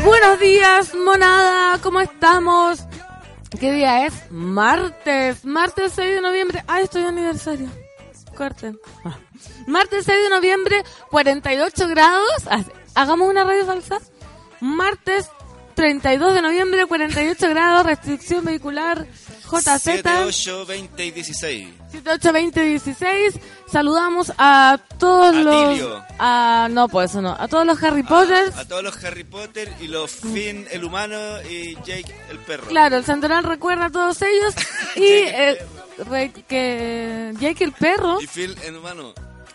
Buenos días, monada, ¿cómo estamos? ¿Qué día es? Martes, martes 6 de noviembre. ¡Ay, estoy de aniversario! Corten. Ah. Martes 6 de noviembre, 48 grados. Ah, Hagamos una radio falsa. Martes 32 de noviembre, 48 grados, restricción vehicular, JZ. 78, 20 y 16. 78, 20, 16. Saludamos a todos A los. A, no, pues eso no. A todos los Harry Potter. A, todos los Harry Potter y los Finn el humano y Jake el perro. Claro, el Santoral recuerda a todos ellos. y eh, re- que Jake el perro. Y Phil el humano.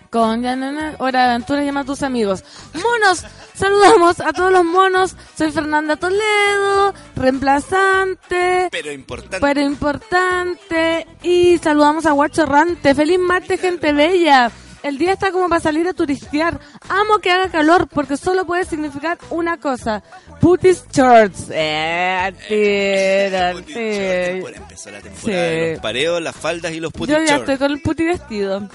Con Hora de Aventura llama a tus amigos. Monos, saludamos a todos los monos. Soy Fernanda Toledo, reemplazante, Pero importante. pero importante. Y saludamos a Guacho Errante. Feliz martes, gente bella. El día está como para salir a turistear. Amo que haga calor porque solo puede significar una cosa. Putis shorts. Eh, tira, Puti tira. shorts. Por empezó la temporada Sí. de los pareos, las faldas y los puti Yo ya shorts. estoy con el puti vestido.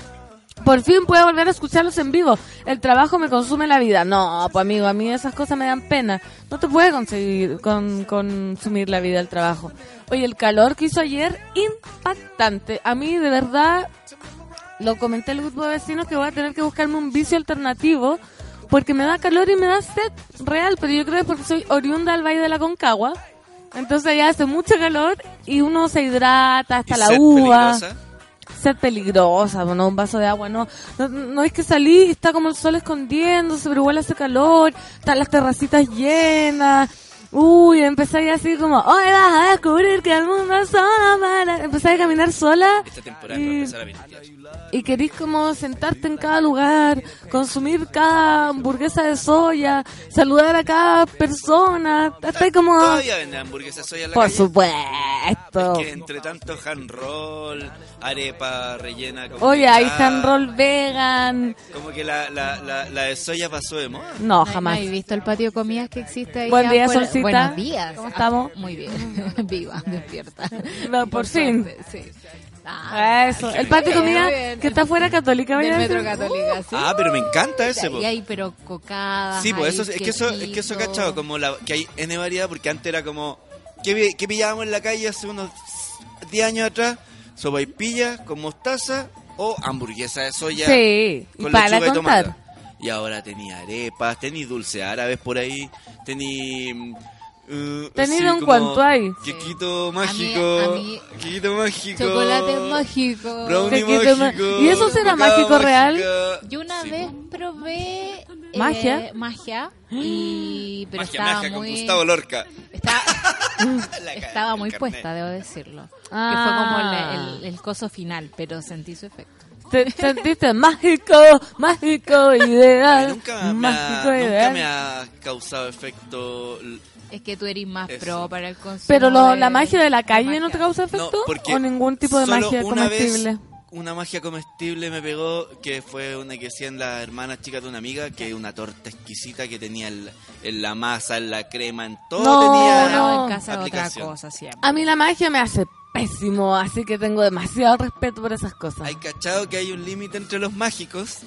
Por fin puedo volver a escucharlos en vivo. El trabajo me consume la vida. No, pues amigo, a mí esas cosas me dan pena. No te puede conseguir con, consumir la vida el trabajo. Oye, el calor que hizo ayer, impactante. A mí, de verdad, lo comenté al grupo de vecinos que voy a tener que buscarme un vicio alternativo porque me da calor y me da sed real, pero yo creo que es porque soy oriunda del Valle de la Concagua. Entonces ya hace mucho calor y uno se hidrata hasta Y la uva peligrosa. Ser peligrosa, bueno, un vaso de agua, no. No, no es que salí y está como el sol escondiéndose, pero igual hace calor, están las terracitas llenas. Uy, ahí así como, hoy vas a descubrir que el mundo es solo para... Empecé a caminar sola Esta temporada y, empezar a pilotear. y querís como sentarte en cada lugar, consumir cada hamburguesa de soya, saludar a cada persona, ahí como... Todavía venden hamburguesas soya en la Por calle. supuesto. Es que entre tanto hand roll, arepa rellena con Oye, picada, hand roll vegan. Como que la, la, la, la de soya pasó de moda. No, ¿No jamás. he visto el patio de comidas que existe ahí? Buen día, afuera? Solcita. Buenos días. ¿Cómo estamos? Muy bien. Viva, despierta. No, por fin. suerte, Sí. Ah, Eso, el patio de comida que está fuera católica, del ¿vaya a Metro? Católica, sí. Ah, pero me encanta ese, po. Y hay pero cocadas. Sí, pues eso, es que eso, es que eso cachado, como la, que hay N variedad, porque antes era como, ¿qué, vi- qué pillábamos en la calle hace unos 10 años atrás? Sopaipilla con mostaza o hamburguesa de soya Sí, y con para lechuga y contar. tomate. Y ahora tenía arepas, tenía dulce árabes por ahí, tenía... mm, uh, así un cuanto ahí. Quequito A mí- mágico, a mí- quequito mágico. Chocolate mágico. Brownie Quequito ma- mágico. ¿Y eso será mágico real? mágica. Yo una Sí, vez probé eh, ¿Magia? magia y pero Magia, estaba magia con muy Gustavo Lorca. estaba, La cara estaba muy carnet. puesta, debo decirlo. Ah. Que fue como el, el- el coso final, pero sentí su efecto. Te sentiste mágico, mágico, ideal. Nunca, me mágico, ha, nunca ideal. me ha causado efecto. Es que tú eres más Eso. pro para el consumo. Pero lo- de- la magia de la calle magia. no te causa No, efecto porque o ningún tipo de magia comestible. Vez una magia comestible me pegó, que fue una que hacían las hermanas chicas de una amiga, que una torta exquisita que tenía el- en la masa, en la crema, en todo No, tenía No, en casa otra aplicación. cosa siempre. A mí la magia me hace pésimo, así que tengo demasiado respeto por esas cosas. Hay cachado que hay un límite entre los mágicos.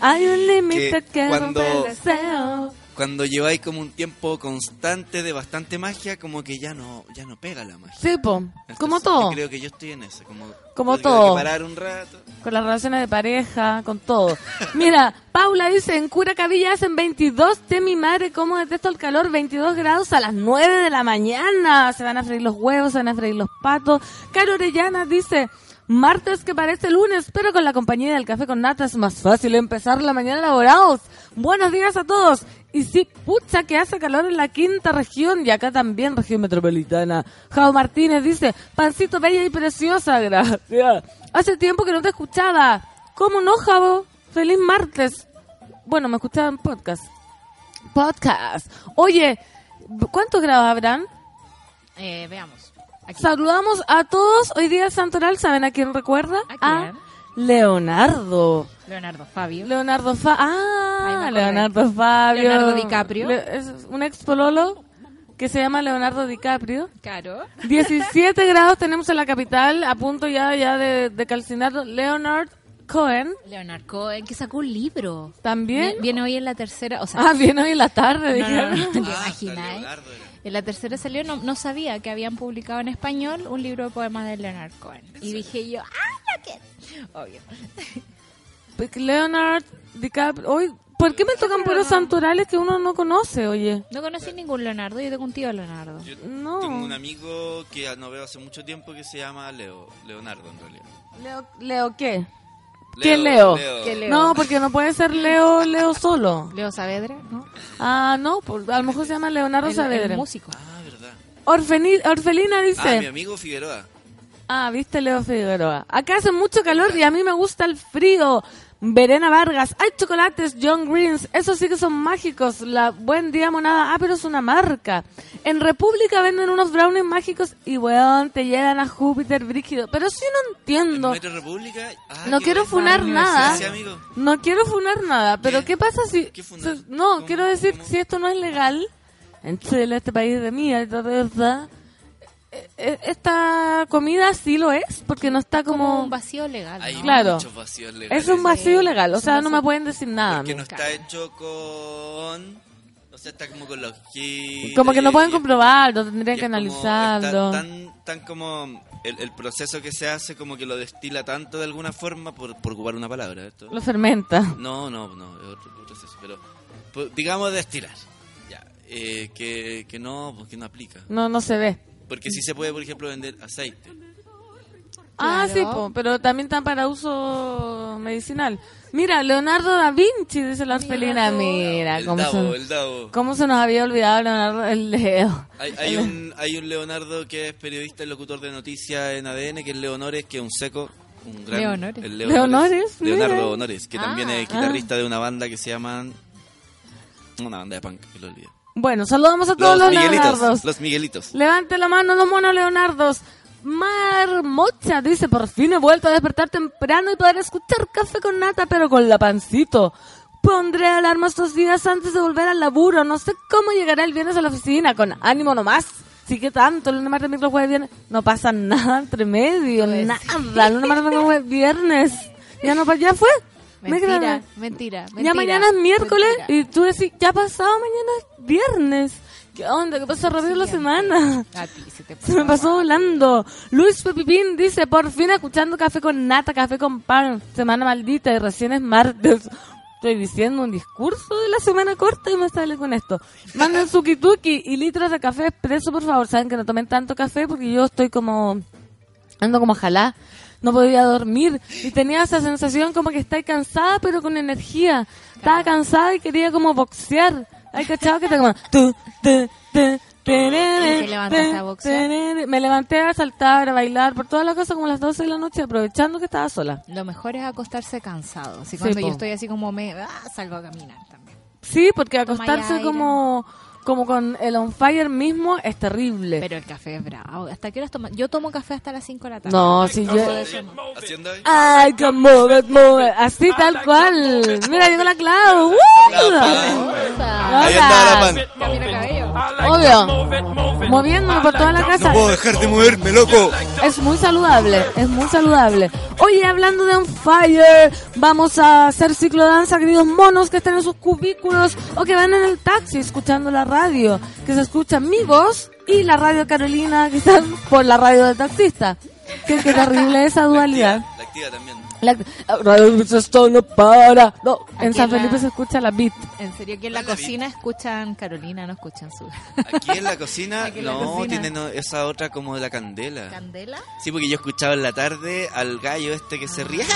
Hay un límite que que, cuando- rompe el deseo. Cuando lleváis como un tiempo constante de bastante magia, como que ya no ya no pega la magia. Sí, po. Entonces, Como todo. yo creo que yo estoy en eso, como Como todo. parar un rato. Con las relaciones de pareja, con todo. Mira, Paula dice, en Curacabilla hacen 22 de mi madre, ¿cómo detesto el calor? 22 grados a las 9 de la mañana. Se van a freír los huevos, se van a freír los patos. Caro Orellana dice, martes que parece lunes, pero con la compañía del café con nata es más fácil empezar la mañana laborados. Buenos días a todos. Y sí, pucha que hace calor en la quinta región y acá también, región metropolitana. Jao Martínez dice, pancito bella y preciosa, gracias. Hace tiempo que no te escuchaba. ¿Cómo no, Javo? Feliz martes. Bueno, me escuchaba en podcast. Podcast. Oye, ¿cuántos grados habrán? Eh, veamos. Aquí. Saludamos a todos. Hoy día Santoral, ¿saben a quién recuerda? ¿A quién? Leonardo. Leonardo Fabio. Leonardo Fa Ahí Ah. Leonardo Fabio. Leonardo DiCaprio. Le- es un ex pololo que se llama Leonardo DiCaprio. Caro. 17 grados tenemos en la capital, a punto ya, ya de, de calcinar. Leonard Cohen Leonard Cohen, que sacó un libro. también. Vi- Viene hoy en la tercera, o sea, Ah, viene hoy en la tarde, no, no, no, dijeron. ¿te Ah. En la tercera salió, no, no sabía que habían publicado en español un libro de poemas de Leonard Cohen. Y dije yo, ¡ah, lo quiero! Obvio. Pues Leonard DiCaprio. Hoy, ¿Por qué me tocan puros santorales que uno no conoce, oye? No conocí ningún Leonardo, yo tengo un tío Leonardo. Yo No. tengo un amigo que no veo hace mucho tiempo que se llama Leo, Leonardo en realidad. ¿Leo, Leo qué? ¿Qué Leo? ¿Qué Leo? No, porque no puede ser Leo, Leo solo. Leo Saavedra, ¿no? Ah, no, por- a lo mejor se llama Leonardo El- el, Saavedra. músico. Ah, verdad. Orfeni- Orfelina Ah, mi dice, amigo Figueroa. ah, viste Leo Figueroa. Acá hace mucho calor y a mí me gusta el frío. Verena Vargas, hay chocolates John Greens, esos sí que son mágicos. La Buen Día Monada, ah, pero es una marca. En República venden unos brownies mágicos y weón, te llegan a Júpiter brígido. Pero sí no ¿En entiendo. Metro República? Ah, No quiero funar nada. Amigo. No quiero funar nada, pero ¿Qué? ¿qué, pasa si... ¿Qué no, quiero decir, ¿Cómo? si esto no es legal, en Chile, este país de mierda, verdad, esta comida sí lo es, porque no está Como como... un vacío legal. ¿no? Hay Claro. muchos vacíos legales. Es un vacío Sí, legal, o sea, no me pueden decir nada. Porque no está hecho con... O sea, está como con los kits. Como que no pueden comprobarlo, tendrían que es como- analizarlo. tan, tan como... El, el proceso que se hace como que lo destila tanto de alguna forma, por, por ocupar una palabra. ¿esto? Lo fermenta. No, no, no, es otro proceso. Pero pues, digamos destilar. Ya. eh, que, que no, porque no aplica. No, no se ve. Porque sí se puede, por ejemplo, vender aceite. Ah, Claro. sí, po, pero también están para uso medicinal. Mira, Leonardo da Vinci, dice la orfelina. Mira, el cómo Davo, se, el Davo. cómo se nos había olvidado Leonardo el Leo. Hay, hay un, hay un Leonardo que es periodista y locutor de noticias en ADN, que es Leonores, que es un seco. Un gran, Leonores. el Leonores, Leonardo mira. Honores, que también Ah. es guitarrista de una banda que se llaman... Una banda de punk, que lo olvidé. Bueno, saludamos a todos Los los, Miguelitos. Leonardos. Los Miguelitos. Levante la mano los monos Leonardos. Marmocha dice, por fin he vuelto a despertar temprano y poder escuchar café con nata, pero con la pancito. Pondré alarma estos días antes de volver al laburo. No sé cómo llegará el viernes a la oficina. Con ánimo nomás. Sí que tanto, el lunes, martes, miércoles, jueves, viernes. No pasa nada entre medio, Pues nada. El lunes, martes, miércoles, jueves, viernes. Ya no, ya fue. Me Mentira, mentira, mentira. ya mañana es miércoles mentira. y tú decís, ya pasado mañana viernes. ¿Qué onda? ¿Qué pasa rápido la semana? A ti se te Se me pasó volando. Luis Pepipín dice, por fin escuchando café con nata, café con pan. Semana maldita y recién es martes. Estoy diciendo un discurso de la semana corta y me sale con esto. Manden suki tuki y litros de café expreso, por favor. Saben que no tomen tanto café porque yo estoy como... Ando como jalá. No podía dormir y tenía esa sensación como que estáis cansada pero con energía. Estaba cansada y quería como boxear. Hay cachado que te como... tu, tu, tu, terere, ¿Y te levantaste a boxear? Me levanté a saltar, a bailar, por toda la cosa como a las 12 de la noche, aprovechando que estaba sola. Lo mejor es acostarse cansado. Así Sí, cuando po. yo estoy así como me... ah, salgo a caminar también. Sí, porque Toma acostarse como, como con el on fire mismo es terrible. Pero el café es bravo. ¿Hasta qué horas tomas? Yo tomo café hasta las 5 de la tarde. no, si yo... Ay, que move it, move it. Así tal cual. Mira, llegó la Clau. ¡Uh! Ahí la pan. Obvio. Moviéndome por toda la casa. dejar de moverme, loco. Es muy saludable, es muy saludable. Oye, hablando de On Fire, vamos a hacer ciclo de danza, queridos monos que están en sus cubículos o que van en el taxi escuchando la radio, que se escucha mi voz y la radio Carolina que están por la radio del taxista. Qué, qué terrible esa dualidad. La activa también. La, radio esto no para. No, en Aquí San la- Felipe se escucha la beat. En serio, que en la ¿Cuál es la cocina escuchan Carolina, no escuchan su Aquí en la cocina, Aquí en la no, cocina. tienen esa otra como de la candela. candela. Sí, porque yo escuchaba en la tarde al gallo este que se ríe.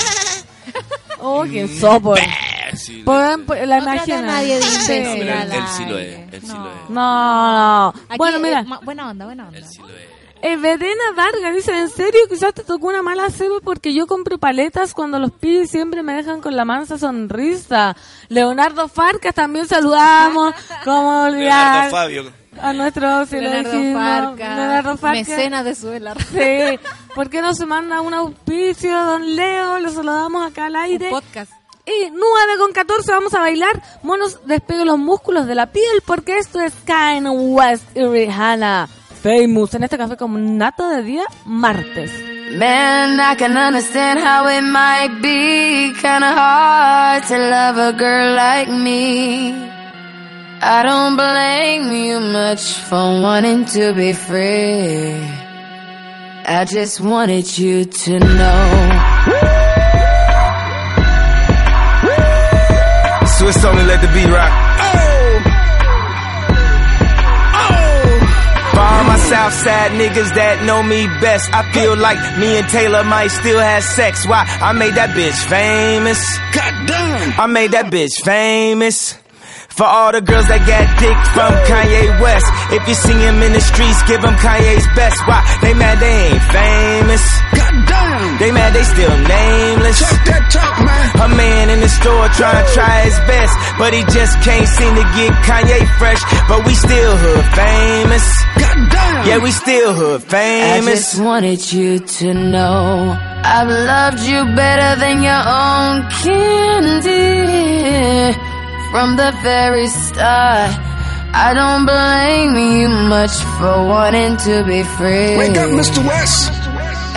Oh, qué sopor. Sí, Pueden- pu- la no nadie de Sí. imbécil Pero al él sí lo es, él sí lo es. No, no. Aquí, Bueno, mira. eh, ma- buena onda, buena onda. Él sí lo es. Eh, Verena Vargas dice, ¿en serio quizás te tocó una mala ceba porque yo compro paletas cuando los y siempre me dejan con la mansa sonrisa? Leonardo Farcas también saludamos, como Leonardo olvidar Fabio. a nuestro, si Leonardo dijimos, Farca, Leonardo Farcas. mecenas de suela. Sí, ¿por qué no se manda un auspicio, don Leo? Lo saludamos acá al Un aire. podcast. Y 9 con 14 vamos a bailar. Monos, despegue los músculos de la piel porque esto es Kanye West y Rihanna. Famous en este café con nata de día martes. Man, I can understand how it might be kinda hard to love a girl like me. I don't blame you much for wanting to be free. I just wanted you to know. Swiss only let the beat rock. Oh! Oh! For all my Southside niggas that know me best, I feel like me and Taylor might still have sex. Why? I made that bitch famous. God damn! I made that bitch famous. For all the girls that got dick from Kanye West. If you see him in the streets, give him Kanye's best. Why? They mad they ain't famous. God damn! They mad they still nameless. Talk that talk, man. A man in the store trying to try his best, but he just can't seem to get Kanye fresh. But we still hood famous. God damn! Yeah, we still hood famous. I just wanted you to know I've loved you better than your own candy from the very start. I don't blame you much for wanting to be free. Wake up, Mr. West.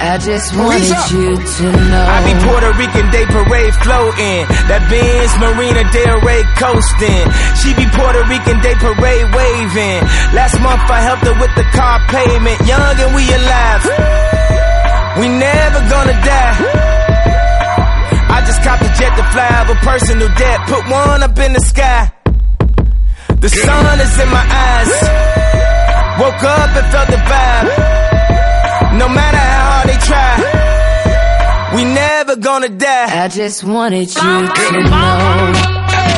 I just wanted you to know. I be Puerto Rican Day Parade floating. That Benz Marina Del Rey coasting. She be Puerto Rican Day Parade waving. Last month I helped her with the car payment. Young and we alive. We never gonna die. I just copped a jet to fly over personal debt. Put one up in the sky. The sun is in my eyes. Woke up and felt the vibe. No matter how hard they try. We never gonna die. I just wanted you to know.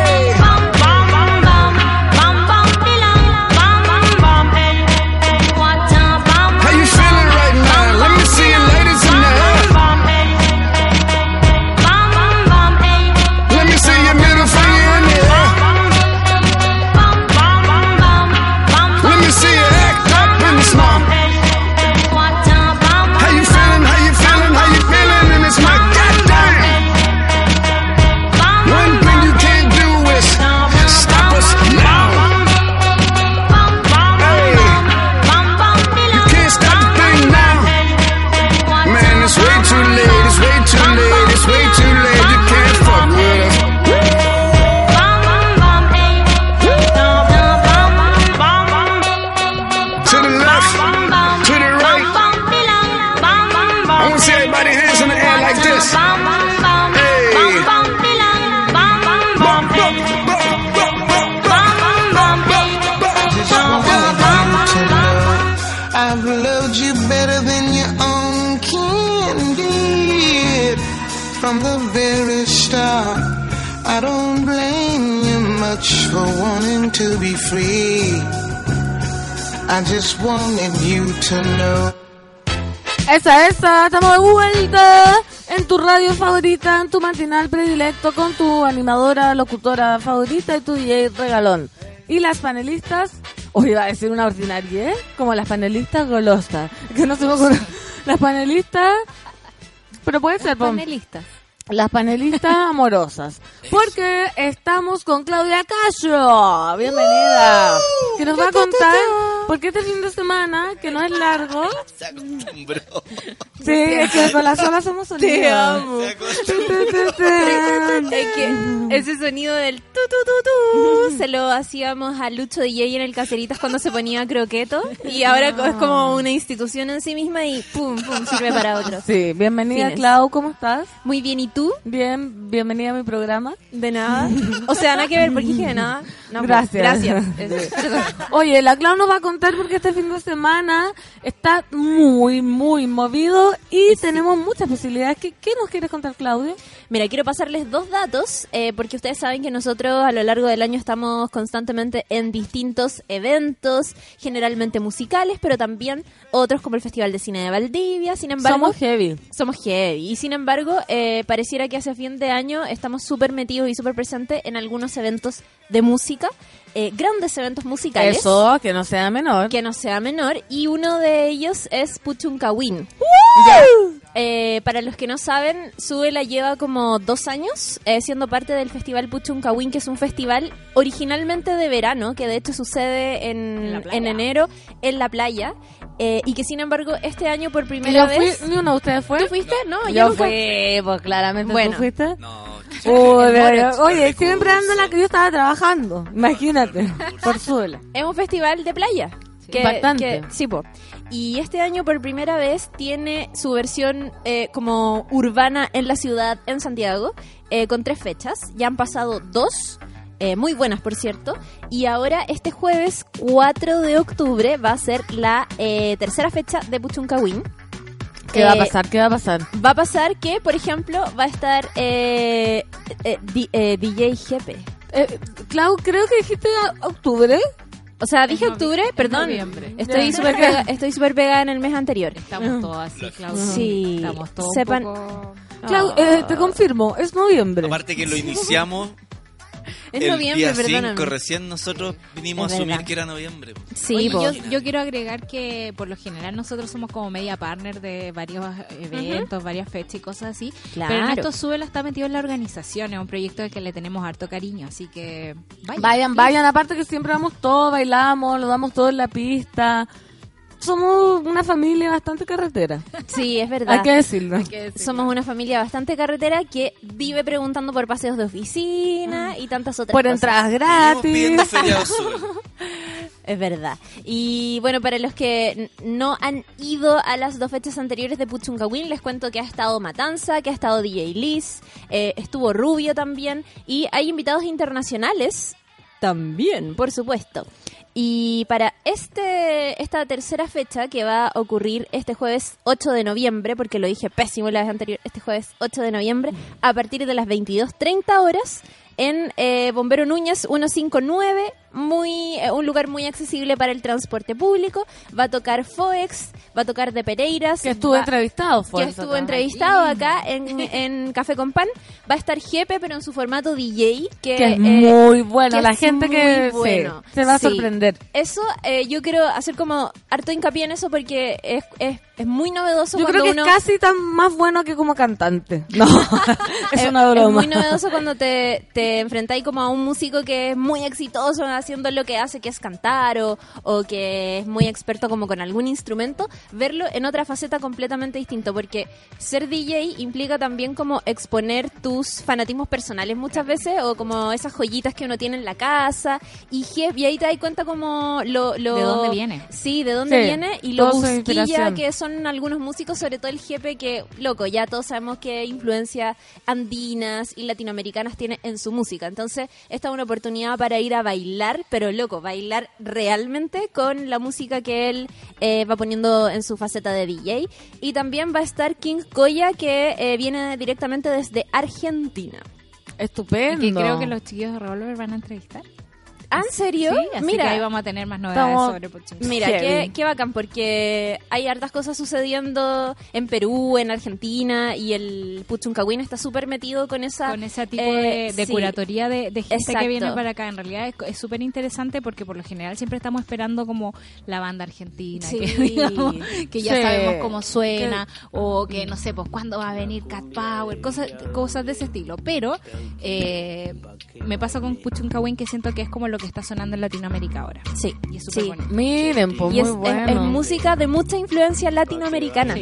Just wanted you to know. Esa, esa, estamos de vuelta en tu radio favorita, en tu matinal predilecto, con tu animadora, locutora favorita y tu DJ regalón. Y las panelistas, hoy iba a decir una ordinaria, ¿eh? Como las panelistas golosas, que no se me ocurre. Las panelistas, pero puede ser, pon. Panelistas. Las panelistas amorosas. Porque estamos con Claudia Cayo. Bienvenida. Que nos va a contar Porque este fin de semana, que no es largo, Se acostumbró. sí, es que con la sola somos sonidos. Te amo. Se. Es que ese sonido del tu tu tu tu se lo hacíamos a Lucho DJ en el Caceritas cuando se ponía croqueto y ahora es como una institución en sí misma y pum pum sirve para otros. Sí, bienvenida Fines. Clau, ¿cómo estás? Muy bien, ¿y tú? Bien, bienvenida a mi programa. De nada. O sea, nada que ver, porque dije de nada. No, pues, Gracias. Oye, la Clau nos va a contar porque este fin de semana está muy, muy movido y tenemos muchas posibilidades. ¿Qué, qué nos quieres contar, Claudio? Mira, quiero pasarles dos datos, eh, porque ustedes saben que nosotros a lo largo del año estamos constantemente en distintos eventos, generalmente musicales, pero también otros como el Festival de Cine de Valdivia. Sin embargo, Somos heavy. somos heavy. Y sin embargo, eh, pareciera que hacia fin de año estamos súper metidos y súper presentes en algunos eventos de música, eh, grandes eventos musicales. Eso, que no sea menor. Que no sea menor. Y uno de ellos es Puchuncawin. Eh, para los que no saben, Sube la lleva como dos años eh, siendo parte del Festival Puchuncawin, que es un festival originalmente de verano, que de hecho sucede en, en enero en la playa. eh, y que sin embargo este año por primera Yo fui, vez... ni uno de ustedes fue. ¿Tú fuiste? No, yo, Yo nunca- fui, pues claramente Bueno. tú fuiste. No, Uy, pero- oye, siempre ando la que yo estaba trabajando. Imagínate, por suela. Es un festival de playa. Que, Impactante. que- sí, po. Y este año por primera vez tiene su versión eh, como urbana en la ciudad, en Santiago, eh, con tres fechas. Ya han pasado dos, eh, muy buenas por cierto. Y ahora este jueves 4 de octubre va a ser la eh, tercera fecha de Puchuncawin. ¿Qué va a Eh, pasar? ¿Qué va a pasar? Va a pasar que, por ejemplo, va a estar eh, eh, di- eh, DJ Jepe. Eh, Clau, creo que dijiste a- octubre. O sea, dije octubre, perdón. noviembre. Estoy súper pega- estoy súper pegada en el mes anterior. Estamos todos así, Claudia. Sí. Estamos todos Sepan- un poco... Clau, Ah. eh, te confirmo, es noviembre. aparte que lo iniciamos Es el noviembre, día perdóname. 5, recién nosotros vinimos Es a asumir verdad. que era noviembre. Sí, Oye, yo, yo quiero agregar que por lo general nosotros somos como media partner de varios eventos, varias fechas y cosas así. Claro. Pero Ernesto Súbela está metido en la organización, es un proyecto al que le tenemos harto cariño, así que vaya. Vayan, vayan, aparte que siempre vamos todos, bailamos, lo damos todo en la pista. Somos una familia bastante carretera, Sí, es verdad. hay que decirlo. Somos una familia bastante carretera que vive preguntando por paseos de oficina y tantas otras Por cosas. entradas Vinimos pidiendo gratis. Es verdad. Y bueno, para los que no han ido a las dos fechas anteriores de Puchungawin, les cuento que ha estado Matanza, que ha estado DJ Liz, eh, estuvo Rubio también, y hay invitados internacionales también, por supuesto. Y para este esta tercera fecha que va a ocurrir este jueves 8 de noviembre, porque lo dije pésimo la vez anterior, este jueves 8 de noviembre, a partir de las 22.30 horas en eh, Bombero Núñez 159, muy eh, un lugar muy accesible para el transporte público. Va a tocar Foex, va a tocar De Pereiras. Que estuvo va- entrevistado, fue que estuvo acá. entrevistado acá en, en Café con Pan. Va a estar Jepe, pero en su formato DJ, que, Que es eh, muy bueno, que la es gente muy que sí, bueno. se va a Sí. sorprender. Eso, eh, yo quiero hacer como harto hincapié en eso porque es, es, es muy novedoso Yo cuando creo que uno... es casi tan más bueno que como cantante. No, es Es- una broma. Es muy novedoso cuando te, te enfrentáis como a un músico que es muy exitoso haciendo lo que hace, que es cantar, o, o que es muy experto como con algún instrumento, verlo en otra faceta completamente distinto, porque ser DJ implica también como exponer tus fanatismos personales muchas veces, o como esas joyitas que uno tiene en la casa, y, je- y ahí te das cuenta como lo, lo... ¿De dónde viene? Sí, de dónde Sí, viene, y lo busquilla que son algunos músicos, sobre todo el jefe, que, loco, ya todos sabemos que influencias andinas y latinoamericanas tiene en su música. Entonces, esta es una oportunidad para ir a bailar, pero loco, bailar realmente con la música que él eh, va poniendo en su faceta de DJ. Y también va a estar King Koya, que eh, viene directamente desde Argentina. Estupendo. Que creo que los chiquillos de Revolver van a entrevistar. ¿Ah, en serio? Sí, así Mira, que ahí vamos a tener más novedades sobre Puchunca. Mira, qué, qué bacán, porque hay hartas cosas sucediendo en Perú, en Argentina, y el Puchuncawin está súper metido con esa... con ese tipo eh, de, de sí. curatoría de, de gente Exacto. que viene para acá. En realidad es- súper interesante porque por lo general siempre estamos esperando como la banda argentina, Sí. que, digamos, que ya Sí. sabemos cómo suena, o que no sé, pues cuándo va a venir Cat Power, cosas, cosas de ese estilo. Pero eh, me pasa con Puchuncawin que siento que es como lo que está sonando en Latinoamérica ahora. Sí, Y es súper sí. bonito. Miren, pues y muy es, es- bueno. es música de mucha influencia latinoamericana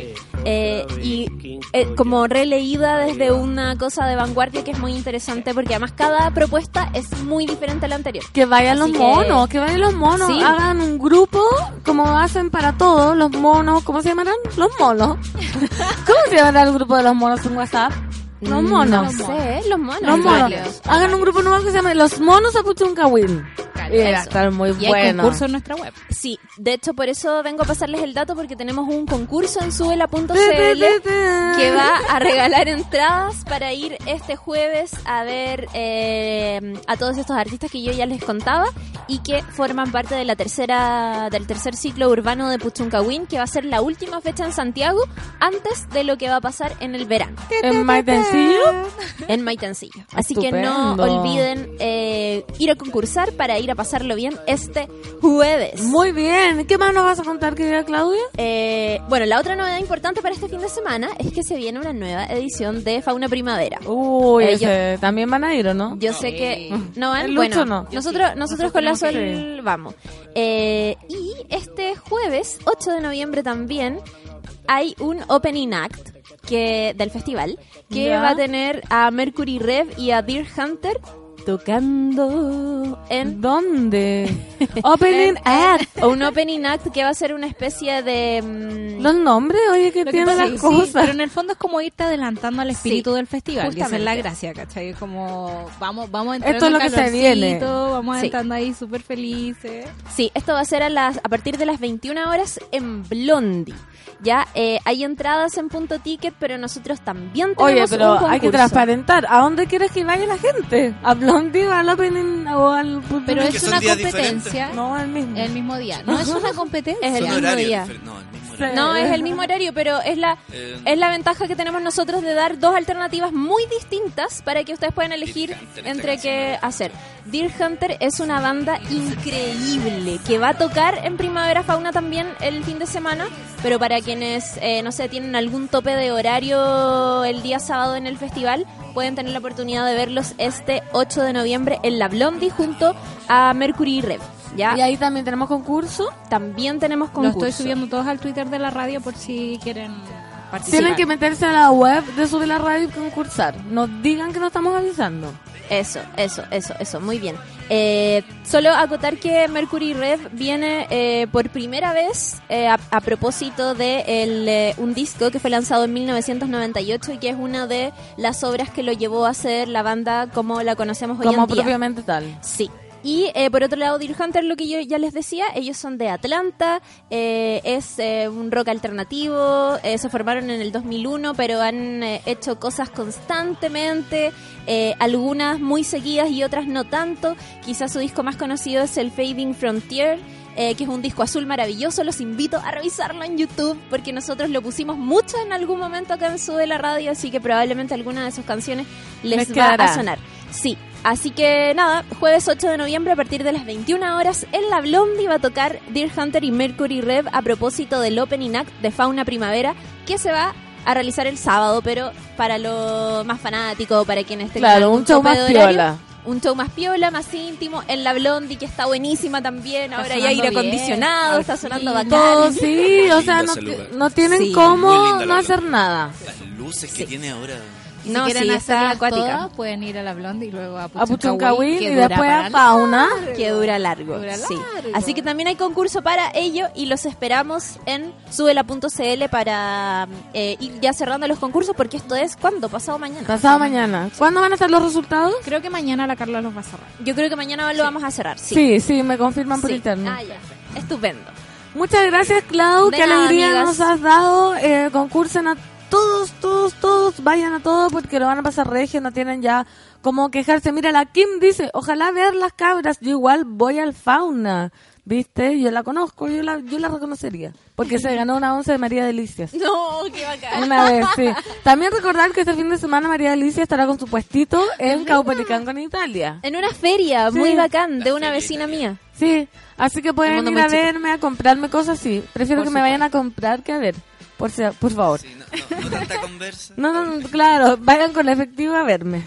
Eh, y eh, como releída desde una cosa de vanguardia que es muy interesante porque además cada propuesta es muy diferente a la anterior Que vayan los que- monos, que vayan los monos, Sí. hagan un grupo como hacen para todos los monos, ¿cómo se llamarán? Los monos. ¿Cómo se llamará el grupo de los monos en WhatsApp? Los monos. no sé los monos Los monos. Hagan un grupo nuevo que se llame Los Monos Apuchuncahuil. Y va a eso. estar muy Y hay bueno. concurso en nuestra web. sí de hecho por eso vengo a pasarles el dato porque tenemos un concurso en suela.cl que va a regalar entradas para ir este jueves a ver eh, a todos estos artistas que yo ya les contaba y que forman parte de la tercera del tercer ciclo urbano de Puchuncahuín que va a ser la última fecha en Santiago antes de lo que va a pasar en el verano En Maitencillo. en Maitencillo. Así que no olviden eh, ir a concursar para ir a pasarlo bien este jueves. Muy bien. ¿Qué más nos vas a contar, querida Claudia? Eh, bueno, la otra novedad importante para este fin de semana es que se viene una nueva edición de Fauna Primavera. Uy, Eh, ese, también van a ir, ¿o no? Yo sé que no van, El Lucho bueno, no. nosotros nosotros con la Sol vamos. Eh, y este jueves 8 de noviembre también hay un opening act que del festival que Ya. va a tener a Mercury Rev y a Deer Hunter tocando en ¿Dónde? Opening Act. o un opening act que va a ser una especie de mm, Los nombres, oye, que pasa las sí, cosas. pero en el fondo es como irte adelantando al espíritu Sí, del festival. Es justamente. la gracia, ¿cachai? Es como, vamos, vamos entrando Esto es lo que se viene. Vamos Sí. entrando ahí súper felices. Sí, esto va a ser a las a partir de las 21 horas en Blondie. Ya eh, hay entradas en punto ticket, pero nosotros también tenemos Oye, pero un hay que concurso. transparentar. ¿A dónde quieres que vaya la gente? ¿A Blondie o al Opening o al... Pero que es una competencia No, al mismo. el mismo día. No es una competencia. Es el mismo día. diferentes. No, el mismo No, es el mismo horario, pero es la Eh, es la ventaja que tenemos nosotros de dar dos alternativas muy distintas para que ustedes puedan elegir Hunter, esta entre qué hacer. Deer Hunter es una banda increíble que va a tocar en Primavera Fauna también el fin de semana, pero para quienes, eh, no sé, tienen algún tope de horario el día sábado en el festival, pueden tener la oportunidad de verlos este 8 de noviembre en La Blondie junto a Mercury Rev. ¿Ya? Y ahí también tenemos concurso. También tenemos Lo concurso. estoy subiendo todos al Twitter de la radio por si quieren participar. Tienen que meterse a la web de Subir la Radio y concursar. Nos digan que no estamos avisando. Eso, eso, eso, eso, muy bien. Eh, solo acotar que Mercury Rev viene eh, por primera vez eh, a, a propósito de el, eh, un disco que fue lanzado en 1998 y que es una de las obras que lo llevó a ser la banda como la conocemos hoy Como en día. propiamente tal. Sí. Y eh, por otro lado, Deer Hunter, lo que yo ya les decía, ellos son de Atlanta, eh, es eh, un rock alternativo, eh, se formaron en el 2001, pero han eh, hecho cosas constantemente, eh, algunas muy seguidas y otras no tanto. Quizás su disco más conocido es el Fading Frontier. eh, que es un disco azul maravilloso, los invito a revisarlo en YouTube porque nosotros lo pusimos mucho en algún momento acá en Sube la Radio, así que probablemente alguna de sus canciones les, va quedará. a sonar. Sí, así que nada, jueves 8 de noviembre a partir de las 21 horas en La Blondie va a tocar Deer Hunter y Mercury Rev a propósito del Opening Act de Fauna Primavera que se va a realizar el sábado, pero para lo más fanático, para quienes tengan Claro, un show más horario, piola. Un show más piola, más íntimo, en La Blondie, que está buenísima también. Ahora hay aire bien. acondicionado, Al está sonando bacán. Todo, sí, o sea, no, tienen Sí, cómo no hacer nada. Las luces que tiene ahora. Si No, quieren sí, está hacerlas acuática. todas, pueden ir a la Blondie y luego a Puchuncahuil, y después a Fauna. que dura largo. Dura sí. largo. Así que también hay concurso para ello y los esperamos en subela.cl para eh, ir ya cerrando los concursos porque esto es cuando pasado mañana. Pasado mañana. ¿Cuándo van a estar los resultados? Creo que mañana la Carla los va a cerrar. Yo creo que mañana lo vamos a cerrar. Sí. Sí, sí, me confirman por Sí. interno. Ah, ya. Estupendo. Muchas gracias, Clau. De Qué nada, alegría amigas. nos has dado. Eh, concursen a todos, todos, todos. Vayan a todos porque lo van a pasar regio. No tienen ya cómo quejarse. Mira, la Kim dice, ojalá ver las cabras. Yo igual voy al fauna. ¿Viste? Yo la conozco, yo la, yo la reconocería. Porque se ganó una once de María Delicias. No, qué bacán. Una vez, sí. También recordar que este fin de semana María Delicia estará con su puestito en Caupolicán, en Italia. En una feria Sí. muy bacán de una vecina mía. Sí, así que pueden ir a verme, a comprarme cosas, sí. Prefiero Por que me vayan a comprar que a ver. Por, sea- por favor. Sí, no, no- no tanta conversa. No, no, no, claro, vayan con efectivo a verme.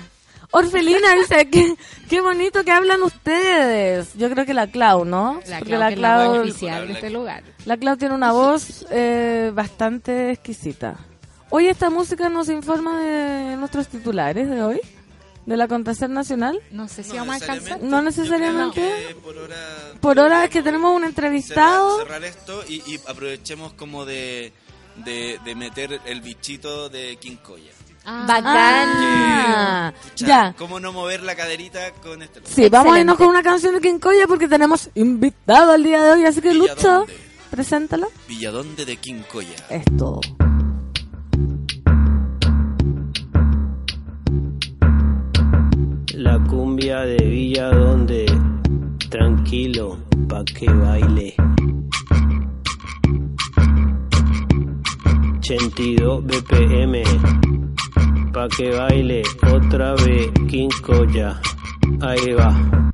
Orfelina dice que qué bonito que hablan ustedes. Yo creo que la Clau, ¿no? La Porque Clau, la que es la voz Clau, oficial de este lugar. la Clau tiene una voz eh, bastante exquisita. Hoy esta música nos informa de nuestros titulares de hoy, de la Contraser Nacional. No sé si No vamos a alcanzar. No necesariamente. que por hora, Por es que tenemos un cerrar, entrevistado. cerrar esto y, y aprovechemos como de, de, de meter el bichito de King Koya. Ah, Ah, Pucha, ya. ¿Cómo no mover la caderita con este Sí, vamos a irnos con una canción de Quincoya porque tenemos invitado al día de hoy, así que Lucho, preséntalo. Villadonde de King Koya. Esto. La cumbia de Villa donde tranquilo pa que baile. 82 BPM pa que baile otra vez King Koya. Ahí va.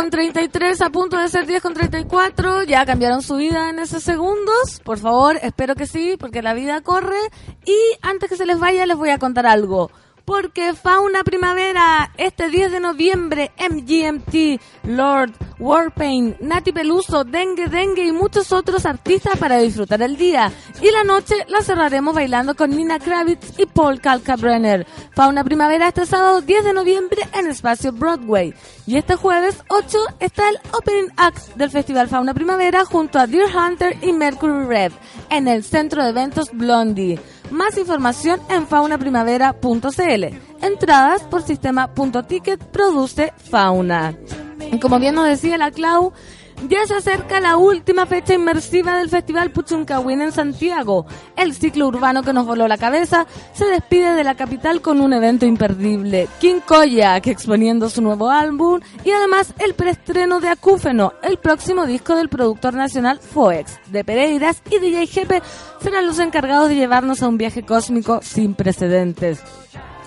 Con 33, a punto de ser 10 con 34. ¿Ya cambiaron su vida en esos segundos? Por favor, espero que sí, porque la vida corre. Y antes que se les vaya, les voy a contar algo. Porque Fauna Primavera, este 10 de noviembre, MGMT, Lord, Warpaint, Nati Peluso, Dengue Dengue y muchos otros artistas para disfrutar el día. Y la noche la cerraremos bailando con Nina Kravitz y Paul Kalkbrenner. Fauna Primavera este sábado 10 de noviembre en Espacio Broadway. Y este jueves 8 está el Opening Act del Festival Fauna Primavera junto a Deer Hunter y Mercury Rev en el Centro de Eventos Blondie. Más información en faunaprimavera.cl. Entradas por sistema.ticket produce Fauna. Como bien nos decía la Clau, ya se acerca la última fecha inmersiva del Festival Puchuncahuín en Santiago. El ciclo urbano que nos voló la cabeza se despide de la capital con un evento imperdible. King Koya, que exponiendo su nuevo álbum y además el preestreno de Acúfeno, el próximo disco del productor nacional Foex, de Pereiras y DJ Jepe serán los encargados de llevarnos a un viaje cósmico sin precedentes.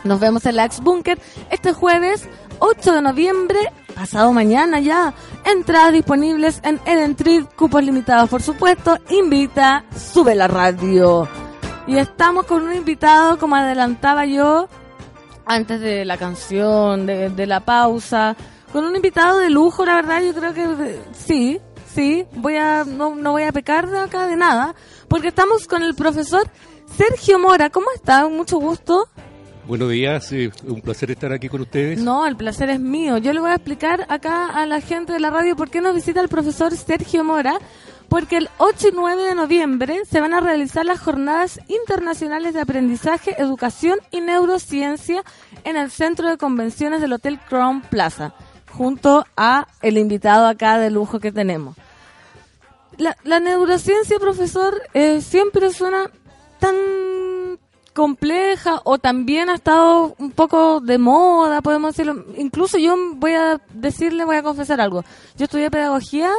Nos vemos en la ex bunker este jueves 8 de noviembre, pasado mañana ya. Entradas disponibles en Eden Trip, cupos limitados por supuesto. Invita, sube la radio. Y estamos con un invitado, como adelantaba yo, antes de la canción, de, de la pausa, con un invitado de lujo, la verdad, yo creo que sí, sí, voy a, no, no voy a pecar de acá de nada, porque estamos con el profesor Sergio Mora. ¿Cómo está? Mucho gusto. Buenos días, eh, un placer estar aquí con ustedes. No, el placer es mío. Yo le voy a explicar acá a la gente de la radio por qué nos visita el profesor Sergio Mora. Porque el 8 y 9 de noviembre se van a realizar las jornadas internacionales de aprendizaje, educación y neurociencia en el centro de convenciones del Hotel Crown Plaza, junto a el invitado acá de lujo que tenemos. La, la neurociencia, profesor, eh, siempre suena tan compleja o también ha estado un poco de moda, podemos decirlo. Incluso yo voy a decirle, voy a confesar algo. Yo estudié pedagogía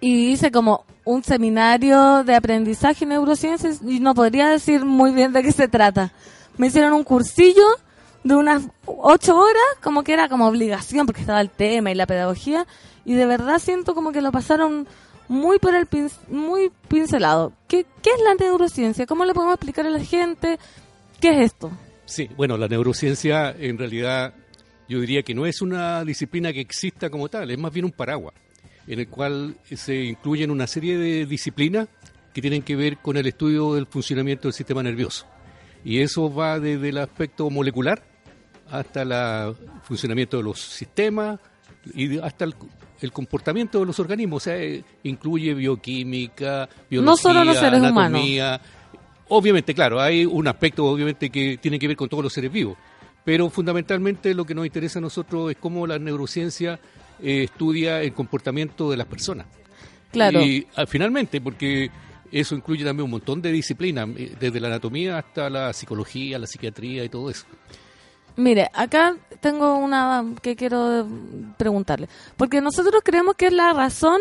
y hice como un seminario de aprendizaje y neurociencias y no podría decir muy bien de qué se trata. Me hicieron un cursillo de unas ocho horas, como que era como obligación porque estaba el tema y la pedagogía y de verdad siento como que lo pasaron muy por el pin- muy pincelado. ¿Qué, ¿Qué es la neurociencia? ¿Cómo le podemos explicar a la gente qué es esto? Sí, bueno, la neurociencia en realidad yo diría que no es una disciplina que exista como tal, es más bien un paraguas en el cual se incluyen una serie de disciplinas que tienen que ver con el estudio del funcionamiento del sistema nervioso. Y eso va desde el aspecto molecular hasta el funcionamiento de los sistemas y hasta el, el comportamiento de los organismos. O sea, eh, incluye bioquímica, biología, No solo los seres anatomía. Obviamente, claro, hay un aspecto obviamente que tiene que ver con todos los seres vivos, pero fundamentalmente lo que nos interesa a nosotros es cómo la neurociencia eh, estudia el comportamiento de las personas. Claro. Y ah, finalmente, porque eso incluye también un montón de disciplinas, eh, desde la anatomía hasta la psicología, la psiquiatría y todo eso. Mire, acá tengo una que quiero preguntarle. Porque nosotros creemos que es la razón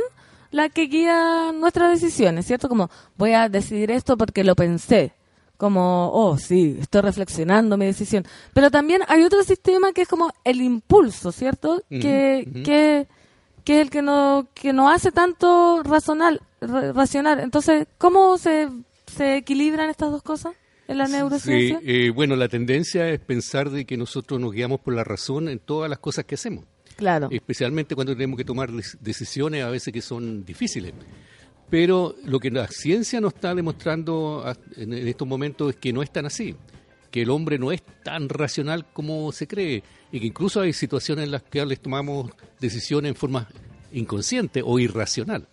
la que guía nuestras decisiones, ¿cierto? Como voy a decidir esto porque lo pensé. Como, oh, sí, estoy reflexionando mi decisión. Pero también hay otro sistema que es como el impulso, ¿cierto? Que, que, que es el que no, que no hace tanto razonal, ra- racional. Entonces, ¿cómo se, se equilibran estas dos cosas en la Sí, neurociencia? eh, bueno, la tendencia es pensar de que nosotros nos guiamos por la razón en todas las cosas que hacemos. Claro. Especialmente cuando tenemos que tomar decisiones a veces que son difíciles. Pero lo que la ciencia nos está demostrando en estos momentos es que no es tan así, que el hombre no es tan racional como se cree y que incluso hay situaciones en las que les tomamos decisiones en forma inconsciente o irracional.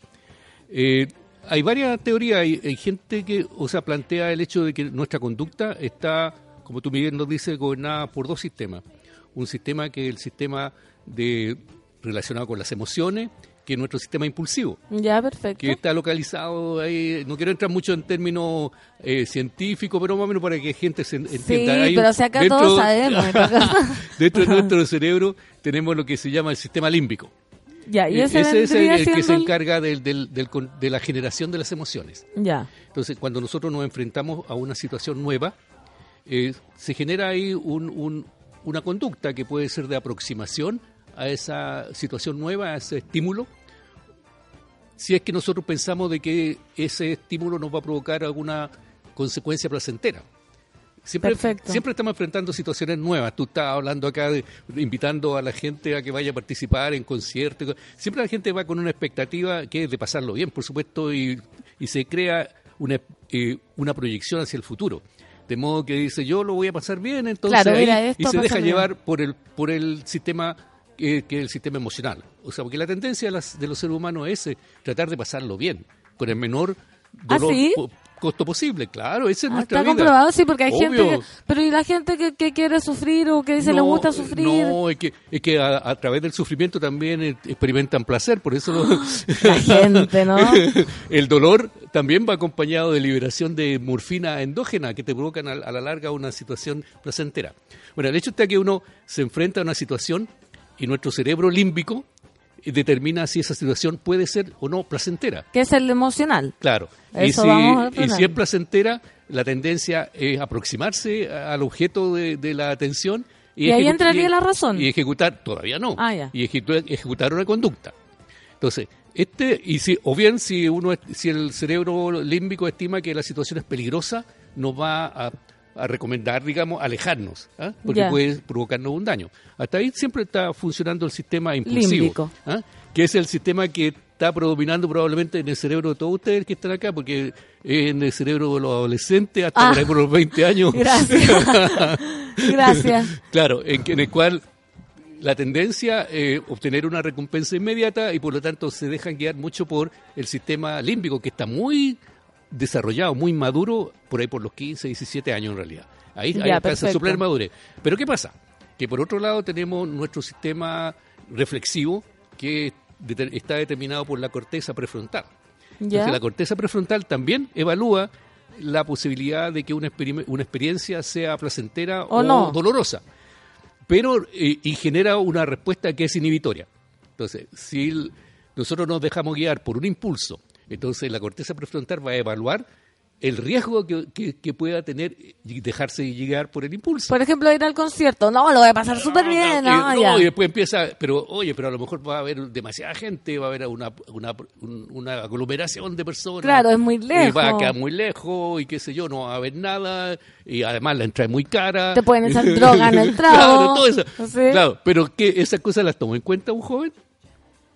Eh, hay varias teorías, hay, hay gente que, o sea, plantea el hecho de que nuestra conducta está, como tú Miguel nos dice, gobernada por dos sistemas. Un sistema que es el sistema de relacionado con las emociones, que es nuestro sistema impulsivo, Ya, perfecto. que está localizado ahí, no quiero entrar mucho en términos eh, científicos, pero más o menos para que gente se en- entienda. Hay un- pero si acá todos sabemos, dentro de nuestro cerebro tenemos lo que se llama el sistema límbico. Ya, y Eh, ese, es el, que se encarga del- del- del de la generación de las emociones. Ya. Entonces, cuando nosotros nos enfrentamos a una situación nueva, eh, se genera ahí un- un- una conducta que puede ser de aproximación a esa situación nueva, a ese estímulo, si es que nosotros pensamos de que ese estímulo nos va a provocar alguna consecuencia placentera. Siempre, Perfecto. siempre estamos enfrentando situaciones nuevas. Tú estás hablando acá, de, invitando a la gente a que vaya a participar en conciertos. Siempre la gente va con una expectativa que es de pasarlo bien, por supuesto, y, y se crea una, eh, una proyección hacia el futuro. De modo que dice, yo lo voy a pasar bien, entonces Claro, ahí- mira, y se deja bien. llevar por el, por el sistema eh, que es el sistema emocional. O sea, porque la tendencia de, las- de los seres humanos es eh, tratar de pasarlo bien, con el menor ¿Ah, dolor sí? Costo posible. Claro, esa es Ah, nuestra está vida. comprobado, sí, porque hay gente que... Pero ¿y la gente que, que quiere sufrir o que dice le No, gusta sufrir? No, es que, es que a, a través del sufrimiento también eh, experimentan placer, por eso lo- La gente, ¿no? el dolor también va acompañado de liberación de morfina endógena que te provocan a, a la larga una situación placentera. Bueno, el hecho está que uno se enfrenta a una situación y nuestro cerebro límbico determina si esa situación puede ser o no placentera. Que es el emocional. Claro. Y si, vamos a y poner. si es placentera, la tendencia es aproximarse al objeto de, de la atención. Y ahí ejecu- entraría y- la razón. Y ejecutar, todavía no. Ah, ya. Y ejecu- ejecutar una conducta. Entonces, este, y si, o bien si uno si el cerebro límbico estima que la situación es peligrosa, nos va a, a recomendar, digamos, alejarnos, ¿ah? porque puede provocarnos un daño. Hasta ahí siempre está funcionando el sistema impulsivo. ¿ah? que es el sistema que está predominando probablemente en el cerebro de todos ustedes que están acá, porque en el cerebro de los adolescentes hasta Ah. por ahí por los 20 años. Gracias. Gracias. Claro, en, en el cual la tendencia es obtener una recompensa inmediata y por lo tanto se dejan guiar mucho por el sistema límbico que está muy desarrollado, muy maduro por ahí por los 15, 17 años en realidad. Ahí, ahí Ya, alcanza su plena madurez. Pero ¿qué pasa? Que por otro lado tenemos nuestro sistema reflexivo que está determinado por la corteza prefrontal. ¿Ya? Entonces, la corteza prefrontal también evalúa la posibilidad de que una, una experiencia sea placentera O o, no. dolorosa, pero eh, y genera una respuesta que es inhibitoria. Entonces, si el- nosotros nos dejamos guiar por un impulso, entonces la corteza prefrontal va a evaluar el riesgo que, que- que pueda tener y dejarse guiar por el impulso. Por ejemplo, ir al concierto. No, lo voy a pasar súper bien. Y, No, no, ya. y después empieza, pero oye, pero a lo mejor va a haber demasiada gente, va a haber una, una, un- una aglomeración de personas. Claro, es muy Y lejos. va a quedar muy lejos y qué sé yo, no va a haber nada. Y además la entrada es muy cara. Te pueden echar droga en el trago. Claro, todo eso. Sí. Claro, pero ¿qué, ¿esas cosas las tomó en cuenta un joven?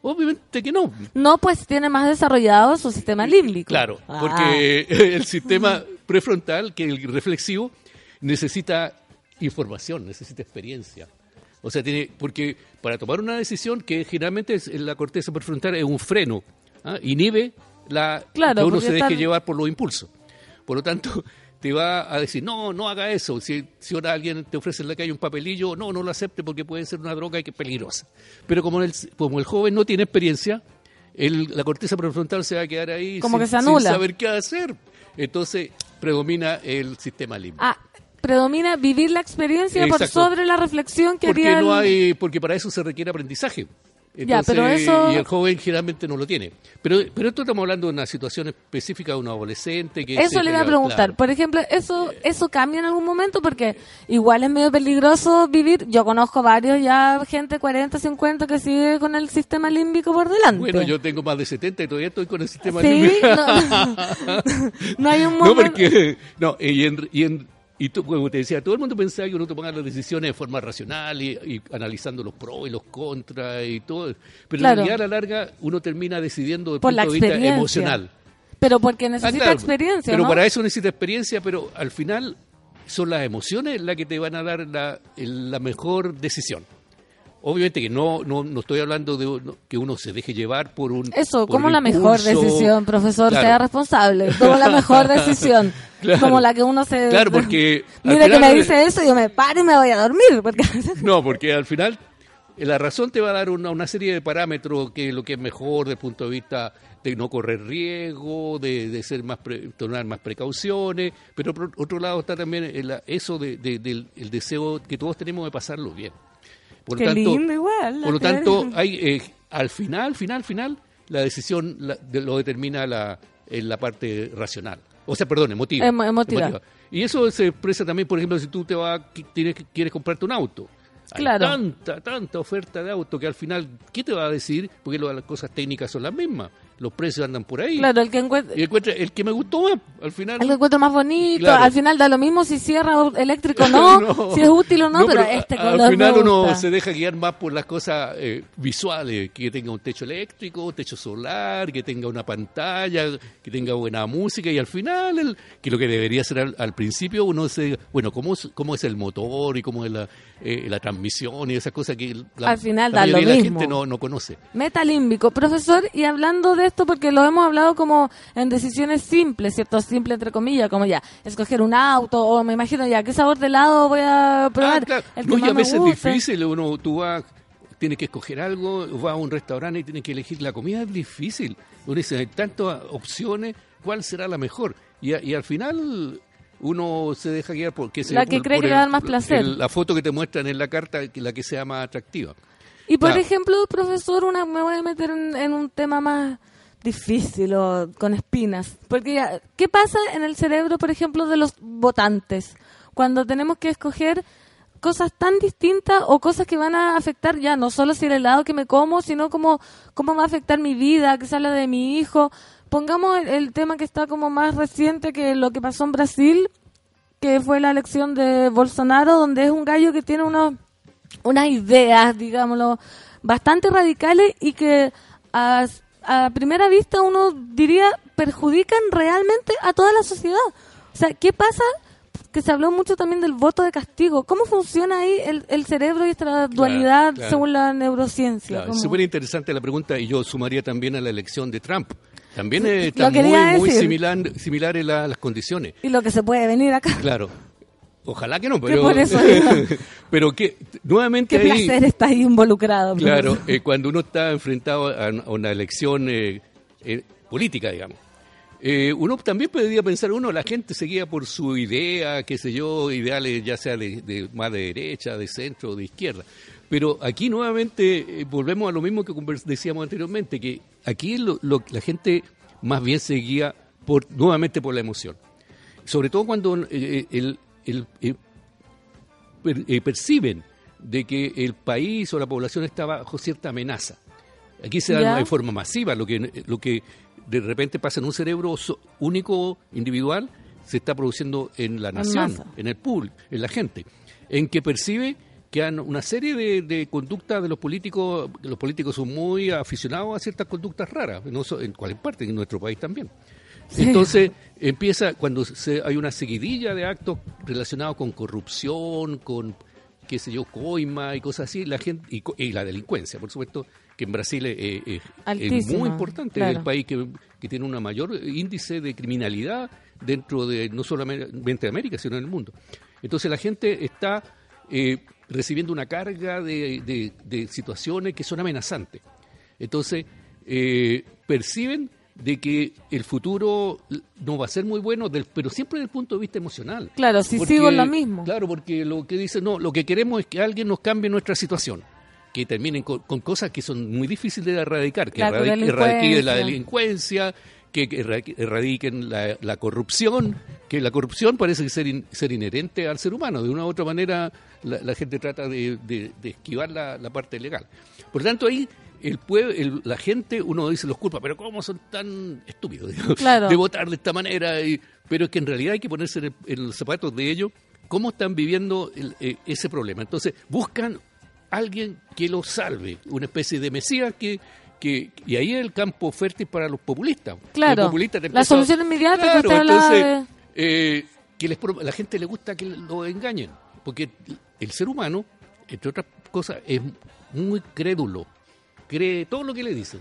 Obviamente que no. No, pues tiene más desarrollado su sistema límbico. Claro, Ah. porque el sistema prefrontal, que el reflexivo, necesita información, necesita experiencia. O sea, tiene, porque para tomar una decisión que generalmente es, en la corteza prefrontal es un freno, ¿ah? inhibe la, Claro, que uno se deje están- llevar por los impulsos. Por lo tanto, te va a decir, no, no haga eso. Si, si ahora alguien te ofrece en la calle un papelillo, no, no lo acepte porque puede ser una droga que es peligrosa. Pero como el, como el joven no tiene experiencia, el- la corteza prefrontal se va a quedar ahí Como sin, que se sin anula. saber qué hacer. Entonces predomina el sistema límbico. Ah, predomina vivir la experiencia por sobre la reflexión que porque haría no hay, porque para eso se requiere aprendizaje. Ya, pero eso- Y el joven generalmente no lo tiene. Pero, pero esto estamos hablando de una situación específica de un adolescente que... Eso le iba a preguntar. claro. Por ejemplo, ¿eso eso cambia en algún momento? Porque igual es medio peligroso vivir. Yo conozco varios ya, gente 40, 50, que sigue con el sistema límbico por delante. Bueno, yo tengo más de 70 y todavía estoy con el sistema Sí, límbico. no, no hay un No, momento... porque. No, y, en, y, en- y tú, como te decía, todo el mundo pensaba que uno tomaba las decisiones de forma racional y, y analizando los pros y los contras y todo. Pero Claro. en realidad, a la larga, uno termina decidiendo desde Por la punto de vista emocional. Pero porque Ah, necesita claro, experiencia, Pero ¿no? para eso necesita experiencia, pero al final son las emociones las que te van a dar la mejor decisión. Obviamente que no, no, no estoy hablando de uno- que uno se deje llevar por un. Eso, por como la mejor decisión, profesor, Claro. sea responsable. Como la mejor decisión. Claro. Como la que uno se... Claro, porque Mira que me dice eso, yo me paro y me voy a dormir. Porque... No, porque al final eh, la razón te va a dar una, una serie de parámetros que lo que es mejor desde el punto de vista de no correr riesgo, de, de ser más pre- tomar más precauciones, pero por otro lado está también el- eso de- de- del el deseo que todos tenemos de pasarlo bien. Por Qué lo tanto, lindo igual, la Por lo tanto, hay eh, al final, final, final, la decisión la- de- lo determina la, en la parte racional. O sea, perdón, emotiva. Emo- emotiva. Y eso se expresa también, por ejemplo, si tú te vas, tienes, quieres comprarte un auto. Hay Claro. tanta, tanta oferta de auto que al final, ¿qué te va a decir? Porque lo- las cosas técnicas son las mismas. Los precios andan por ahí. Claro, el que encuentra... Y encuentra el que me gustó más, al final. El que encuentro más bonito, Claro. al final da lo mismo si cierra eléctrico o no, No. si es útil o no, No, pero, pero este color Al final uno se deja guiar más por las cosas eh, visuales, que tenga un techo eléctrico, un techo solar, que tenga una pantalla, que tenga buena música y al final, el- que lo que debería ser al, al principio, uno se, bueno, ¿cómo es, cómo es el motor y cómo es la, eh, la transmisión y esas cosas que la, Al final la da lo gente no, no conoce. Metalímbico. Profesor, y hablando de esto, porque lo hemos hablado como en decisiones simples, ¿cierto? Simple entre comillas, como ya, escoger un auto, o me imagino ya, ¿qué sabor de helado voy a probar? Ah, claro. El que No, y más a me veces es difícil, uno, tú vas, tienes que escoger algo, vas a un restaurante y tienes que elegir la comida, es difícil. Uno dice, hay tantas opciones, ¿cuál será la mejor? Y, a- y al final uno se deja guiar por qué sé La que por- cree por que le a dar más placer. el- la foto que te muestran en la carta, la que sea más atractiva. Y por Claro. ejemplo, profesor, una, me voy a meter en, en un tema más difícil o con espinas. Porque, ya, ¿qué pasa en el cerebro, por ejemplo, de los votantes? Cuando tenemos que escoger cosas tan distintas o cosas que van a afectar ya no solo si el helado que me como, sino como cómo va a afectar mi vida, que sale de mi hijo. Pongamos el, tema que está como más reciente que lo que pasó en Brasil, que fue la elección de Bolsonaro, donde es un gallo que tiene unos unas ideas, digámoslo, bastante radicales y que a primera vista uno diría perjudican realmente a toda la sociedad. O sea, ¿qué pasa? Que se habló mucho también del voto de castigo. ¿Cómo funciona ahí el, el cerebro y esta dualidad claro. según la neurociencia? Claro, súper interesante la pregunta y yo sumaría también a la elección de Trump. También Lo están muy, muy similar, similares la- las condiciones. Y lo que se puede venir acá. Claro. Ojalá que no, pero por eso digo. pero que nuevamente ¿Qué ahí placer está ahí involucrado? claro, eh, cuando uno está enfrentado a, una elección eh, eh, política, digamos. uno también podría pensar, uno, la gente seguía por su idea, qué sé yo, ideales ya sea de, de más de derecha, de centro, de izquierda. Pero aquí nuevamente volvemos a lo mismo que decíamos anteriormente, que aquí lo- lo- la gente más bien seguía por, nuevamente por la emoción. Sobre todo cuando eh, el, el- eh, per- eh, perciben de que el país o la población está bajo cierta amenaza. Aquí se da de forma masiva, lo que, lo que de repente pasa en un cerebro único, individual, se está produciendo en la nación, en el público, en la gente, en que percibe que han una serie de, de conductas de los políticos, los políticos son muy aficionados a ciertas conductas raras, no so- en cualquier parte, en nuestro país también. Entonces empieza cuando se, hay una seguidilla de actos relacionados con corrupción, con qué sé yo, coima y cosas así, la gente y, la delincuencia, por supuesto, que en Brasil es, es- es Altísima, muy importante, claro. es el país que, que tiene un mayor índice de criminalidad dentro de no solamente de América, sino en el mundo. Entonces la gente está eh, recibiendo una carga de, de- de situaciones que son amenazantes. Entonces eh, perciben de que el futuro no va a ser muy bueno, del- pero siempre desde el punto de vista emocional. Claro, si Porque- sigo en lo mismo. Claro, porque lo que dicen, no, lo que queremos es que alguien nos cambie nuestra situación, que terminen con, con cosas que son muy difíciles de erradicar, que erradiquen la delincuencia. que que erra- erradiquen la, la corrupción, que la corrupción parece ser, in- ser inherente al ser humano, de una u otra manera la, la gente trata de, de- de esquivar la, la parte legal. Por tanto, ahí el pueblo, el- la gente, uno dice los culpa, pero ¿cómo son tan estúpidos Claro. de votar de esta manera? Y- pero es que en realidad hay que ponerse en, el- en los zapatos de ellos, cómo están viviendo el- eh, ese problema. Entonces, buscan alguien que los salve, una especie de mesías que... Que, y ahí es el campo fértil para los populistas. Claro. Los populistas te La solución inmediata Claro, entonces, eh, que les la gente le gusta que lo engañen, porque el ser humano, entre otras cosas, es muy crédulo, cree todo lo que le dicen.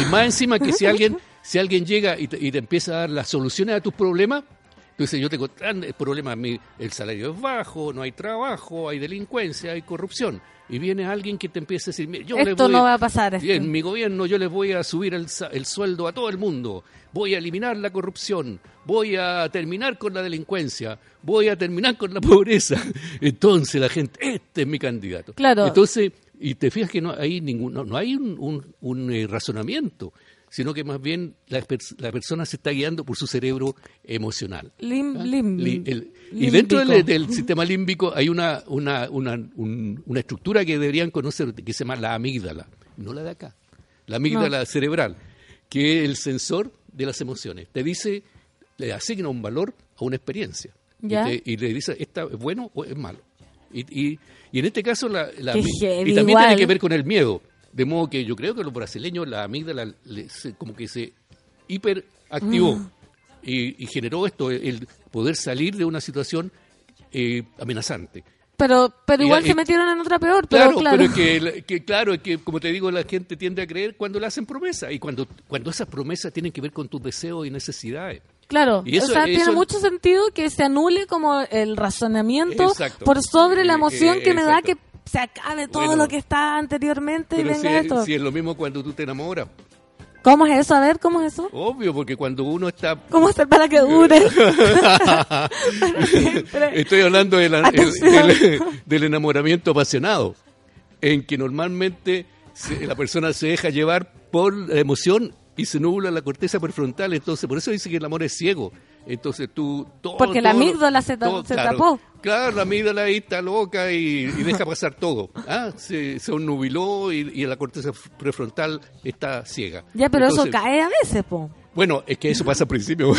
Y más encima que si alguien, si alguien llega y te, y te empieza a dar las soluciones a tus problemas, entonces yo tengo grandes problemas, mi- el salario es bajo, no hay trabajo, hay delincuencia, hay corrupción. Y viene alguien que te empieza a decir, "Mire, yo les Esto voy no va a pasar, esto. En mi gobierno yo les voy a subir el, el sueldo a todo el mundo, voy a eliminar la corrupción, voy a terminar con la delincuencia, voy a terminar con la pobreza. Entonces la gente, este es mi candidato. Claro. Entonces, y te fijas que no hay ningún, no, no hay un, un- un, eh, razonamiento. sino que más bien la, la persona se está guiando por su cerebro emocional. Lim, lim- Li- el- y dentro del, del sistema límbico hay una, una, una, un- una estructura que deberían conocer que se llama la amígdala, no la de acá, la amígdala cerebral, que es el sensor de las emociones. Te dice, le asigna un valor a una experiencia y, Ya. te- y le dice, ¿está es bueno o es malo? Y, y- y en este caso, la, heavy, y también igual. tiene que ver con el miedo. De modo que yo creo que los brasileños, la amígdala le- se- como que se hiperactivó Mm. y, y generó esto, el poder salir de una situación eh, amenazante. Pero, pero igual se metieron en otra peor. Pero Claro, claro, pero es que, que claro, es que como te digo, la gente tiende a creer cuando le hacen promesas y cuando, cuando esas promesas tienen que ver con tus deseos y necesidades. Claro, Y eso- o sea, eso- tiene mucho sentido que se anule como el razonamiento Exacto. por sobre la Eh, emoción eh, que me da que se acabe todo Bueno. lo que está anteriormente y venga si, esto. si es lo mismo cuando tú te enamoras. ¿Cómo es eso? A ver, ¿cómo es eso? Obvio, porque cuando uno está... ¿Cómo hacer para que dure? Estoy hablando de la- el- Atención. del, del enamoramiento apasionado, en que normalmente la persona se deja llevar por la emoción y se nubla la corteza prefrontal. Entonces, por eso dice que el amor es ciego. Entonces tú... todo- Porque la todo amígdala se ta- se claro, tapó. Claro, la amígdala ahí está loca y, y deja pasar todo. Ah, se, se nubiló y, y la corteza prefrontal está ciega. ya, pero Entonces, eso cae a veces, po. bueno, es que eso pasa al principio.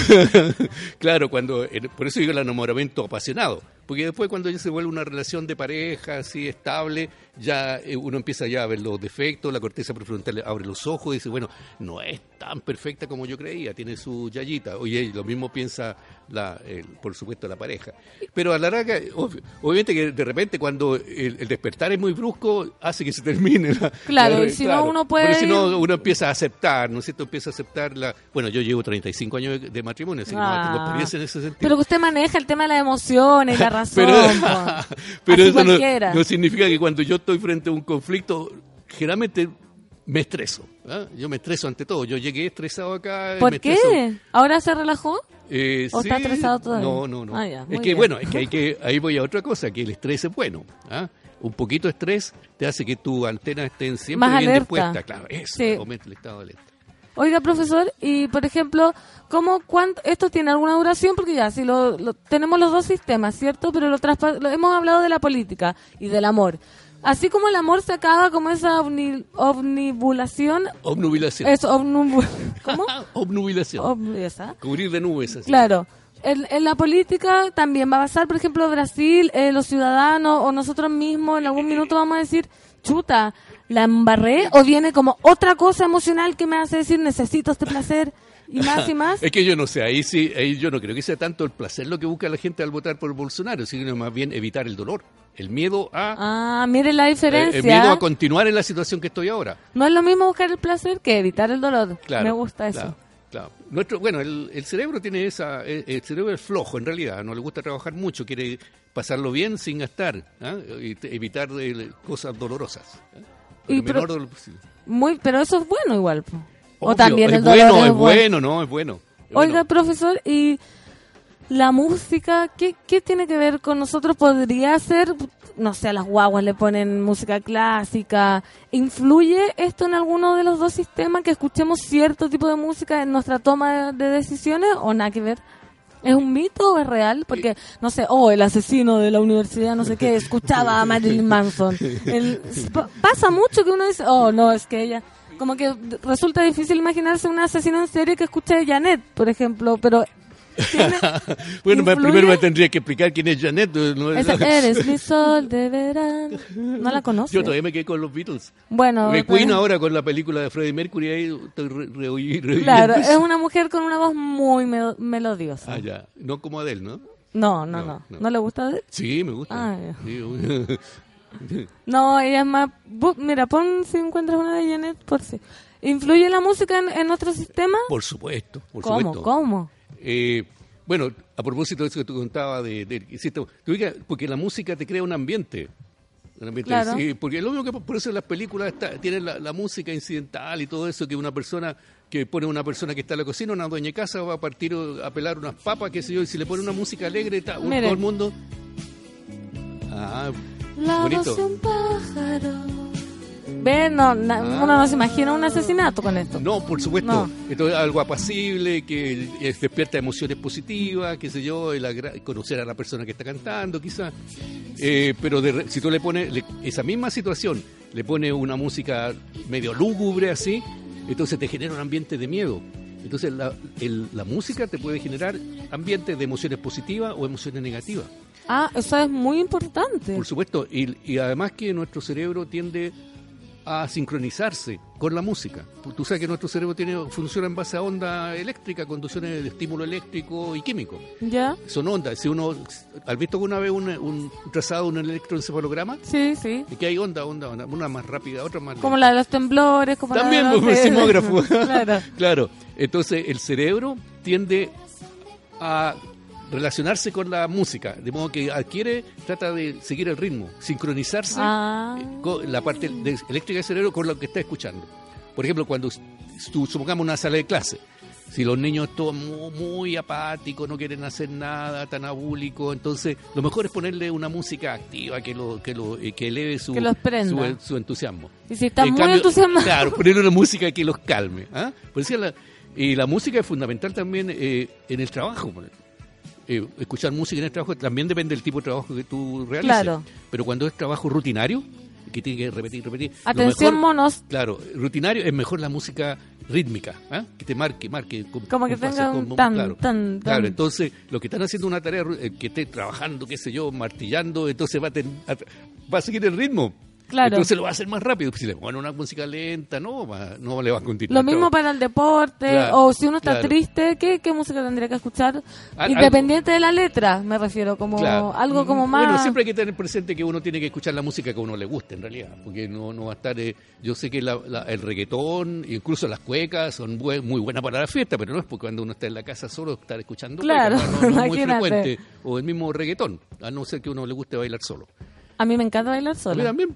claro, cuando eh, por eso digo el enamoramiento apasionado, porque después cuando ya se vuelve una relación de pareja así estable, ya eh, uno empieza ya a ver los defectos, la corteza prefrontal abre los ojos y dice, bueno, no es tan perfecta como yo creía, tiene su yayita. Oye, lo mismo piensa la, el- por supuesto la pareja. Pero a la larga, ob- obviamente que de repente cuando el, el despertar es muy brusco, hace que se termine la, Claro, la- y si no, uno puede Pero si no, uno empieza a aceptar, ¿no es cierto? Empieza a aceptar la... Bueno, yo llevo 35 años de, de matrimonio, así que no Ah. tengo experiencia en ese sentido. Pero que usted maneja el tema de las emociones la razón. pero, pero eso no, no significa que cuando yo estoy frente a un conflicto, generalmente me estreso. ¿ah? Yo me estreso ante todo. Yo llegué estresado acá. ¿Por me qué? estreso. ¿Ahora se relajó? Eh, ¿O está estresado todavía? No, no, no. Ah, ya, es que bien. bueno, es que hay que ahí voy a otra cosa, que el estrés es bueno. ¿ah? Un poquito de estrés te hace que tus antenas estén siempre Más bien alerta. dispuestas. Claro, eso, Sí. aumenta el estado de alerta. Oiga, profesor, y por ejemplo, ¿cómo, cuánto, ¿esto tiene alguna duración? Porque ya, si lo, lo- tenemos los dos sistemas, ¿cierto? Pero lo, lo- hemos hablado de la política y del amor. Así como el amor se acaba como esa ovni- omnibulación, Obnubilación. es omnubu- ¿cómo? Obnubilación. Ob- esa. Cubrir de nubes. así. Claro. En, en la política también va a pasar, por ejemplo, Brasil, eh, los ciudadanos o nosotros mismos en algún minuto vamos a decir, chuta, la embarré o viene como otra cosa emocional que me hace decir necesito este placer y más y más. Es que yo no sé, ahí sí, ahí yo no creo que sea tanto el placer lo que busca la gente al votar por Bolsonaro, sino más bien evitar el dolor, el miedo a Ah, mire la eh, diferencia. el miedo a continuar en la situación que estoy ahora. no es lo mismo buscar el placer que evitar el dolor. Claro, me gusta eso. Claro, claro. Nuestro, bueno, el, el cerebro tiene esa, el, el cerebro es flojo en realidad, no le gusta trabajar mucho, quiere pasarlo bien sin gastar, ¿ah? Te- evitar eh, cosas dolorosas. Con Y el pero- menor dolor posible. Muy, pero eso es bueno igual. po. o también es el dolor bueno, es bueno. bueno, no, es bueno. Es Oiga, bueno. profesor, y la música, ¿qué, ¿qué tiene que ver con nosotros? ¿Podría ser, no sé, a las guaguas le ponen música clásica? ¿Influye esto en alguno de los dos sistemas que escuchemos cierto tipo de música en nuestra toma de, de decisiones o nada que ver? ¿Es un mito o es real? Porque, no sé, oh, el asesino de la universidad, no sé qué, escuchaba a Marilyn Manson. El- pa- pasa mucho que uno dice, oh, no, es que ella... Como que resulta difícil imaginarse un asesino en serie que escuche a Janet, por ejemplo, pero... bueno, influye- primero me tendría que explicar quién es Janet. no- Esa, eres mi sol de verano. No la conoce. Yo todavía me quedé con los Beatles. Bueno, Me Queen ahora con la película de Freddie Mercury, ahí estoy re- re- reviviendo Claro, es una mujer con una voz muy me- melodiosa. Ah, ya. No como Adele, ¿no? No, no, no, No, no. no. le gusta? Sí, me gusta. Ah. Sí, No, ella es más... Mira, pon si encuentras una de Janet, por si. ¿Influye la música en, en nuestro sistema? por supuesto, por ¿Cómo? supuesto. ¿Cómo? Eh, bueno, a propósito de eso que tú contabas, de, de- digas, porque la música te crea un ambiente. Un ambiente Claro. sí, porque lo mismo que por eso en las películas está, tienen la, la música incidental y todo eso, que una persona que pone una persona que está en la cocina, una dueña de casa, va a partir a pelar unas papas, qué sé yo, y si le pone una música alegre, un- todo el mundo... Ah, La bonito. de un pájaro Ve, no, na- uno no se imagina un asesinato con esto. No, por supuesto. No. Esto es algo apacible, que despierta emociones positivas, qué sé yo, el conocer a la persona que está cantando, quizás. Eh, pero de si tú le pones le- esa misma situación, le pones una música medio lúgubre así, entonces te genera un ambiente de miedo. Entonces la, el- la música te puede generar ambientes de emociones positivas o emociones negativas. Ah, eso es muy importante. Por supuesto, y, y además que nuestro cerebro tiende a sincronizarse con la música. Tú sabes que nuestro cerebro tiene, funciona en base a onda eléctrica, conducciones de estímulo eléctrico y químico. ¿Ya? Son ondas. Si uno, ¿Has visto alguna vez un, un trazado, un electroencefalograma? Sí, sí. Y que hay onda, onda, onda, una más rápida, otra más Como la de los temblores, como También, la de pues, los- sismógrafo. claro. Claro. Entonces, el cerebro tiende a relacionarse con la música, de modo que adquiere, trata de seguir el ritmo, sincronizarse Ah. eh, con la parte de- eléctrica del cerebro con lo que está escuchando. Por ejemplo, cuando tú, supongamos una sala de clase, si los niños están muy, muy apáticos, no quieren hacer nada, tan abúlicos, entonces lo mejor es ponerle una música activa que lo que lo eh, que eleve su, Que los prenda. su, su entusiasmo. Y si están En muy entusiasmados. Claro, ponerle una música que los calme. ¿ah? Por eso la- y la música es fundamental también eh, en el trabajo. Eh, escuchar música en el trabajo también depende del tipo de trabajo que tú realices. Claro. Pero cuando es trabajo rutinario, que tiene que repetir, repetir. Atención, mejor- monos. Claro, rutinario es mejor la música rítmica, ¿ah? que te marque, marque. con- Como que con tenga fase, un con- tan, claro. tan, Claro, entonces, los que están haciendo una tarea, eh, que esté trabajando, qué sé yo, martillando, entonces va a, ten- a- va a seguir el ritmo. Claro. Entonces lo va a hacer más rápido. Si le ponen una música lenta, no, va- no le va a continuar. Lo mismo para el deporte, Claro, o si uno está claro. triste, ¿qué, ¿qué música tendría que escuchar? Al- Independiente de la letra, me refiero, como Claro. algo como más... Bueno, siempre hay que tener presente que uno tiene que escuchar la música que a uno le guste, en realidad. Porque no, no va a estar. eh, yo sé que la- la- el reggaetón, incluso las cuecas, son bue- muy buenas para la fiesta, pero no es porque cuando uno está en la casa solo estar escuchando Claro, cuecas, no, no- no es muy frecuente. O el mismo reggaetón, a no ser que a uno le guste bailar solo. A mí me encanta bailar A mí también.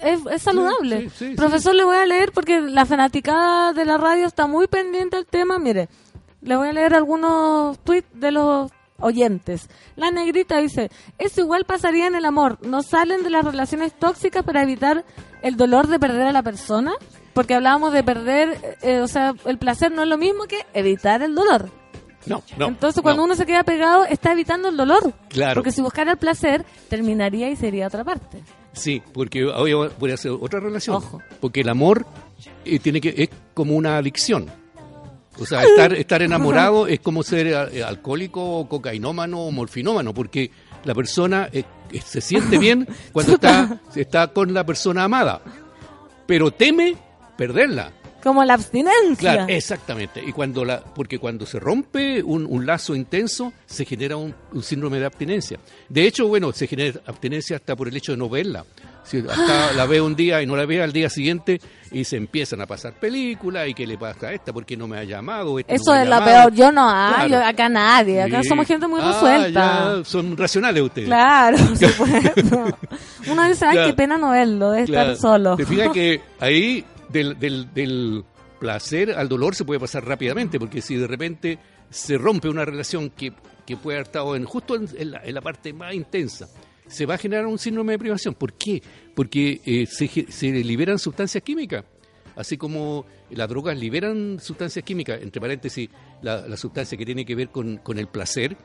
Es, es saludable. Sí, sí, sí, Profesor, le voy a leer porque la fanaticada de la radio está muy pendiente del tema. Mire, le voy a leer algunos tweets de los oyentes. La negrita dice, eso igual pasaría en el amor. ¿No salen de las relaciones tóxicas para evitar el dolor de perder a la persona? Porque hablábamos de perder, eh, o sea, el placer no es lo mismo que evitar el dolor. No, no. Entonces, cuando no. uno se queda pegado, está evitando el dolor. Claro. Porque si buscara el placer, terminaría y sería otra parte. Sí, porque hoy voy a hacer otra relación. Porque el amor eh, tiene que es como una adicción. O sea, estar, estar enamorado es como ser eh, alcohólico, o cocainómano o morfinómano, porque la persona eh, eh, se siente bien cuando está, está con la persona amada, pero teme perderla. Como la abstinencia. Claro, exactamente. Y cuando la, porque cuando se rompe un, un lazo intenso, se genera un, un síndrome de abstinencia. De hecho, bueno, se genera abstinencia hasta por el hecho de no verla. Si hasta la ve un día y no la ve al día siguiente y se empiezan a pasar películas y qué le pasa a esta, porque no me ha llamado. Este Eso no es la peor. Yo no, Claro. yo- acá nadie. Acá somos gente muy Ah, resuelta. ya, son racionales ustedes. Claro, supuesto. Uno dice, ay, Claro. qué pena no verlo, de Claro. estar solo. Te fijas que ahí del, del, placer al dolor se puede pasar rápidamente, porque si de repente se rompe una relación que, que puede haber estado en, justo en, la, en la parte más intensa, se va a generar un síndrome de privación. ¿Por qué? Porque eh, se, se liberan sustancias químicas. Así como las drogas liberan sustancias químicas, entre paréntesis, la, la sustancia que tiene que ver con, con el placer,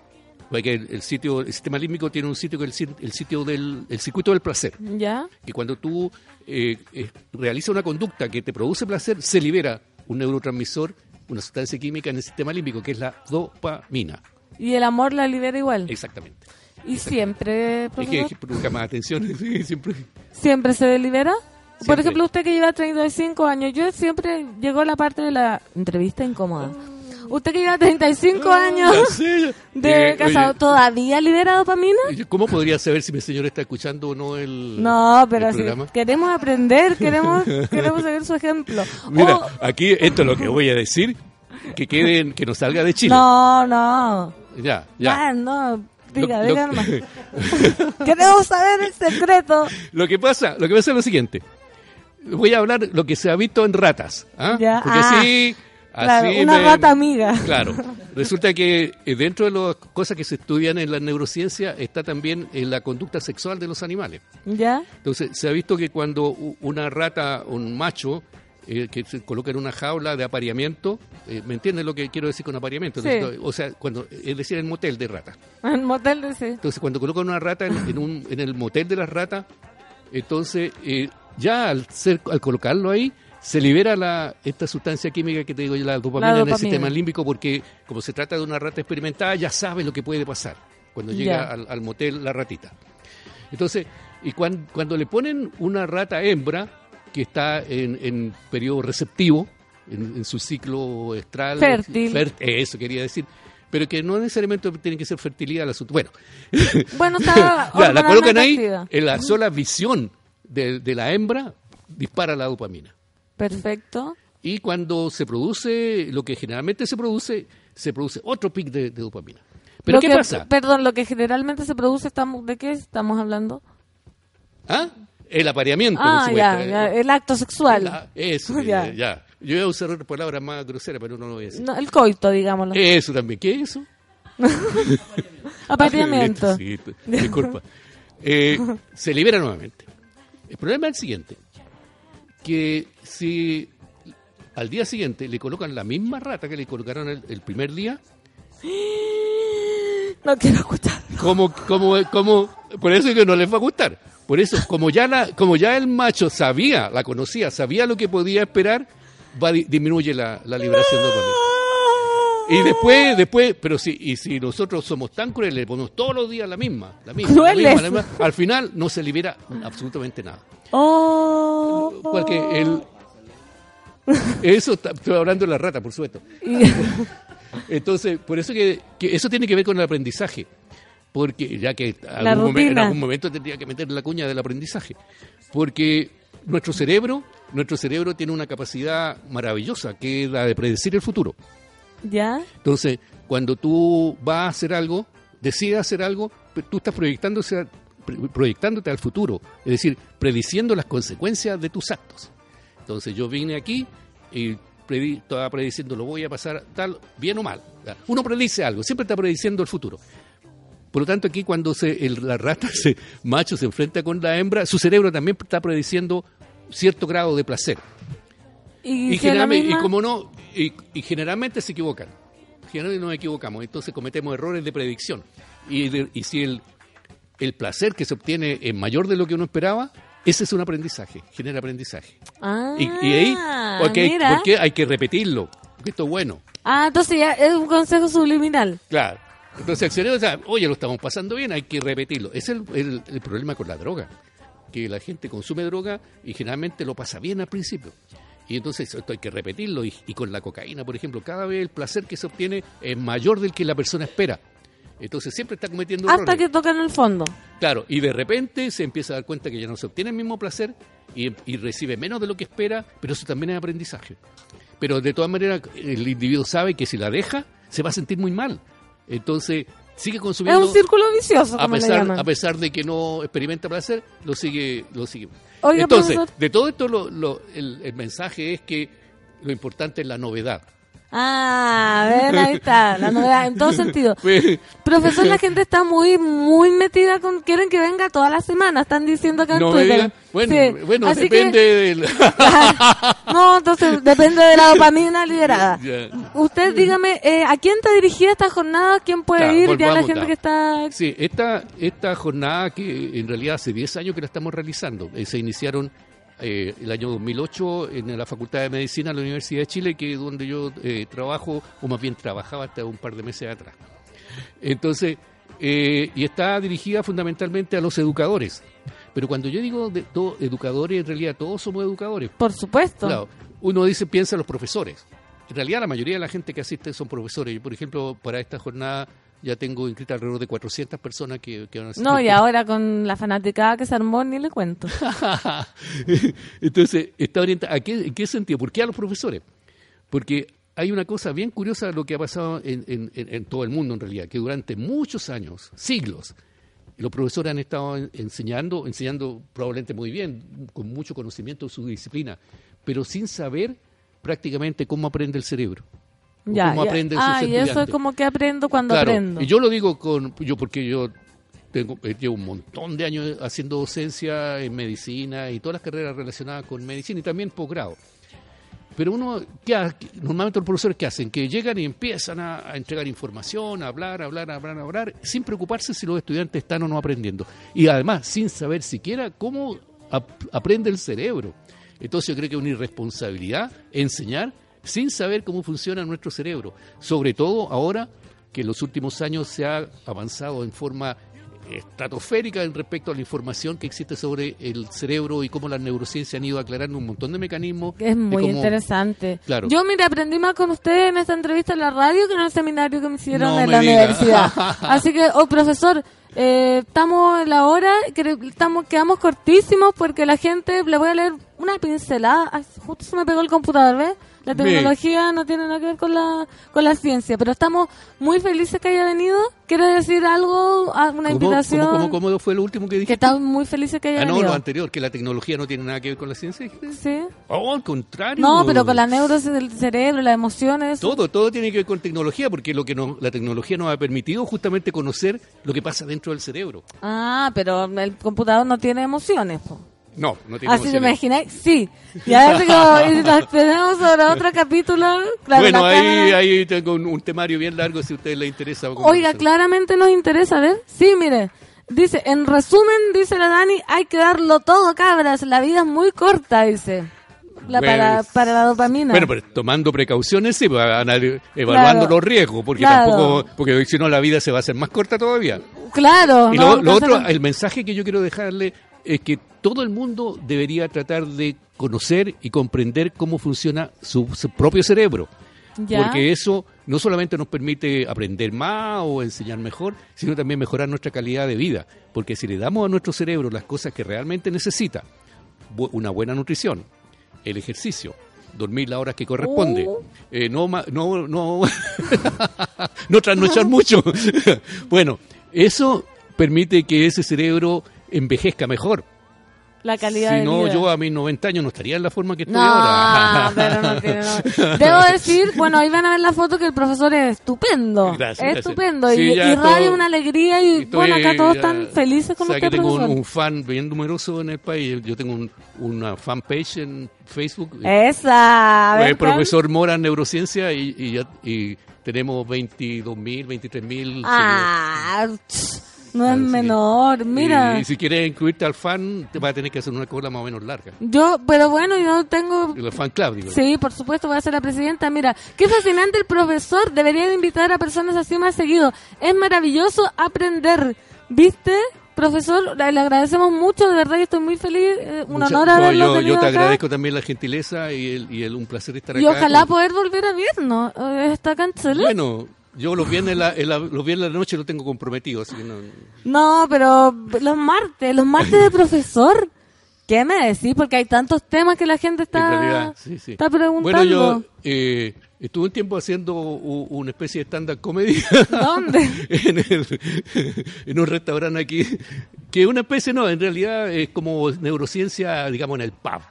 porque el, el sitio, el sistema límbico tiene un sitio que es el, el sitio del el circuito del placer ¿Ya? que cuando tú eh, eh, realizas una conducta que te produce placer, se libera un neurotransmisor, una sustancia química en el sistema límbico, que es la dopamina. Y el amor la libera igual. Exactamente. Y siempre, Es profesor, que provoca más atención, siempre. siempre se libera. Por Siempre. ejemplo, usted que lleva 35 años, yo siempre llegó la parte de la entrevista incómoda. Usted que lleva 35 años Ah, Sí. de Eh, casado, oye, ¿todavía libera dopamina? ¿Cómo podría saber si mi señor está escuchando o no el, No, pero el si queremos aprender, queremos queremos seguir su ejemplo. Mira, O- aquí esto es lo que voy a decir, que queden, que no salga de Chile. no, no. Ya, ya. Ah, no, diga, Lo- diga lo- nomás. Queremos saber el secreto. Lo que pasa, lo que pasa es lo siguiente. Voy a hablar lo que se ha visto en ratas, ¿ah? Ya, Porque ah, así, claro, así una me- rata amiga. Claro. Resulta que eh, dentro de las cosas que se estudian en la neurociencia está también en la conducta sexual de los animales. ¿Ya? Entonces, se ha visto que cuando una rata, un macho, eh, que se coloca en una jaula de apareamiento, eh, ¿me entiendes lo que quiero decir con apareamiento? Sí. O sea, cuando, es decir, en motel de ratas. En motel de sí. Entonces, cuando colocan una rata en, en un, en el motel de las ratas, entonces eh, ya al, ser, al colocarlo ahí, se libera la, esta sustancia química que te digo yo, la dopamina, La en el sistema límbico, porque como se trata de una rata experimentada, ya sabe lo que puede pasar cuando llega al, al motel la ratita. Entonces, y cuan- cuando le ponen una rata hembra que está en, en periodo receptivo, en, en su ciclo estral, Fértil. fert- eso quería decir, pero que no necesariamente tiene que ser fertilidad el asunto. Bueno, Bueno, está ya, la colocan ahí, en la sola visión de, de la hembra dispara la dopamina. Perfecto. Y cuando se produce, lo que generalmente se produce, se produce otro pic de, de dopamina. Pero Lo ¿qué que- pasa? Perdón, lo que generalmente se produce, estamos, ¿de qué estamos hablando? ¿Ah? El apareamiento, Ah, por ya, el acto sexual. La- eso, Ya. ya. ya. Yo iba a usar palabras más groseras, pero no lo voy a decir. No, el coito, digámoslo. Eso también. ¿Qué es eso? Apareamiento. Sí, disculpa. Eh, se libera nuevamente. El problema es el siguiente, que si al día siguiente le colocan la misma rata que le colocaron el, el primer día, No quiero escuchar. como, como, como, por eso es que no les va a gustar. Por eso, como ya, la, como ya el macho sabía, la conocía, sabía lo que podía esperar, va, disminuye la, la liberación de dopamina. Y después, después, pero si, y si nosotros somos tan crueles, le ponemos todos los días la misma, la misma, la misma, la misma, al final no se libera absolutamente nada. Oh. Porque el, eso, estoy hablando de la rata, por supuesto. Entonces, por eso que, que eso tiene que ver con el aprendizaje. Porque ya que La algún momen- en algún momento tendría que meter la cuña del aprendizaje. Porque nuestro cerebro, nuestro cerebro tiene una capacidad maravillosa, que es la de predecir el futuro. ¿Ya? Entonces, cuando tú vas a hacer algo, decides hacer algo, tú estás proyectándose, a- pre- proyectándote al futuro, es decir, prediciendo las consecuencias de tus actos. Entonces, yo vine aquí y estaba prediciendo lo voy a pasar tal, bien o mal. Uno predice algo, siempre está prediciendo el futuro. Por lo tanto, aquí cuando se, el, la rata se, macho se enfrenta con la hembra, su cerebro también está prediciendo cierto grado de placer. Y, generalmente, y como no, y, y generalmente se equivocan. Generalmente nos equivocamos, entonces cometemos errores de predicción. Y, de- y si el, el placer que se obtiene es mayor de lo que uno esperaba, ese es un aprendizaje, genera aprendizaje. Ah, Y, y ahí, porque hay, mira. porque hay que repetirlo, porque esto es bueno. Ah, entonces ya es un consejo subliminal. Claro. Entonces el cerebro dice, oye, lo estamos pasando bien, hay que repetirlo. Ese es el, el- el problema con la droga, que la gente consume droga y generalmente lo pasa bien al principio. Y entonces esto hay que repetirlo. Y, y con la cocaína, por ejemplo, cada vez el placer que se obtiene es mayor del que la persona espera. Entonces siempre está cometiendo Hasta errores. que tocan el fondo. Claro, y de repente se empieza a dar cuenta que ya no se obtiene el mismo placer y, y recibe menos de lo que espera, pero eso también es aprendizaje. Pero de todas maneras, el individuo sabe que si la deja, se va a sentir muy mal. Entonces, sigue Es consumiendo. un círculo vicioso, a le pesar, llaman. a pesar de que no experimenta placer, lo sigue. Lo sigue. Oiga, Entonces, profesor. de todo esto, lo- lo- el, el mensaje es que lo importante es la novedad. Ah, ven, ahí está, la novedad, en todo sentido. Profesor, la gente está muy, muy metida con, quieren que venga toda la semana, están diciendo acá en no Twitter. bueno, Sí, bueno así depende que- del. no, entonces depende de la dopamina liberada. Ya. Usted dígame, eh, ¿a quién está dirigida esta jornada? ¿Quién puede ir? Ya la gente que está... Sí, esta, esta jornada que en realidad hace 10 años que la estamos realizando, eh, se iniciaron eh, el año 2008 en la Facultad de Medicina de la Universidad de Chile, que es donde yo eh, trabajo, o más bien trabajaba hasta un par de meses atrás. Entonces, eh, y está dirigida fundamentalmente a los educadores. Pero cuando yo digo de educadores, en realidad todos somos educadores. Por supuesto. Claro, uno dice, piensa en los profesores. En realidad la mayoría de la gente que asiste son profesores. Yo, por ejemplo, para esta jornada ya tengo inscrita alrededor de 400 personas que, que van a. No, y ahora con la fanaticada que se armó, ni le cuento. Entonces, está orientada. ¿a qué, ¿En qué sentido? ¿Por qué a los profesores? Porque hay una cosa bien curiosa de lo que ha pasado en, en- en- todo el mundo, en realidad, que durante muchos años, siglos, los profesores han estado en- enseñando, enseñando probablemente muy bien, con mucho conocimiento de su disciplina, pero sin saber prácticamente cómo aprende el cerebro. Ya, cómo ya. aprenden Ah, sus y eso es como que aprendo cuando Claro, aprendo. Y yo lo digo con yo porque yo tengo eh, llevo un montón de años haciendo docencia en medicina y todas las carreras relacionadas con medicina y también posgrado. Pero uno, ¿qué ha- normalmente los profesores qué hacen? Que llegan y empiezan a, a entregar información, a hablar, a hablar, a hablar, a hablar, sin preocuparse si los estudiantes están o no aprendiendo. Y además, sin saber siquiera cómo ap- aprende el cerebro. Entonces yo creo que es una irresponsabilidad enseñar sin saber cómo funciona nuestro cerebro. Sobre todo ahora que en los últimos años se ha avanzado en forma estratosférica en respecto a la información que existe sobre el cerebro y cómo las neurociencias han ido aclarando un montón de mecanismos. Es muy cómo- interesante. Claro. Yo, mira, aprendí más con usted en esta entrevista en la radio que en el seminario que me hicieron No en me la diga. universidad. Así que, oh, profesor, eh, estamos en la hora, estamos, quedamos cortísimos porque la gente, le voy a leer una pincelada. Ay, justo se me pegó el computador, ¿ves? La tecnología no tiene nada que ver con la, con la ciencia, pero estamos muy felices que haya venido. ¿Quiere decir algo? Ah, ¿Una ¿Cómo, invitación? cómo, cómo, cómo fue lo último que Que dijiste? estamos muy felices que haya Ah, no, venido. lo anterior, que la tecnología no tiene nada que ver con la ciencia. dijiste? Sí. Oh, al contrario. No, pero con la neurosis del cerebro, las emociones. Todo, todo tiene que ver con tecnología, porque lo que nos- la tecnología nos ha permitido justamente conocer lo que pasa dentro del cerebro. Ah, pero el computador no tiene emociones. po. No, no tiene Así emociones. imagináis, sí. Y ahora como, y nos tenemos otro capítulo. Claro, bueno, ahí, ahí tengo un, un temario bien largo si a ustedes les interesa. Oiga, claramente nos interesa, ¿ver? Sí, mire. Dice, en resumen, dice la Dani, hay que darlo todo, cabras. La vida es muy corta, dice. La, para, para la dopamina. Bueno, pero tomando precauciones, sí, anal- evaluando Claro. los riesgos, porque Claro. tampoco, porque si no la vida se va a hacer más corta todavía. claro. Y no, lo, lo otro, el mensaje que yo quiero dejarle es que todo el mundo debería tratar de conocer y comprender cómo funciona su, su propio cerebro. Ya. Porque eso no solamente nos permite aprender más o enseñar mejor, sino también mejorar nuestra calidad de vida. Porque si le damos a nuestro cerebro las cosas que realmente necesita, una buena nutrición, el ejercicio, dormir las horas que corresponde, Oh. eh, no, no, no, no trasnochar mucho. bueno, eso permite que ese cerebro envejezca mejor. La calidad Si de no, vida. yo a mis 90 años no estaría en la forma que estoy No, ahora. pero no tiene no. Debo decir, bueno, ahí van a ver la foto que el profesor es estupendo. Gracias, es estupendo. Sí, y, y radio todo- una alegría y Estoy, bueno, acá todos ya- están felices con o sea, usted, que tengo un, profesor. un fan bien numeroso en el país. Yo tengo un- una fanpage en Facebook. Esa, ver, el profesor Mora en Neurociencia y, y, ya- y tenemos 22 mil, 23 mil. Ah, ch, no es menor, mira. Y, si quieres incluirte al fan, te vas a tener que hacer una cola más o menos larga. Yo, pero bueno, yo tengo... El fan club, digo. Sí, por supuesto, voy a ser la presidenta. Mira, qué fascinante el profesor. Debería de invitar a personas así más seguido. Es maravilloso aprender. ¿Viste? Profesor, le agradecemos mucho, de verdad, y estoy muy feliz. eh, Un Mucha- honor no, haberlo yo, tenido yo te acá. agradezco también la gentileza y, el, y el- un placer estar Y acá. ojalá con- poder volver a vernos. Eh, ¿Está Chile? Bueno, yo los viernes, la, la- los viernes de la noche lo tengo comprometido, así que no... No, pero los martes, los martes de profesor. ¿Qué me decís? Porque hay tantos temas que la gente está, En realidad, sí, sí. está preguntando. Bueno, yo eh, estuve un tiempo haciendo una especie de stand-up comedy. ¿Dónde? en, el- en un restaurante aquí. Que una especie, no, en realidad es como neurociencia, digamos, en el pub.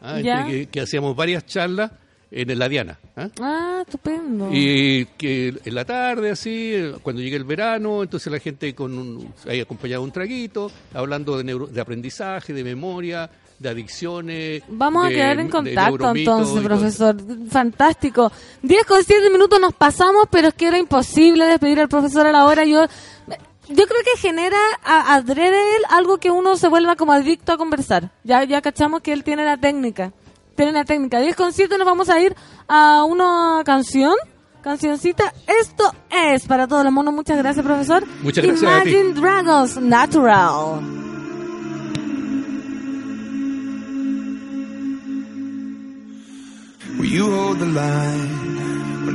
¿ah? Que hacíamos varias charlas en la Diana. ¿ah? Ah, estupendo. Y que en la tarde, así, cuando llegue el verano, entonces la gente con un, ahí acompañado un traguito, hablando de, neuro- de aprendizaje, de memoria, de adicciones. Vamos a quedar en contacto entonces, profesor. Fantástico. 10 con 7 minutos nos pasamos, pero es que era imposible despedir al profesor a la hora. Yo yo creo que genera a, adrede él algo que uno se vuelva como adicto a conversar. Ya ya cachamos que él tiene la técnica. Tiene la técnica. 10 con 7 nos vamos a ir a una canción. Cancioncita. Esto es para todos los monos. Muchas gracias, profesor. Muchas gracias a ti. Imagine Dragons Natural. Will you hold the line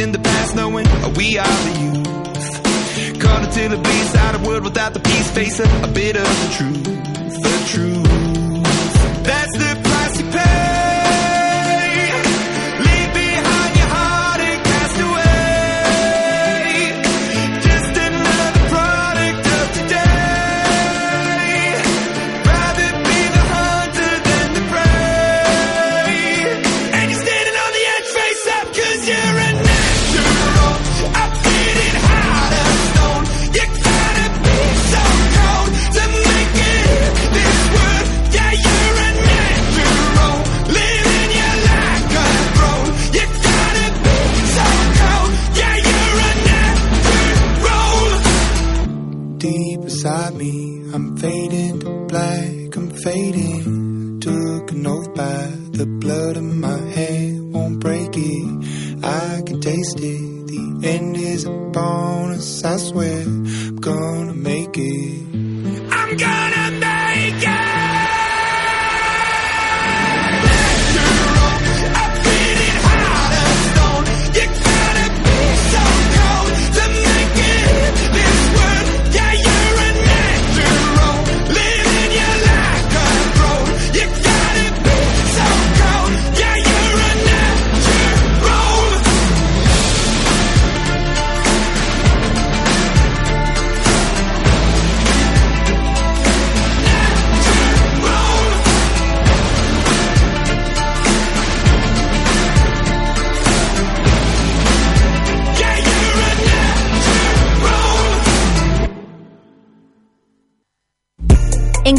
find the the past, knowing we are the youth. Caught until it bleeds out of world without the peace, face a, a bit of the truth, the truth. It. The end is a bonus, I swear. I'm gonna make it. I'm gonna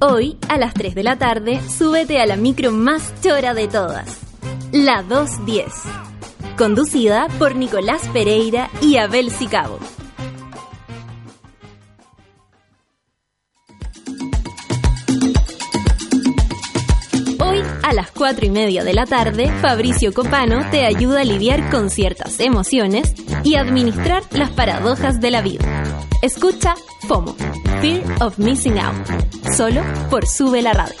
Hoy, a las 3 de la tarde, súbete a la micro más chora de todas, la 210, conducida por Nicolás Pereira y Abel Sicabo. Hoy, a las 4 y media de la tarde, Fabricio Copano te ayuda a lidiar con ciertas emociones y administrar las paradojas de la vida. Escucha FOMO, Fear of Missing Out, solo por Sube la Radio.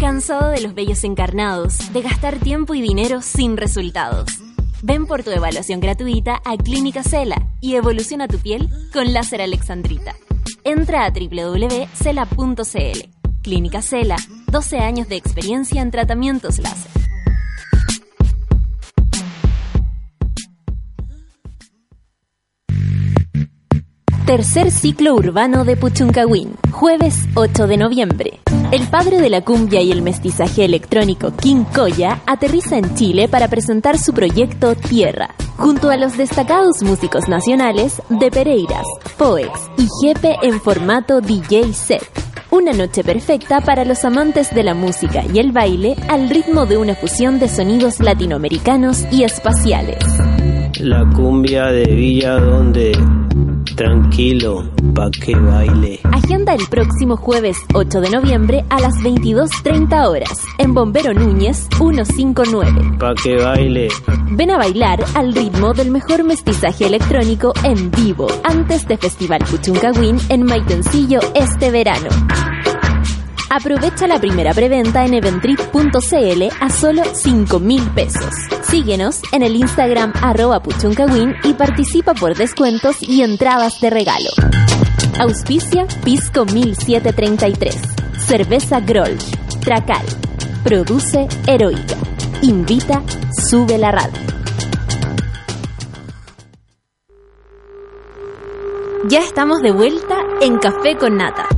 ¿Cansado de los bellos encarnados, de gastar tiempo y dinero sin resultados? Ven por tu evaluación gratuita a Clínica Cela y evoluciona tu piel con láser alexandrita. Entra a www.cela.cl. Clínica Cela, 12 años de experiencia en tratamientos láser. Tercer ciclo urbano de Puchuncahuín, jueves 8 de noviembre. El padre de la cumbia y el mestizaje electrónico King Koya aterriza en Chile para presentar su proyecto Tierra, junto a los destacados músicos nacionales de Pereiras, Poex y Jepe en formato DJ set. Una noche perfecta para los amantes de la música y el baile al ritmo de una fusión de sonidos latinoamericanos y espaciales. La cumbia de Villa donde tranquilo pa que baile. Agenda el próximo jueves 8 de noviembre a las 22.30 horas en Bombero Núñez 159. Pa que baile. Ven a bailar al ritmo del mejor mestizaje electrónico en vivo antes de Festival Puchuncahuín en Maitencillo este verano. Aprovecha la primera preventa en eventrip.cl a solo 5 mil pesos. Síguenos en el Instagram arroba y participa por descuentos y entradas de regalo. Auspicia Pisco 1733. Cerveza Grolsch. Tracal. Produce Heroica. Invita Sube la Radio. Ya estamos de vuelta en Café con Nata.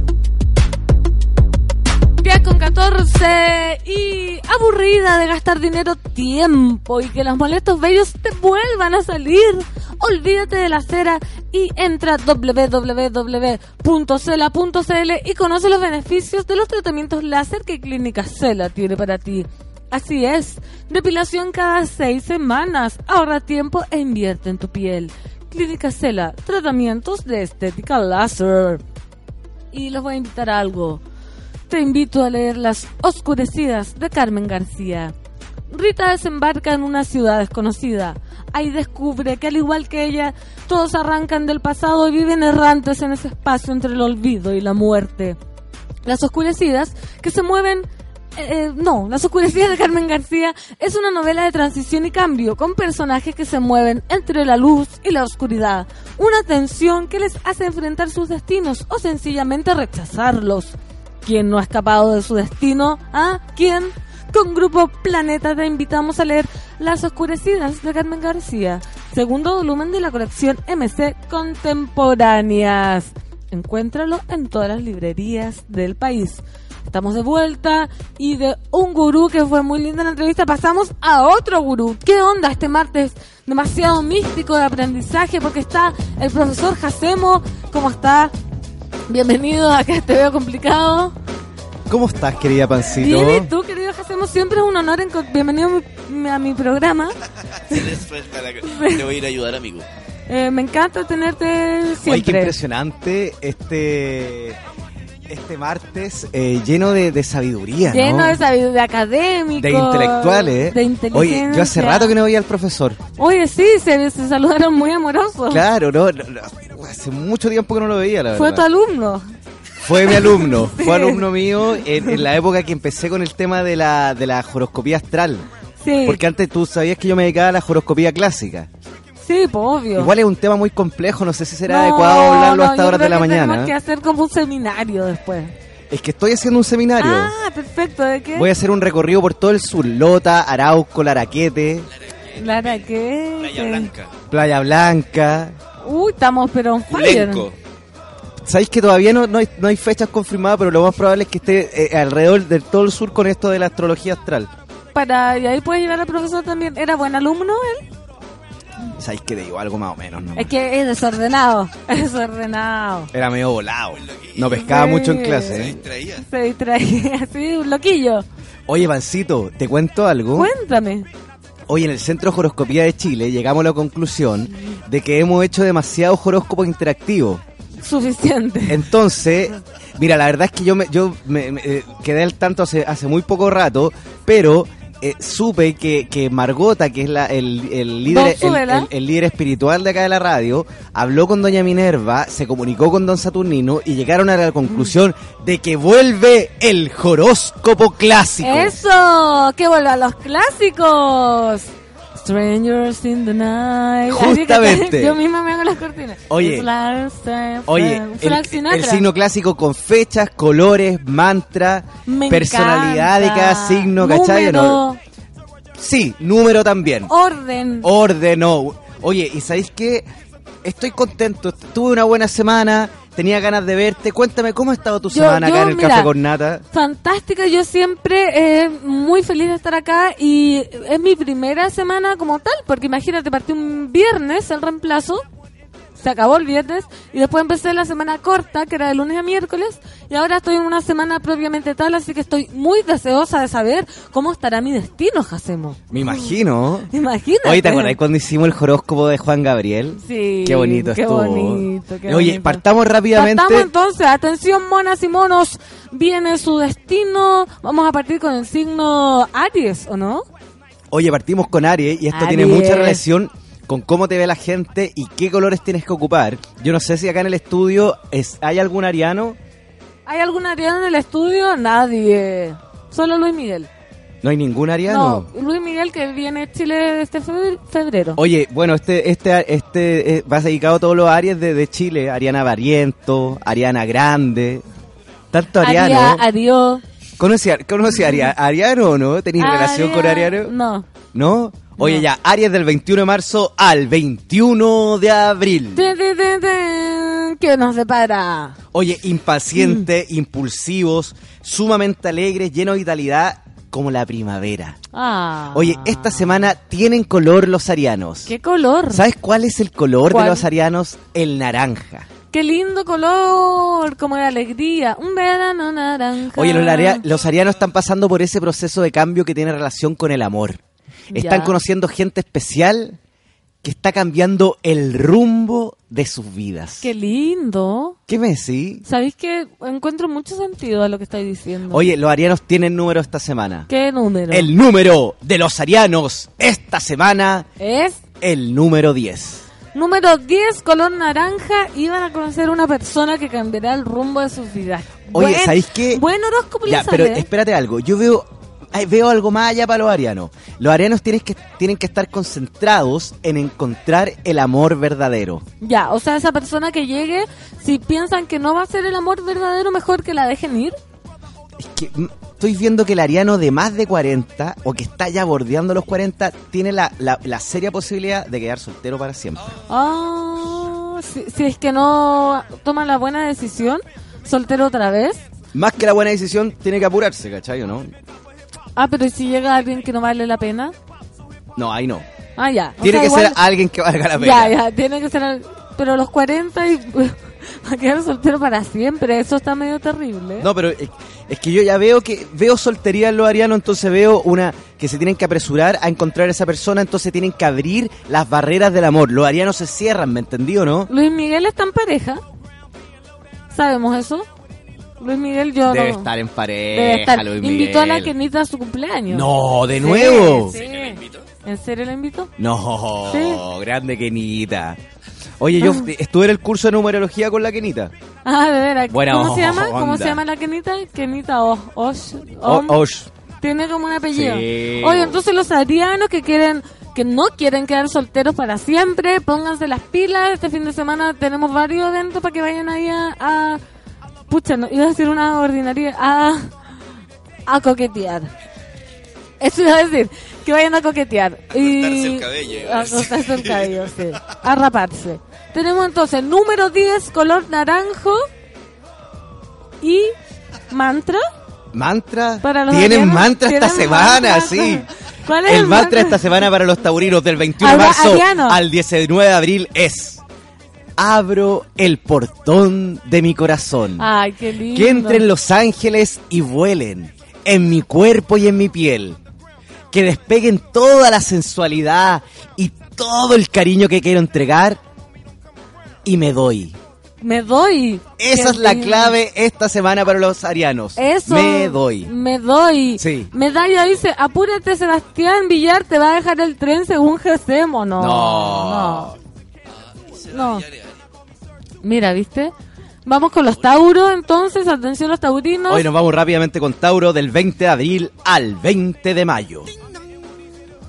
10 con 14 y aburrida de gastar dinero, tiempo y que los molestos bellos te vuelvan a salir. Olvídate de la cera y entra a www.cela.cl y conoce los beneficios de los tratamientos láser que Clínica Cela tiene para ti. Así es, depilación cada seis semanas, ahorra tiempo e invierte en tu piel. Clínica Cela, tratamientos de estética láser. Y los voy a invitar a algo. Te invito a leer Las Oscurecidas de Carmen García. Rita desembarca en una ciudad desconocida. Ahí descubre que al igual que ella, todos arrancan del pasado y viven errantes en ese espacio entre el olvido y la muerte. Las Oscurecidas, que se mueven... eh, no, Las Oscurecidas de Carmen García es una novela de transición y cambio, con personajes que se mueven entre la luz y la oscuridad. Una tensión que les hace enfrentar sus destinos o sencillamente rechazarlos. ¿Quién no ha escapado de su destino? ¿Ah? ¿Quién? Con Grupo Planeta te invitamos a leer Las Oscurecidas de Carmen García, segundo volumen de la colección MC Contemporáneas. Encuéntralo en todas las librerías del país. Estamos de vuelta y de un gurú que fue muy linda la entrevista pasamos a otro gurú. ¿Qué onda este martes? Demasiado místico de aprendizaje porque está el profesor Jacemo. ¿Cómo está? Bienvenido a que te veo complicado. ¿Cómo estás, querida Pancito? Bien, y tú, querido Jacemo, siempre es un honor. En, bienvenido a mi, a mi programa. Se les suelta la... Te voy a ir a ayudar, amigo. Eh, me encanta tenerte siempre. Ay, qué impresionante este este martes eh, lleno de, de sabiduría, ¿no? Lleno de sabiduría académico. De intelectuales, ¿eh? De inteligencia. Oye, yo hace rato que no veía al profesor. Oye, sí, se, se saludaron muy amorosos. Claro, no, no, no, hace mucho tiempo que no lo veía, la Fue verdad. tu alumno. Fue mi alumno, Sí. fue alumno mío en, en la época que empecé con el tema de la, de la horoscopía astral. Sí. Porque antes tú sabías que yo me dedicaba a la horoscopía clásica. Sí, pues obvio. Igual es un tema muy complejo, no sé si será No, adecuado hablarlo no, hasta horas de la mañana. Tenemos que hacer como un seminario después. Es que estoy haciendo un seminario. Ah, perfecto. ¿De qué? Voy a hacer un recorrido por todo el sur, Lota, Arauco, Laraquete, Lara, ¿qué? Playa Blanca. Playa Blanca. Uy, estamos pero on fire. Sabéis que todavía no, no, hay, no hay fechas confirmadas, pero lo más probable es que esté eh, alrededor de todo el sur con esto de la astrología astral. Para, y ahí puedes llevar al profesor también. ¿Era buen alumno él? Sabéis que te digo algo más o menos, ¿no? Es que es desordenado. Es desordenado. Era medio volado. No pescaba Sí. mucho en clase. ¿eh? Distraía. Se distraía así, un loquillo. Oye, Pancito, ¿te cuento algo? Cuéntame. Hoy en el Centro de Horoscopía de Chile llegamos a la conclusión de que hemos hecho demasiado horóscopo interactivo. Suficiente. Entonces, mira, la verdad es que yo me, yo me, me, eh, quedé al tanto hace, hace muy poco rato, pero eh, supe que, que Margota, que es la, el, el líder, el- el líder espiritual de acá de la radio, habló con Doña Minerva, se comunicó con Don Saturnino y llegaron a la conclusión de que vuelve el horóscopo clásico. Eso, que vuelvan los clásicos. Strangers in the night. Justamente. yo misma me hago las cortinas. Oye. Oye, el, signo clásico con fechas, colores, mantra, Me personalidad de cada signo, ¿cachai? Número, ¿No? Sí, número también. orden. Orden, no. Oye, ¿y sabéis qué? Estoy contento. Tuve una buena semana. Tenía ganas de verte. Cuéntame, ¿cómo ha estado tu Yo- semana yo, acá en el mira, Café con Nata? Fantástica, yo siempre eh, muy feliz de estar acá y es mi primera semana como tal, porque imagínate, partí un viernes el reemplazo, se acabó el viernes y después empecé la semana corta, que era de lunes a miércoles, y ahora estoy en una semana propiamente tal, así que estoy muy deseosa de saber cómo estará mi destino, Jacemo. Me imagino. Imagínate. Oye, ¿te acordás cuando hicimos el horóscopo de Juan Gabriel? Sí, Qué bonito qué estuvo. bonito, qué Oye, bonito. partamos rápidamente. Partamos entonces, atención monas y monos, viene su destino, vamos a partir con el signo Aries, ¿o no? Oye, partimos con Aries y esto tiene mucha relación con cómo te ve la gente y qué colores tienes que ocupar. Yo no sé si acá en el estudio es, hay algún ariano. ¿Hay algún ariano en el estudio? Nadie. Solo Luis Miguel. ¿No hay ningún ariano? No, Luis Miguel que viene a Chile este febre- febrero. Oye, bueno, este este este eh, va dedicado a todos los Aries de, de Chile. Ariana Barriento, Ariana Grande. Tanto Ariano. Aria, Ario. ¿Conoce, conoce a Aria- Ariano o no? ¿Tenéis relación con Aria- Ariano? No. ¿No? Oye, ya, Aries del 21 de marzo al 21 de abril. ¿Qué nos separa? Oye, impacientes, Mm. impulsivos, sumamente alegres, llenos de vitalidad, como la primavera. Ah. Oye, esta semana tienen color los arianos. ¿Qué color? ¿Sabes cuál es el color ¿Cuál? de los arianos? El naranja. Qué lindo color, como de alegría. Un verano naranja. Oye, los, los arianos están pasando por ese proceso de cambio que tiene relación con el amor. Están Ya. conociendo gente especial que está cambiando el rumbo de sus vidas. Qué lindo. ¿Qué me decís? ¿Sabéis que encuentro mucho sentido a lo que estáis diciendo? Oye, los arianos tienen número esta semana. ¿Qué número? El número de los arianos esta semana, Es el número 10. número 10, color naranja. Y van a conocer una persona que cambiará el rumbo de sus vidas. Oye, Buen- ¿sabéis qué? Buen horóscopo Ya, pero espérate algo. Yo veo veo algo más allá para los arianos. Los arianos tienen que, tienen que estar concentrados en encontrar el amor verdadero. Ya, o sea, esa persona que llegue, si piensan que no va a ser el amor verdadero, mejor que la dejen ir. que mm, estoy viendo que el ariano de más de 40 o que está ya bordeando los 40 tiene la, la, la seria posibilidad de quedar soltero para siempre. Ah, si, si es que no toman la buena decisión, soltero otra vez. Más que la buena decisión, tiene que apurarse, ¿cachai o no? Ah, pero ¿y si llega alguien que no vale la pena? No, ahí no. Ah, ya. O Tiene sea, que igual- ser alguien que valga la pena. Ya, ya, tiene que ser... Pero los 40 y... Va a quedar soltero para siempre, eso está medio terrible. No, pero es, que yo ya veo que veo soltería en los arianos, entonces veo una que se tienen que apresurar a encontrar a esa persona, entonces tienen que abrir las barreras del amor. Los arianos se cierran, ¿me entendió, no? Luis Miguel está en pareja. ¿Sabemos eso? Luis Miguel yo Debe no... estar en pareja, Debe estar. Luis Invitó a la Miguel. Kenita a su cumpleaños. No, ¿de Sí, nuevo? sí. ¿En serio la invitó? No, Sí. grande Kenita. Oye, yo estuve en el curso de numerología con la Kenita. Ah, de veras. Buena ¿Cómo se llama? ¿Cómo onda. se llama la Kenita? Kenita Osh. Osh. Osh. Tiene como un apellido. Sí. Oye, entonces los arianos que quieren, que no quieren quedar solteros para siempre, pónganse las pilas. Este fin de semana tenemos varios eventos para que vayan ahí a, a- pucha, no, iba a decir una ordinaria, a, a coquetear. Eso iba a decir, que vayan a coquetear. Y cortarse el cabello, a A cortarse el cabello, sí. A raparse. Tenemos entonces número 10, color naranjo. Y mantra. ¿Mantra? Para los Tienen arianos, mantra esta ¿tienen semana, mantra? sí. ¿Cuál es el el mantra mantra? esta semana para los taurinos del 21 de marzo ariano. al 19 de abril es Abro el portón de mi corazón. Ay, qué lindo. Que entren los ángeles y vuelen en mi cuerpo y en mi piel. Que despeguen toda la sensualidad y todo el cariño que quiero entregar y me doy. Me doy. Esa Qué es la lindo. clave esta semana para los arianos. Eso. Me doy. Me doy. Sí. Medalla dice, apúrate Sebastián Villar, te va a dejar el tren según Gesemo. No. No. No. No. Mira, ¿viste? Vamos con los Tauros, entonces, atención los taurinos. Hoy nos vamos rápidamente con Tauro del 20 de abril al 20 de mayo.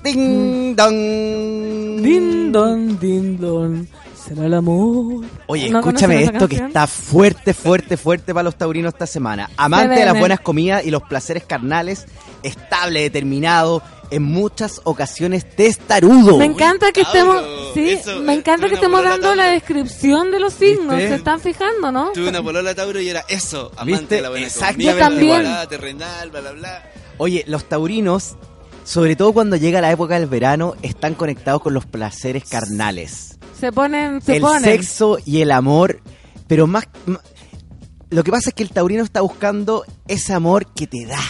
Ding dong. Din don, din don. Será el amor. Oye, ¿No escúchame esto que está fuerte, fuerte, fuerte para los taurinos esta semana. Amante de las buenas comidas y los placeres carnales, estable, determinado, en muchas ocasiones testarudo. Me encanta que estemos, sí, eso, me encanta que estemos dando la descripción de los signos. ¿Viste? Se están fijando, ¿no? Tuve una polola Tauro y era eso, amante ¿Viste? de la buena Yo también. temporada terrenal, bla, bla, bla. Oye, los taurinos, sobre todo cuando llega la época del verano, están conectados con los placeres carnales. Se ponen, se el ponen. sexo y el amor, pero más, Lo que pasa es que el taurino está buscando ese amor que te da,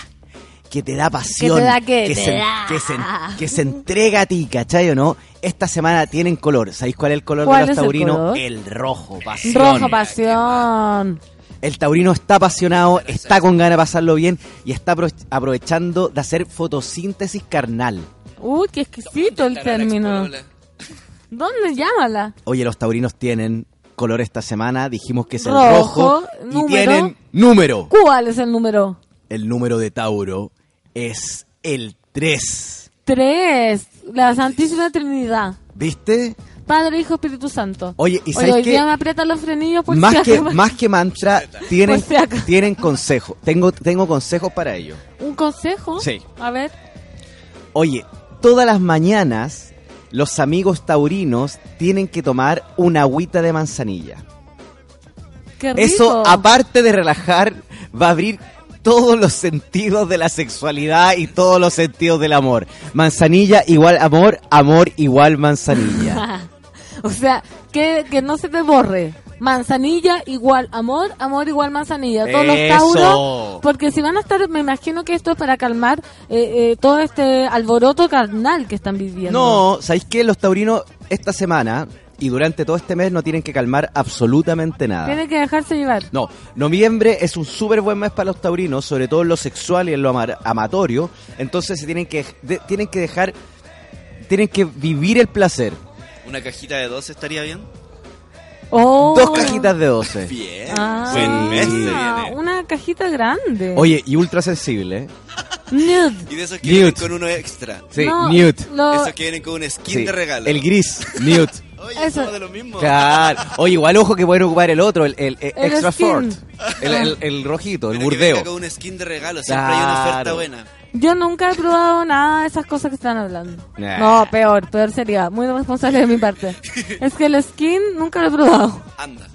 que te da pasión, Que te da, que te se, da. que se- que se entrega a ti, ¿cachai o no? Esta semana tienen color. ¿Sabéis cuál es el color ¿Cuál de los el taurinos? El rojo, pasión. Rojo pasión. El taurino está apasionado, está con ganas de pasarlo bien y está apro- aprovechando de hacer fotosíntesis carnal. Uy, qué exquisito el término. ¿Dónde llámala? Oye, los taurinos tienen color esta semana, dijimos que es el Rojo, rojo, y número. tienen número. ¿Cuál es el número? El número de Tauro es el 3. Tres. La Santísima Trinidad. ¿Viste? Padre, Hijo, Espíritu Santo. Oye, ¿y Oye, sabes hoy qué? día me aprietan los frenillos por Más si que, más que mantra, tienen, Por si acaso. tienen consejo. Tengo, tengo consejos para ello. ¿Un consejo? Sí. A ver. Oye, todas las mañanas los amigos taurinos tienen que tomar una agüita de manzanilla. Qué rico. Eso, aparte de relajar, va a abrir todos los sentidos de la sexualidad y todos los sentidos del amor. Manzanilla igual amor, amor igual manzanilla. o sea, que, que no se te borre. Manzanilla igual amor, amor igual manzanilla. Todos los tauros. Porque si van a estar, me imagino que esto es para calmar eh, eh, todo este alboroto carnal que están viviendo. No, ¿sabéis qué? Los taurinos esta semana y durante todo este mes no tienen que calmar absolutamente nada. Tiene que dejarse llevar. No, noviembre es un súper buen mes para los taurinos, sobre todo en lo sexual y en lo ama- amatorio. Entonces se tienen que, de- tienen que dejar, tienen que vivir el placer. ¿Una cajita de dos estaría bien? Oh. Dos cajitas de 12. Bien. Ah, Buen mes se viene. una cajita grande. Oye, y ultra sensible. ¿eh? Nude. Y de esos que Nude. vienen con uno extra. Sí, No, nude. lo- Esos que vienen con un skin Sí, de regalo. El gris, nude. Oye, Eso. somos de lo mismo. Claro. Oye, igual ojo que pueden ocupar el otro, el, el- el El extra skin. fort. El, el- el rojito, el Pero que burdeo. venga con un skin de regalo. Siempre hay una oferta Claro. buena. Yo nunca he probado nada de esas cosas que están hablando. Nah. No, peor, peor sería. Muy responsable de mi parte. es que el skin nunca lo he probado. Anda.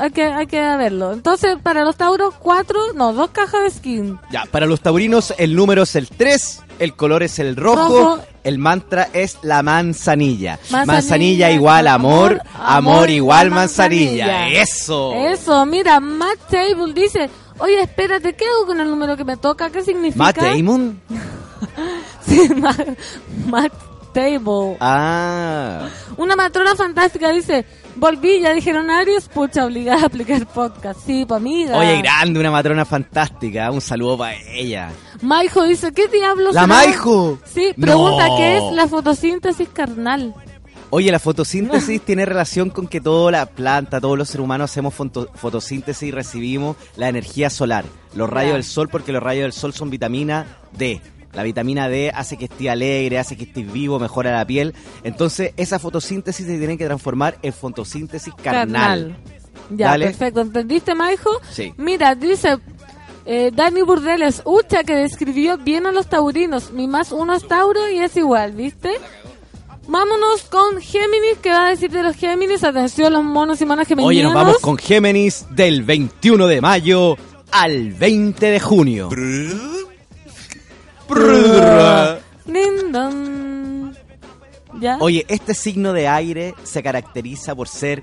Hay que, hay que verlo. Entonces, para los tauros, cuatro, no, dos cajas de skin. Ya, para los taurinos el número es el 3, el color es el rojo, Rojo. El mantra es la manzanilla. Manzanilla, Manzanilla, igual amor, amor, igual igual manzanilla. manzanilla. Eso. Eso, mira, Matt Table dice, oye, espérate, ¿qué hago con el número que me toca? ¿Qué significa? Matt Damon. Sí, Matt, Matt Table. Ah. Una matrona fantástica dice, volví, ya dijeron Aries, pucha, obligada a aplicar podcast. Sí, pa' amiga. Oye, grande, una matrona fantástica. Un saludo para ella. Maijo dice, ¿qué diablos ¡La será?" Maijo! Sí, pregunta, No. ¿qué es la fotosíntesis carnal? Oye, la fotosíntesis tiene relación con que toda la planta, todos los seres humanos hacemos foto- fotosíntesis y recibimos la energía solar, los rayos del sol, porque los rayos del sol son vitamina D. La vitamina D hace que esté alegre, hace que estés vivo, mejora la piel. Entonces, esa fotosíntesis se tiene que transformar en fotosíntesis carnal. Ya, Dale. perfecto. ¿Entendiste, Maijo? Sí. Mira, dice eh, Dani Burdeles, Ucha, que describió bien a los taurinos. Mi más uno es Tauro y es igual, ¿viste? Vámonos con Géminis, ¿qué va a decir de los Géminis? Atención, los monos y monas geminianos. Oye, nos vamos con Géminis del 21 de mayo al 20 de junio. ¿Ya? Oye, este signo de aire se caracteriza por ser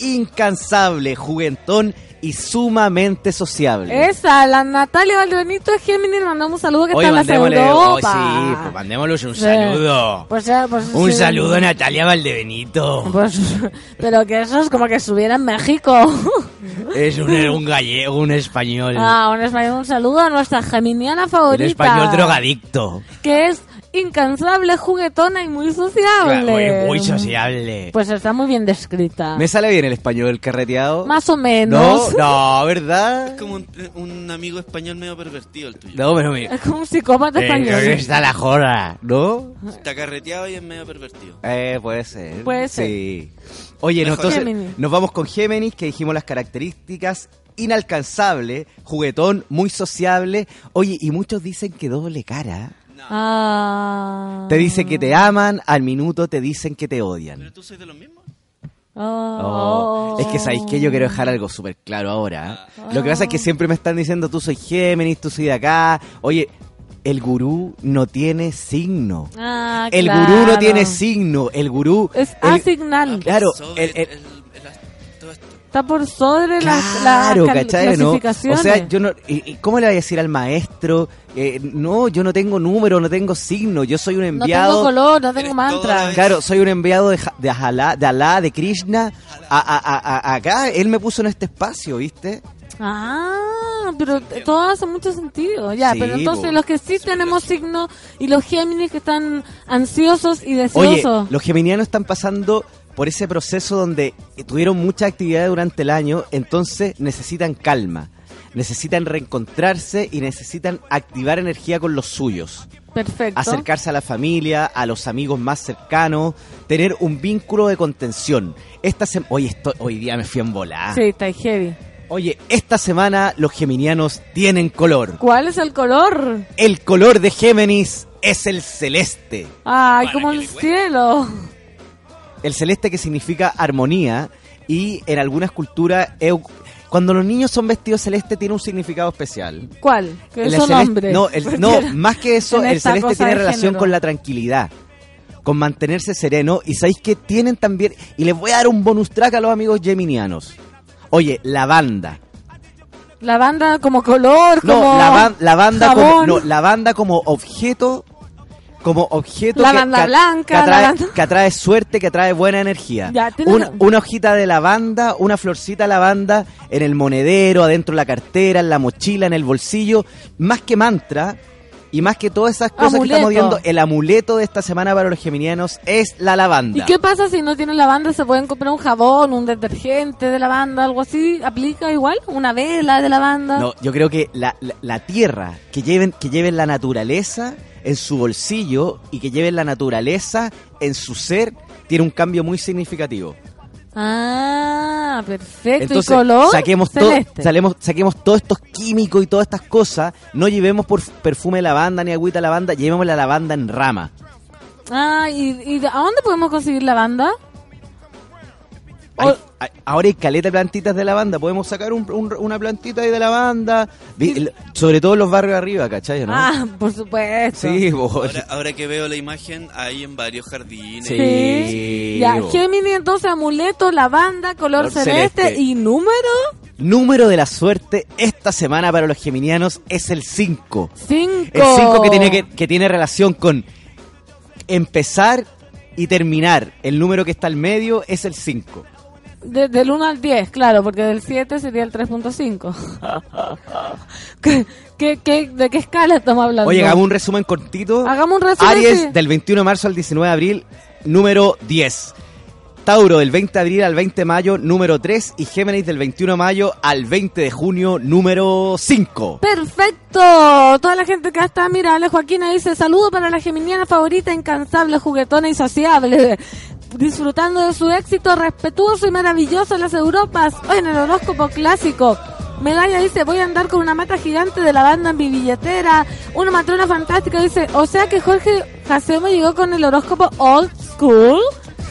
incansable, juguetón y sumamente sociable. Esa, la Natalia Valdebenito de Géminis, mandamos un saludo que Oye, está en las mandémosle, oh, Europa. sí, pues mandémosle un Sí. saludo. Pues, pues, Un sí. saludo a Natalia Valdebenito. Pues, pero que eso es como que estuviera en México. Es un, un gallego, un español. ah, un español, un saludo a nuestra geminiana un favorita. español drogadicto. Que es incansable, juguetona y muy sociable. Muy, muy sociable. Pues está muy bien descrita. ¿Me sale bien el español carreteado? Más o menos. No, no, ¿verdad? Es como un, un amigo español medio pervertido el tuyo. No, pero mira. Es como un psicópata Eh, español. que está la joda, ¿no? Está carreteado y es medio pervertido. Eh, puede ser. Puede ser. Sí. Oye, no, Mejor. entonces Géminis. nos vamos con Géminis, que dijimos las características. Inalcanzable, juguetón, muy sociable. Oye, y muchos dicen que doble cara. Ah. Te dicen que te aman, al minuto te dicen que te odian. ¿Pero tú sois de los mismos? Oh. Es que sabéis que yo quiero dejar algo súper claro ahora. ¿eh? Lo que pasa es que siempre me están diciendo tú soy Géminis, tú soy de acá. Oye, el gurú no tiene signo. Ah, El claro. gurú no tiene signo. El gurú. Es el- asignal. Claro, el-. Está por sobre las, Claro. ¿no? O clasificaciones. sea, yo no, ¿cómo le voy a decir al maestro? eh, no, yo no tengo número, no tengo signo, yo soy un no tengo enviado. color, no tengo mantra. Claro, soy un enviado de, Ja- de, Alá, de Alá, de Krishna, a, a- a- a- acá. Él me puso en este espacio, ¿viste? Ah, pero todo hace mucho sentido. Ya, Sí, pero entonces po. los que sí tenemos signo y los Géminis que están ansiosos y Oye, deseosos. los geminianos están pasando por ese proceso donde tuvieron mucha actividad durante el año, entonces necesitan calma, necesitan reencontrarse y necesitan activar energía con los suyos. Perfecto. Acercarse a la familia, a los amigos más cercanos, tener un vínculo de contención. Esta sem- Oye, esto, hoy día me fui en volar. Sí, está heavy. Oye, esta semana los geminianos tienen color. ¿Cuál es el color? El color de Géminis es el celeste. Ay, como el cielo. El celeste que significa armonía y en algunas culturas cuando los niños son vestidos celeste tiene un significado especial. ¿Cuál? Que El son celeste-. No, el- no, más que eso, el celeste tiene relación género. con la tranquilidad, con mantenerse sereno. Y sabéis que tienen también, y les voy a dar un bonus track a los amigos geminianos. Oye, lavanda. Lavanda como color, No, como lava- lavanda como, no, lavanda como objeto, como objeto Lavanda que, que- blanca, que atrae, que atrae suerte, que atrae buena energía. Ya, una, una hojita de lavanda, una florcita de lavanda en el monedero, adentro de la cartera, en la mochila, en el bolsillo, más que mantra. Y más que todas esas cosas que estamos viendo, el amuleto de esta semana para los geminianos es la lavanda. ¿Y qué pasa si no tienen lavanda? ¿Se pueden comprar un jabón, un detergente de lavanda, algo así? ¿Aplica igual? ¿Una vela de lavanda? No, yo creo que la, la- la tierra, que lleven, que lleven la naturaleza en su bolsillo y que lleven la naturaleza en su ser, tiene un cambio muy significativo. Ah, perfecto. Entonces, ¿Y color? saquemos, todo, salemos, saquemos todos estos químicos y todas estas cosas, no llevemos por perfume de lavanda ni agüita de lavanda, llevemos la lavanda en rama. Ah, ¿y, y a dónde podemos conseguir lavanda? Hay- hay- ahora hay caleta de plantitas de lavanda, podemos sacar un- un- una plantita ahí de lavanda, sobre todo en los barrios arriba, ¿cachai? ¿no? Ah, por supuesto. sí, Ahora, ahora que veo la imagen, hay en varios jardines. Sí. Sí. Ya, bo. Géminis, entonces amuleto, lavanda, color Color celeste. celeste. y número Número de la suerte esta semana para los geminianos es el 5. 5. El 5 que tiene, que, que tiene relación con empezar y terminar. El número que está al medio es el 5. De- del 1 al 10, claro, porque del 7 sería el 3.5. ¿Qué, qué, qué, de qué escala estamos hablando? Oye, hagamos un resumen cortito. Hagamos un resumen, Aries sí. del 21 de marzo al 19 de abril, número 10. Tauro del 20 de abril al 20 de mayo, número 3. Y Géminis del 21 de mayo al 20 de junio, número 5. Perfecto. Toda la gente que está, mira, Ale Joaquina dice, saludo para la geminiana favorita, incansable, juguetona y sociable. Disfrutando de su éxito respetuoso y maravilloso en las Europas. Hoy en el horóscopo clásico. Medalla dice, voy a andar con una mata gigante de lavanda en mi billetera. Una matrona fantástica dice, o sea que Jorge Jacemo llegó con el horóscopo old school.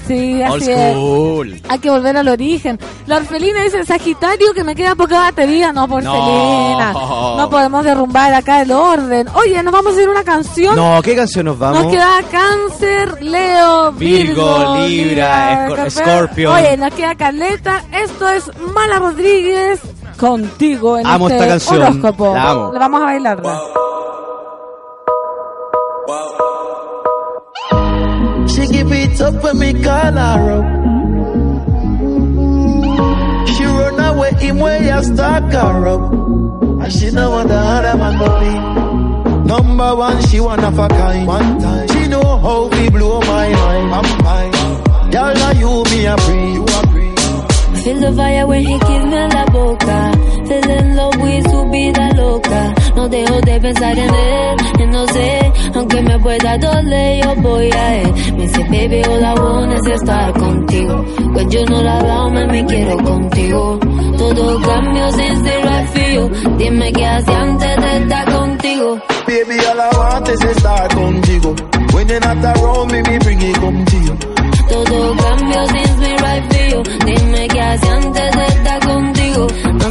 Sí, así Old es. school. Hay que volver al origen. La orfelina dice, Sagitario, que me queda poca batería. No, porcelina. No. No podemos derrumbar acá el orden. Oye, nos vamos a ir a una canción. No, ¿qué canción nos vamos? Nos queda Cáncer, Leo, Virgo, Virgo, Libra, Escor- Scorpio. Oye, nos queda Caleta. Esto es Mala Rodríguez contigo en Amo este esta canción. horóscopo. La amo. Le vamos a bailarla. She give it up when me call her up. She run away him way I stalk her up. And she know what the other man go be. Number one, she one of a kind. One time. She know how we blow my mind. I'm fine. Y'all know you me a free. You a free. Feel the fire when he kiss me en la boca. Love with su vida loca. No dejo de pensar en él, y no sé, aunque me pueda doler, yo voy a él. Me dice, baby, all I want is estar contigo. Pues yo no la veo, me quiero contigo. Todo cambio sin ser right for you. Dime qué hacía antes de estar contigo. Baby, all I want is estar contigo. When you're not around me, me bring it you. Todo cambio sin ser right for you. Dime qué hacía antes de contigo.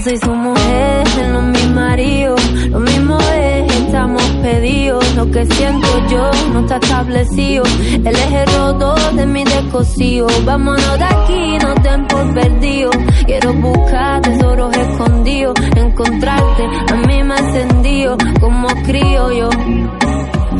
Soy su mujer, él no es marido. Lo mismo es, estamos pedidos. Lo que siento yo no está establecido. Él es el roto de mi descosido. Vámonos de aquí, no den por perdido. Quiero buscar tesoros escondidos. Encontrarte, a mí me encendido. Como crío yo.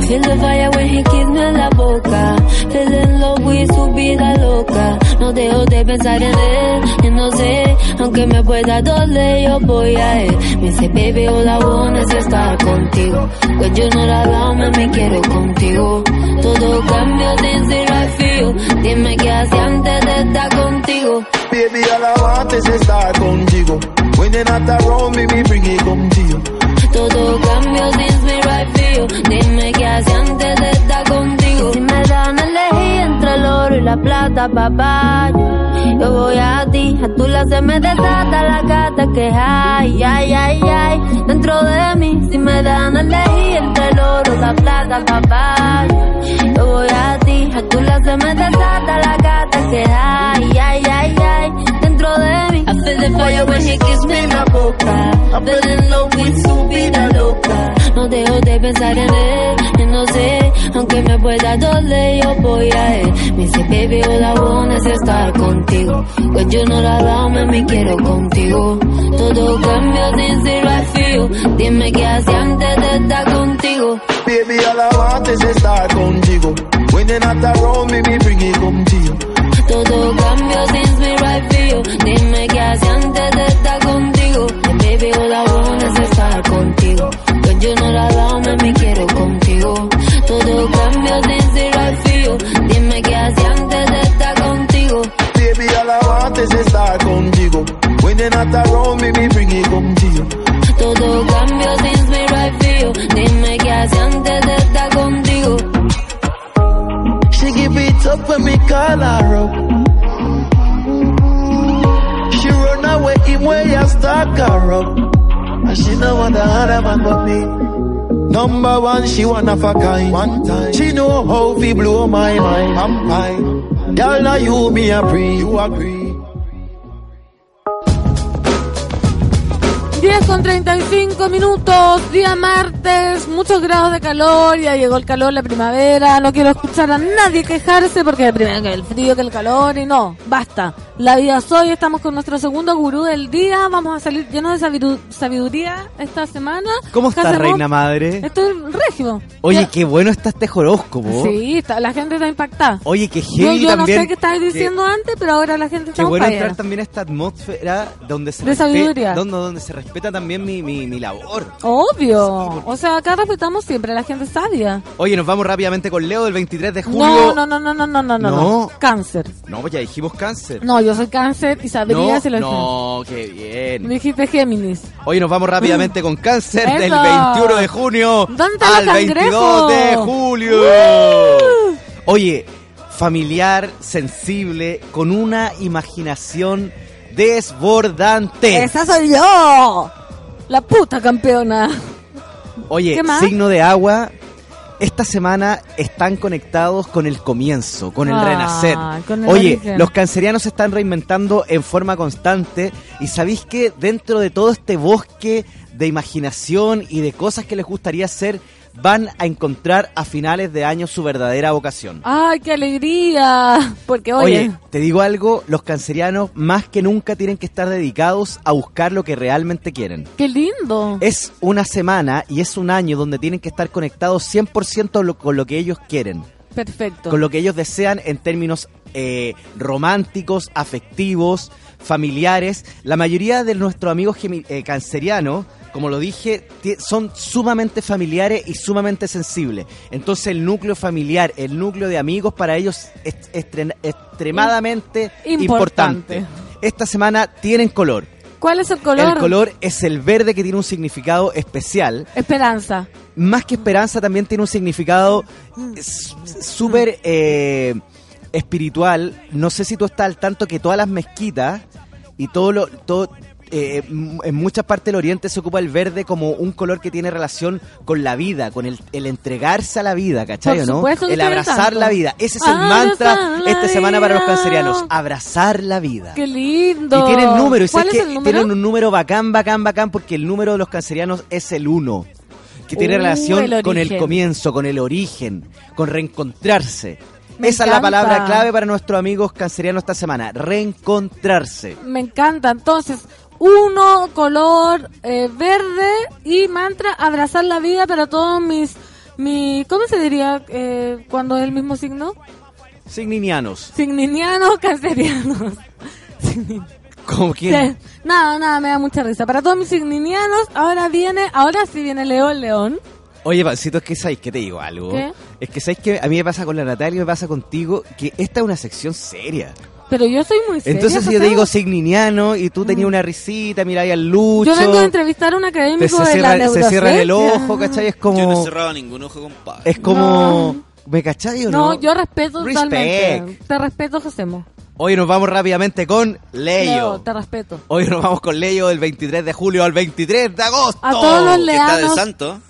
Feel the fire when he kiss me en la boca. Fell in love with su vida loca. No dejo de pensar en él, y no sé, aunque me pueda doler, yo voy a él. Me dice, baby, I want is estar contigo. Pues yo no la dama, me quiero contigo. Todo cambio desde I feel. Dime qué hacía antes de estar contigo. Baby, all I want is estar contigo. When you're not around me, me bring it you. Todo cambio since me right feel. Dime qué hacía antes de la plata, papá, yo, voy a ti. A tu lado se me desata la gata que hay, ay, ay, ay. Dentro de mí, si me dan a elegir entre el oro la plata, papá, yo, voy a ti. A tu lado se me desata la gata que hay, ay, ay, ay. Dentro de mí, I feel the fire when he kiss me la boca. I feel in love with su vida loca. No dejo de pensar en él, yo no sé, aunque me pueda doler, yo voy a él. Me dice, baby, all I want es estar contigo. Pues yo no la dama, me quiero contigo. Todo cambio desde I feel. Dime qué hacía antes de estar contigo. Baby, all I want is estar contigo. When you're not around me, me bring it to you. Todo cambio since me right feel. Dime qué hacía antes de estar contigo. Baby, all I want es estar contigo. Pues yo no la dama, me. Todo cambio since me right feel. Dime qué hacía antes de estar contigo. Baby, all I want is estar contigo. When you're not around me bring it come to you. Todo cambio since me right feel. Dime qué hacía antes de estar contigo. She give it up when me call her up. She run away him way I stalk her up. And she know want other man but me. Number one, she one of a kind. One time. She know how we blow my mind. I'm fine. Girl, now you me a pre. You agree. 10 con 35 minutos, día martes, muchos grados de calor, ya llegó el calor, la primavera, no quiero escuchar a nadie quejarse porque primero que el frío, que el calor y no, basta. La vida soy, estamos con nuestro segundo gurú del día, vamos a salir llenos de sabidu- sabiduría esta semana. ¿Cómo ¿Qué estás, reina madre? Estoy regio. Oye, Ya- qué bueno está este horóscopo. Sí, está- la gente está impactada. Oye, qué Yo, heavy yo no también. sé qué estabas diciendo antes, pero ahora la gente está Qué bueno entrar también a esta atmósfera donde se De sabiduría. donde, donde se respeta también mi, mi, mi labor. Obvio. O sea, acá respetamos siempre a la gente sabia. Oye, nos vamos rápidamente con Leo del 23 de julio. No, no, no, no, no, no, no, no. Cáncer. No, pues ya dijimos cáncer. No, yo soy cáncer y sabría no, si lo no, qué dije. bien. Dijiste Géminis. Hoy nos vamos rápidamente con cáncer Eso. del 21 de junio ¿Dónde están al los 22 de julio. Oye, familiar, sensible, con una imaginación desbordante. Esa soy yo. La puta campeona. Oye, signo de agua. Esta semana están conectados con el comienzo, con el Ah, renacer. con el Oye, origen. los cancerianos se están reinventando en forma constante y sabéis que dentro de todo este bosque de imaginación y de cosas que les gustaría hacer, van a encontrar a finales de año su verdadera vocación. Ay, qué alegría. Porque, oye, Oye, te digo algo, los cancerianos más que nunca tienen que estar dedicados a buscar lo que realmente quieren. qué lindo. Es una semana y es un año donde tienen que estar conectados 100% lo- con lo que ellos quieren, Perfecto. con lo que ellos desean en términos eh, románticos, afectivos, familiares. La mayoría de nuestros amigos eh, cancerianos, como lo dije, son sumamente familiares y sumamente sensibles. Entonces el núcleo familiar, el núcleo de amigos para ellos es extremadamente Importante. importante. Esta semana tienen color. ¿Cuál es el color? El color es el verde que tiene un significado especial. Esperanza. Más que esperanza también tiene un significado s- súper eh, espiritual. No sé si tú estás al tanto que todas las mezquitas y todo lo... Todo, eh, en muchas partes del oriente se ocupa el verde como un color que tiene relación con la vida, con el, el entregarse a la vida, ¿cachai Por no? El abrazar la vida. Ese es el Abrazar mantra esta semana para los cancerianos. Abrazar la vida. Qué lindo. Y tienen número, y ¿Cuál sabes es que el número? tienen un número bacán, bacán, bacán, porque el número de los cancerianos es el 1. Que tiene Uh, relación el con el comienzo, con el origen, con reencontrarse. Me Esa es la palabra clave para nuestros amigos cancerianos esta semana, reencontrarse. Me encanta. Entonces, uno, color eh, verde y mantra, abrazar la vida para todos mis... Mi, ¿Cómo se diría eh, cuando es el mismo signo? Signinianos. Signinianos, cancerianos. Signi- ¿Cómo quién? Sí. Nada, nada, me da mucha risa. Para todos mis signinianos, ahora viene, ahora sí viene el León. Oye, Pancito, es que sabéis que te digo algo. ¿Qué? Es que sabéis que a mí me pasa con la Natalia y me pasa contigo que esta es una sección seria. Pero yo soy muy seria. Entonces si yo te digo signiniano y tú tenías una risita, miráis al lucho. Yo vengo a entrevistar a un académico se, de la cierra, se cierra el ojo, ¿cachai? Es Yo no he como... cerrado ningún ojo, compadre. Es como... ¿Me cachai o no? No, yo respeto Respect. totalmente. Te respeto, Josemo. Hoy nos vamos rápidamente con Leyo. Leo, te respeto. Hoy nos vamos con Leyo del 23 de julio al 23 de agosto. A todos los Que está de leanos. santo.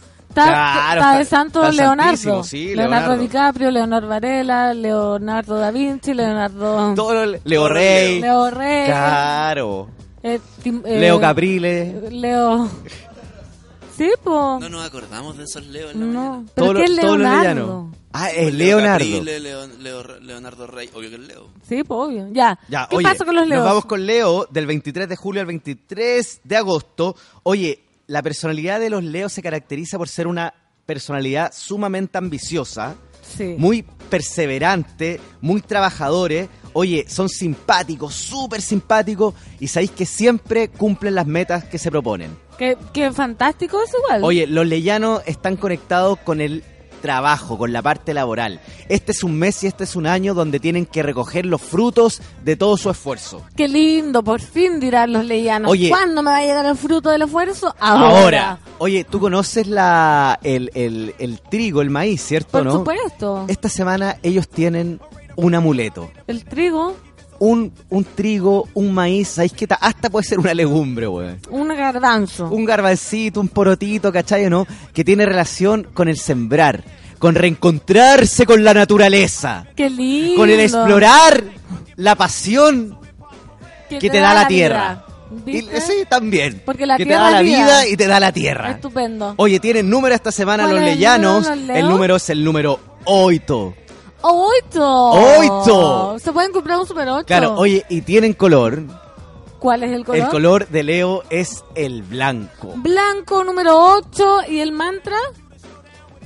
Está, Claro, está de está- santo está Leonardo. sí, Leonardo. Leonardo. DiCaprio, Leonardo Varela, Leonardo da Vinci, Leonardo... Todos los- Leo Rey. Leo Rey. Claro. eh, Tim- eh, Leo Caprile. Leo... Sí, po. No nos acordamos de esos Leo en la No, mañana. pero Todos ¿qué es Leonardo? Ah, es Leo Leonardo. Caprile, Leo- Leo- Leonardo Rey, obvio que es Leo. Sí, po, obvio. Ya. Ya, ¿Qué oye, pasa con los leos? Nos vamos con Leo del 23 de julio al 23 de agosto. Oye, la personalidad de los Leos se caracteriza por ser una personalidad sumamente ambiciosa, Sí. muy perseverante, muy trabajadores. Oye, son simpáticos, súper simpáticos y sabéis que siempre cumplen las metas que se proponen. Qué, qué fantástico es igual. Oye, los leyanos están conectados con el trabajo, con la parte laboral. Este es un mes y este es un año donde tienen que recoger los frutos de todo su esfuerzo. Qué lindo, por fin dirán los leyanos. Oye. ¿Cuándo me va a llegar el fruto del esfuerzo? Ahora. Oye, tú conoces la el, el- el trigo, el maíz, ¿cierto? Por no? supuesto. Esta semana ellos tienen un amuleto. El trigo, Un, un trigo, un maíz, ¿sabéis qué? Ta- Hasta puede ser una legumbre, güey. un garbanzo. Un garbancito, un porotito, ¿cachai o no? Que tiene relación con el sembrar, con reencontrarse con la naturaleza, Qué lindo. con el explorar la pasión que, te, da, la tierra. Y- ¿Viste? sí, también. Porque la que te da la vida. vida y te da la tierra. Estupendo. Oye, tienen número esta semana ¿Cuál los leyanos. El número es el número 8. ¡Oito! ¡Oito! Se pueden comprar un Super 8. Claro, oye, y tienen color. ¿Cuál es el color? El color de Leo es el blanco. Blanco número 8 y el mantra.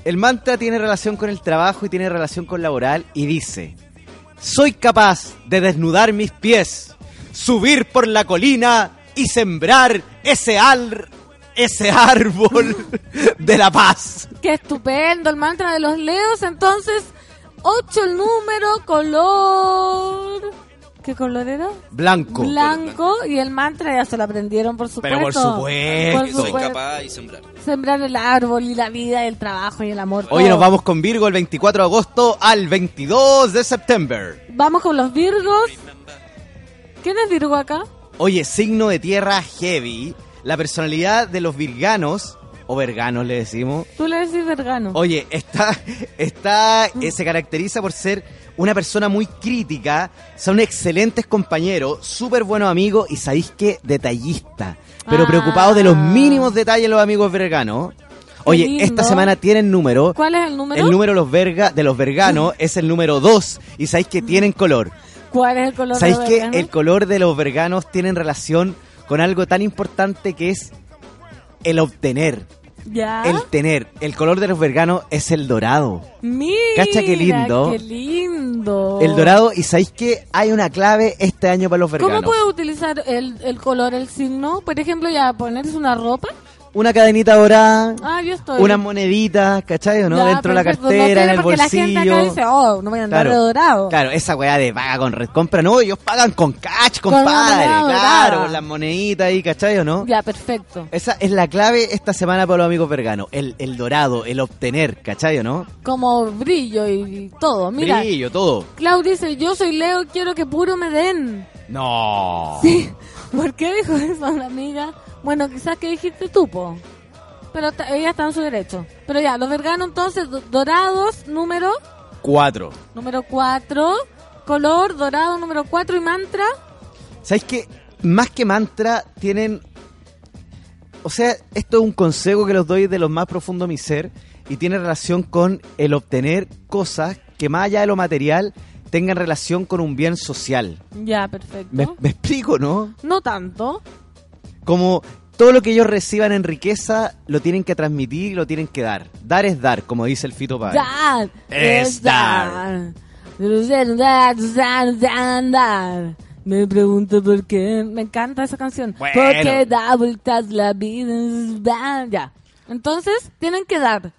El mantra tiene relación con el trabajo y tiene relación con laboral y dice, soy capaz de desnudar mis pies, subir por la colina y sembrar ese, al, ese árbol de la paz. Qué estupendo el mantra de los leos. Entonces, 8 el número, color. ¿Qué color era? Blanco. Blanco. Y el mantra ya se lo aprendieron, por supuesto. Pero por supuesto. Por soy capaz y sembrar. Sembrar el árbol y la vida, el trabajo y el amor. Hoy todo. nos vamos con Virgo el 24 de agosto al 22 de septiembre. Vamos con los Virgos. ¿Quién es Virgo acá? Oye, signo de tierra heavy. La personalidad de los virganos, o verganos le decimos, Tú le decís Vergano. Oye, está, está, eh, se caracteriza por ser una persona muy crítica, son excelentes compañeros, súper buenos amigos y sabéis que detallista, pero Ah. preocupados de los mínimos detalles los amigos verganos. Oye, esta semana tienen número. ¿Cuál es el número? El número de los, verga, de los verganos es el número 2 y sabéis que tienen color. ¿Cuál es el color ¿Sabéis de que el color de los verganos tienen relación con algo tan importante que es el obtener? Ya. El tener. El color de los verganos es el dorado. Mira, Cacha qué lindo. Qué lindo. El dorado, y sabéis que hay una clave este año para los ¿Cómo verganos. puedo utilizar el, el color, el signo? Por ejemplo, ya ponerse una ropa. Una cadenita dorada, Ah, unas moneditas, ¿cachai? o ¿no? Ya, Dentro de la cartera, No en el porque la gente acá bolsillo. dice, oh, no voy a andar Claro. de dorado. Claro, esa weá de paga con red compra, no, ellos pagan con cash, Con una compadre. moneda claro, con las moneditas ahí, ¿cachai o no? Ya, perfecto. Esa es la clave esta semana para los amigos verganos. El, el dorado, el obtener, ¿cachai o no? Como brillo y todo. Mira, Brillo, todo. Clau dice, yo soy Leo, quiero que puro me den. No. Sí. ¿Por qué dijo eso la amiga? Bueno, quizás que dijiste tú, po. Pero ella está en su derecho. Pero ya, los verganos entonces, do- dorados, número, Cuatro. número 4. Color, dorado, número 4 y mantra. ¿Sabéis que más que mantra tienen... O sea, esto es un consejo que los doy de lo más profundo de mi ser y tiene relación con el obtener cosas que más allá de lo material tengan relación con un bien social. Ya, perfecto. Me, me explico, ¿no? No tanto. Como todo lo que ellos reciban en riqueza lo tienen que transmitir y lo tienen que dar. Dar es dar, como dice el Fito Páez. Dar Es dar. Me pregunto por qué. Me encanta esa canción. Bueno. Porque da vueltas la vida. Ya. Entonces, tienen que dar.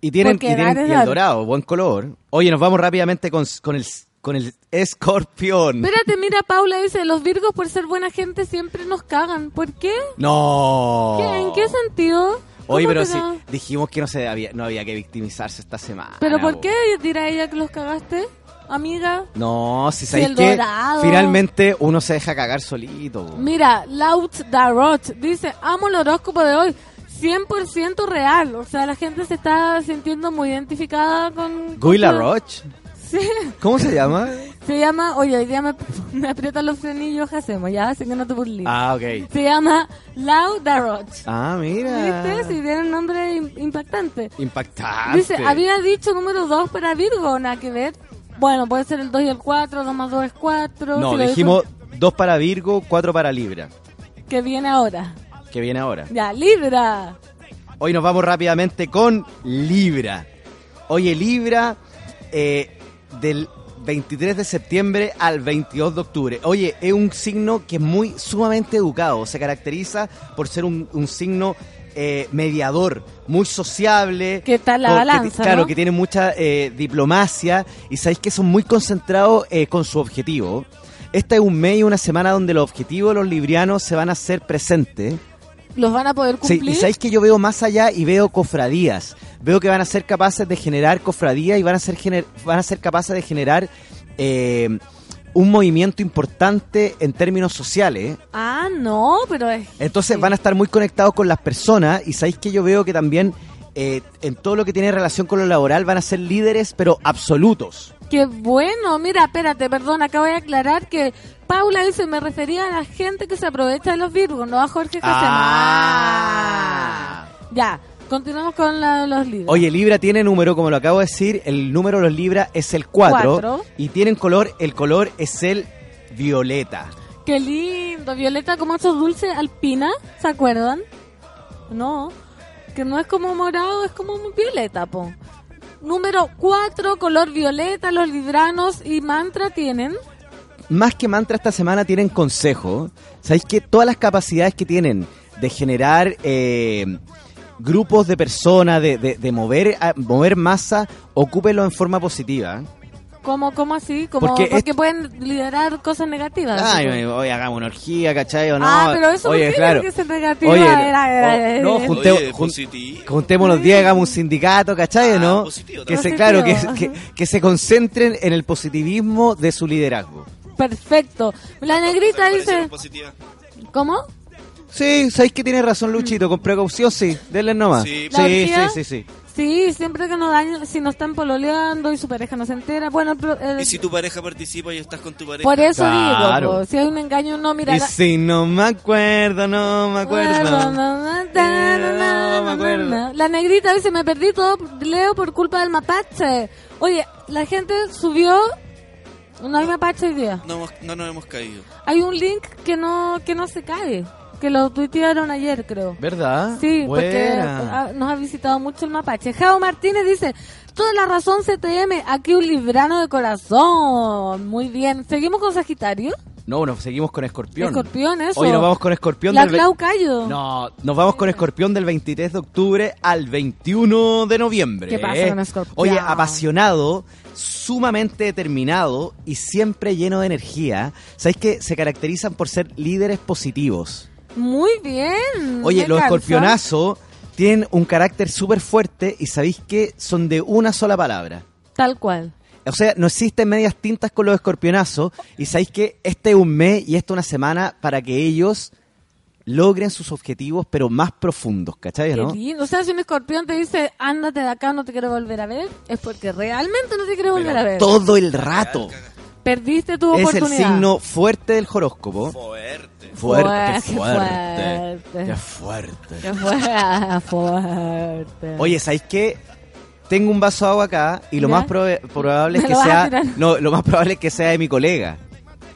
Y tienen, y, tienen- y el dorado, buen color. Oye, nos vamos rápidamente con, con el con el escorpión. Espérate, mira, Paula dice, los virgos por ser buena gente siempre nos cagan. ¿Por qué? No. ¿Qué- ¿En qué sentido? Oye, ¿Cómo pero sí, no? dijimos que no se había, no había que victimizarse esta semana. ¿Pero por po. qué dirá ella que los cagaste, amiga? No, si Si sabéis que finalmente uno se deja cagar solito. Mira, Laut Darot dice, amo el horóscopo de hoy. 100% real. O sea, la gente se está sintiendo muy identificada con... Guy Laroche. Sí. ¿Cómo se llama? Se llama... Oye, hoy día me, me aprietan los frenillos, ¿qué hacemos? Ya, así que no te burles. Ah, ok. Se llama Darot. Ah, mira. ¿Viste? Si tiene un nombre im- impactante. Impactante. Dice, había dicho número 2 para Virgo, nada que ver. Bueno, puede ser el 2 y el 4, 2 más 2 es 4. No, dijimos dos para Virgo, cuatro para Libra, Que viene ahora. que viene ahora. Ya, Libra. Hoy nos vamos rápidamente con Libra. Oye, Libra, eh, del 23 de septiembre al 22 de octubre. Oye, es un signo que es muy sumamente educado. Se caracteriza por ser un, un signo eh, mediador, muy sociable. ¿Qué tal la que balanza, ti- claro, no? que tiene mucha eh, diplomacia y sabéis que son muy concentrados eh, con su objetivo. Esta es un mes y una semana donde los objetivos de los librianos se van a hacer presentes. ¿Los van a poder Sí, cumplir? y sabéis que yo veo más allá y veo cofradías. Veo que van a ser capaces de generar cofradías y van a ser, gener- van a ser capaces de generar eh, un movimiento importante en términos sociales. Ah, no, pero es... Entonces van a estar muy conectados con las personas y sabéis que yo veo que también eh, en todo lo que tiene relación con lo laboral van a ser líderes, pero absolutos. Qué bueno. Mira, espérate, perdón, acabo de aclarar que Paula dice, me refería a la gente que se aprovecha de los Virgos, no a Jorge Ah. Ya, continuamos con la- los libros. Oye, Libra tiene número, como lo acabo de decir, el número de los Libra es el 4 Cuatro. y tienen color, el color es el violeta. Qué lindo. Violeta como esos dulces alpina, ¿se acuerdan? No, que no es como morado, es como violeta, po. Número 4, color violeta, los libranos y mantra tienen. Más que mantra esta semana tienen consejo. ¿Sabéis que todas las capacidades que tienen de generar eh, grupos de personas, de, de- de mover, mover masa, ocúpenlo en forma positiva? ¿Cómo, cómo así? Como, Porque porque es- pueden liderar cosas negativas. Ay, oye, hagamos una orgía, ¿cachai? O no? Ah, pero eso no oye, tiene claro. que ser negativo. Oye, Era- no, era- junte- Oye, jun- positivo. juntemos los días, hagamos un sindicato, ¿cachai? o ¿no? positivo que se, claro, que, que, que se concentren en el positivismo de su liderazgo. Perfecto. La negrita dice... ¿Cómo? Sí, ¿sabéis que tiene razón Luchito? Con precaución, sí. Denle nomás. Sí. ¿La sí, sí, sí, sí. Sí, siempre que no dañan, si no están pololeando y su pareja no se entera, bueno, pero, eh, Y si tu pareja participa y estás con tu pareja. por eso Claro. digo, po, si hay un engaño, no, mira, Y la- si no me acuerdo, no me acuerdo. no me acuerdo. La negrita dice, me perdí todo, Leo, por culpa del mapache. Oye, la gente subió, no hay mapache hoy día. No, hemos- no nos hemos caído. Hay un link que no, que no se cae, que lo tuitearon ayer, creo. ¿Verdad? Sí, porque Buena. ah, nos ha visitado mucho el mapache. Jao Martínez dice, toda la razón CTM, aquí un librano de corazón. Muy bien. ¿Seguimos con Sagitario? No, nos seguimos con Escorpión. Escorpión, eso. Hoy nos vamos con Escorpión La del Clau Cayo. No, nos vamos con Escorpión del 23 de octubre al 21 de noviembre. ¿Qué pasa con Escorpión? Oye, apasionado, sumamente determinado y siempre lleno de energía. ¿Sabéis que se caracterizan por ser líderes positivos? Muy bien. Oye, los escorpionazos tienen un carácter súper fuerte y sabéis que son de una sola palabra. Tal cual. O sea, no existen medias tintas con los escorpionazos y sabéis que este es un mes y esta una semana para que ellos logren sus objetivos pero más profundos, ¿cachai? ¿no? O sea, si un escorpión te dice, ándate de acá, no te quiero volver a ver, es porque realmente no te quiere volver a ver. Todo el rato. Perdiste tu Es el oportunidad. signo fuerte del horóscopo. Fuerte. Fuerte, Qué fuerte. fuerte. Qué fuerte. Qué fue- fuerte. Oye, ¿sabéis qué? Tengo un vaso de agua acá y lo ¿Ya? más probable es ¿Me que sea no, lo más probable es que sea de mi colega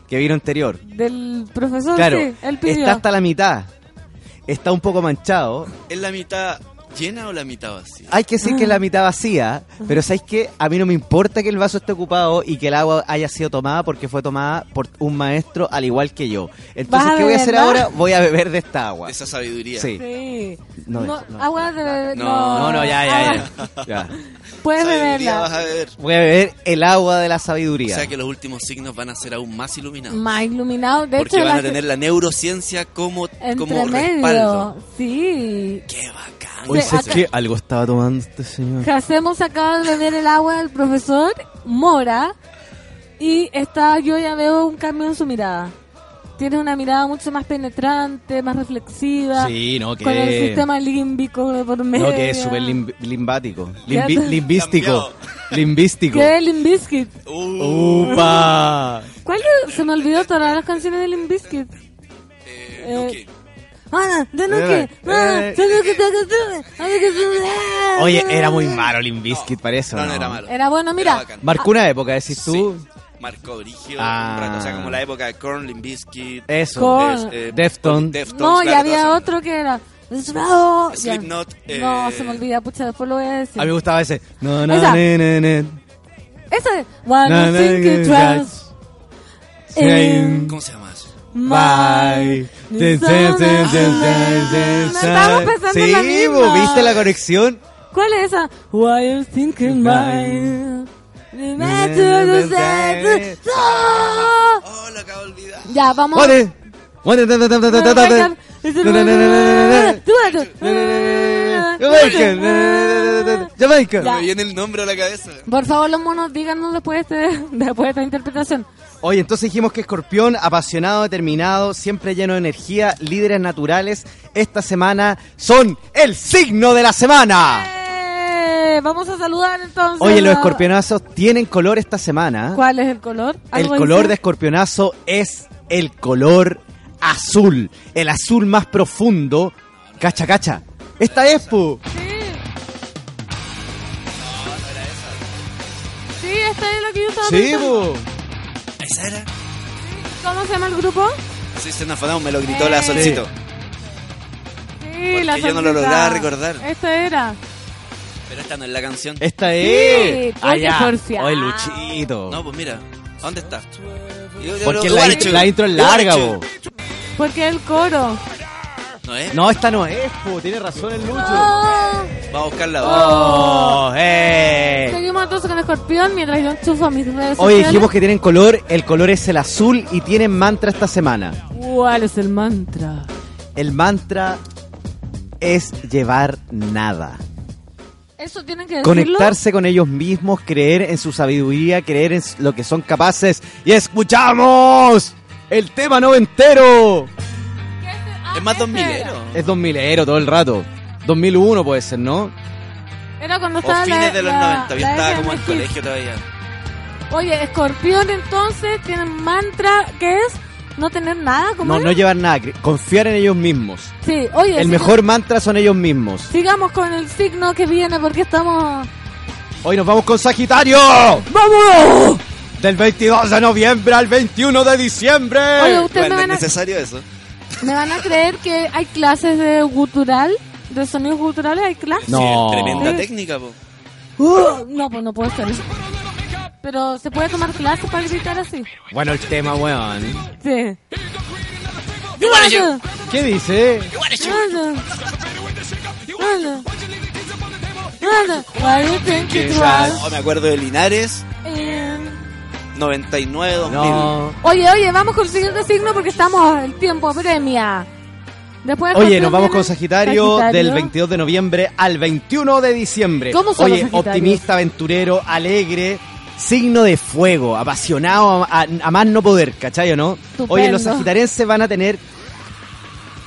que vino anterior. Del profesor, Claro, sí, él pidió. está hasta la mitad. Está un poco manchado. Es la mitad llena o la mitad vacía? Hay que decir que es la mitad vacía, pero ¿sabéis que A mí no me importa que el vaso esté ocupado y que el agua haya sido tomada porque fue tomada por un maestro al igual que yo. Entonces, ¿Vas a ¿qué voy a hacer beberla? ahora? Voy a beber de esta agua. De esa sabiduría. Sí. Sí. No, No, no. agua de... No, no, no, ya, ya, ya. Ya. Puedes Sabiduría vas beberla. a beber. Voy a beber el agua de la O sabiduría. sea que los últimos signos van a ser aún más iluminados. Más iluminado. De porque hecho, van la- a tener la neurociencia como, como respaldo. Sí. Qué bacán. Hoy Sí, sé acá- que algo estaba tomando este señor. Hacemos acaba de beber el agua del profesor Mora y está, yo ya veo un cambio en su mirada. Tiene una mirada mucho más penetrante, más reflexiva. Sí, no, que- Con el sistema límbico de por medio. No, que es súper lim- limbático. Limbi- limbístico. Limbístico. ¿Qué es Limp Bizkit? ¡Upa! ¿Cuál es? Se me olvidó todas las canciones de Limp Bizkit. Eh. Eh, Ah, Oye, era muy malo Limbiskit, para eso. No, no era malo. Era bueno, mira. Marcó una época, decís tú. Marcó Brigio, Ah. un rato, o sea, como la época de Korn, Limp Bizkit, Eso. Korn. eh, Defton. No, y había otro que era. Slipknot, eh, No, se me olvida, pucha, después lo voy a decir. A mí me gustaba ese. No, no, Esa. ne, ne, ne. Ese. One No, ¿Cómo se llama? Bye. estamos pensando Sí, en la misma. ¿viste la conexión? ¿Cuál es esa? Why you thinking No. Oh, lo acabo de olvidar. Ya, vamos. Jamaica. Jamaica. Me viene el nombre a la cabeza. Por favor, los monos, díganos después de, después de esta interpretación. Oye, entonces dijimos que Escorpión, apasionado, determinado, siempre lleno de energía, líderes naturales, esta semana son el signo de la semana. Eh, vamos a saludar entonces. Oye, los escorpionazos tienen color esta semana. ¿Cuál es el color? El ¿Algo color dice? de escorpionazo es el color azul, el azul más profundo. Cacha, cacha. Esta es, pu. Sí, esta es la que yo estaba Sí, pensando. pu. ¿Esa era? ¿Cómo se llama el grupo? Sí, se nos me lo gritó la Eh. solcito. Sí, la yo no lo solcita. lograba recordar. Esta era. Pero esta no es la canción. Esta es. Sí, hay que Allá. porfiar. Oye, Luchito. No, pues mira. ¿a ¿Dónde está? Yo- yo- Porque yo- la, la intro es larga, Guarachu. po. Porque el coro. ¿No es? No, esta no es, po. Tiene razón el Lucho. Oh, Vamos a buscar la Oh, eh. Seguimos entonces con Escorpión mientras yo enchufo a mis redes Oye, sociales. dijimos que tienen color, el color es el azul y tienen mantra esta semana. ¿Cuál es el mantra? El mantra es llevar nada. Eso tienen que decirlo. Conectarse con ellos mismos, creer en su sabiduría, creer en lo que son capaces. Y escuchamos el tema noventero. Es más dos milero. Es 2000ero todo el rato. 2001 puede ser, ¿no? Era cuando O estaba fines la, de los la- 90. Yo la estaba como en colegio todavía. Oye, Escorpión entonces tiene mantra que es no tener nada. ¿cómo No, es? no llevar nada, confiar en ellos mismos. Sí, oye. El sí, mejor mantra son ellos mismos. Sigamos con el signo que viene porque estamos. Hoy nos vamos con Sagitario. ¡Vamos! Del 22 de noviembre al 21 de diciembre. Oye, ustedes me Bueno, van, es a, necesario eso. Me van a creer que hay clases de gutural, de sonidos guturales, hay clases. No. Sí, tremenda Sí. técnica, po. Uh, no, pues no puede ser. Pero se puede tomar clases para gritar así. Bueno, el tema, weón. Sí. ¿Qué dice? Why you think it was Oh, me acuerdo de Linares, in- 99, 2000. No. Oye, oye, vamos con el siguiente signo porque estamos el tiempo premia. Después Oye, nos vamos con Sagitario, Sagitario. del 22 de noviembre al 21 de diciembre. ¿Cómo son Oye, los optimista, aventurero, alegre, signo de fuego, apasionado a, a- a más no poder, ¿cachai o no? Estupendo. Oye, los sagitarenses van a tener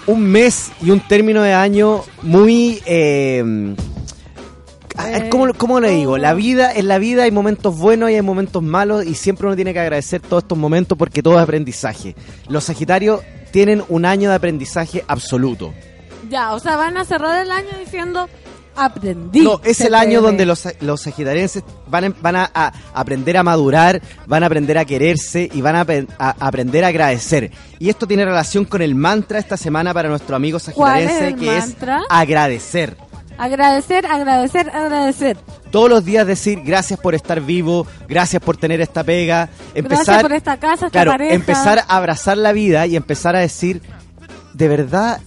un mes y un término de año muy... Eh, ¿Cómo, cómo le digo? La vida, en la vida hay momentos buenos y hay momentos malos y siempre uno tiene que agradecer todos estos momentos porque todo es aprendizaje. Los Sagitarios tienen un año de aprendizaje absoluto. Ya, o sea, van a cerrar el año diciendo aprendí. No, es el año donde los, los sagitarenses van, a, van a, a aprender a madurar, van a aprender a quererse y van a, aprender a agradecer. Y esto tiene relación con el mantra esta semana para nuestro amigo ¿Cuál es el que mantra? es agradecer. Agradecer, agradecer, agradecer. Todos los días decir gracias por estar vivo, gracias por tener esta pega, empezar Gracias por esta casa, esta claro, pareja. empezar a abrazar la vida y empezar a decir de verdad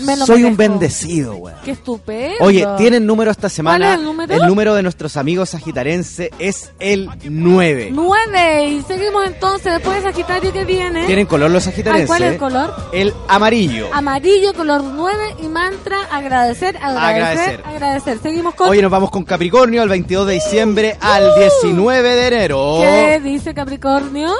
Me lo soy un bendecido, weón. Qué estupendo. Oye, tienen número esta semana. ¿Cuál es el número? de nuestros amigos sagitarense es el 9. Nueve. Y seguimos entonces después de Sagitario que viene. ¿Tienen color los sagitarenses? ¿Cuál es el color? El amarillo. Amarillo, color 9 y mantra, agradecer, agradecer, Agradecer. agradecer. Seguimos con... Hoy nos vamos con Capricornio al 22 de diciembre al 19 de enero. ¿Qué dice Capricornio?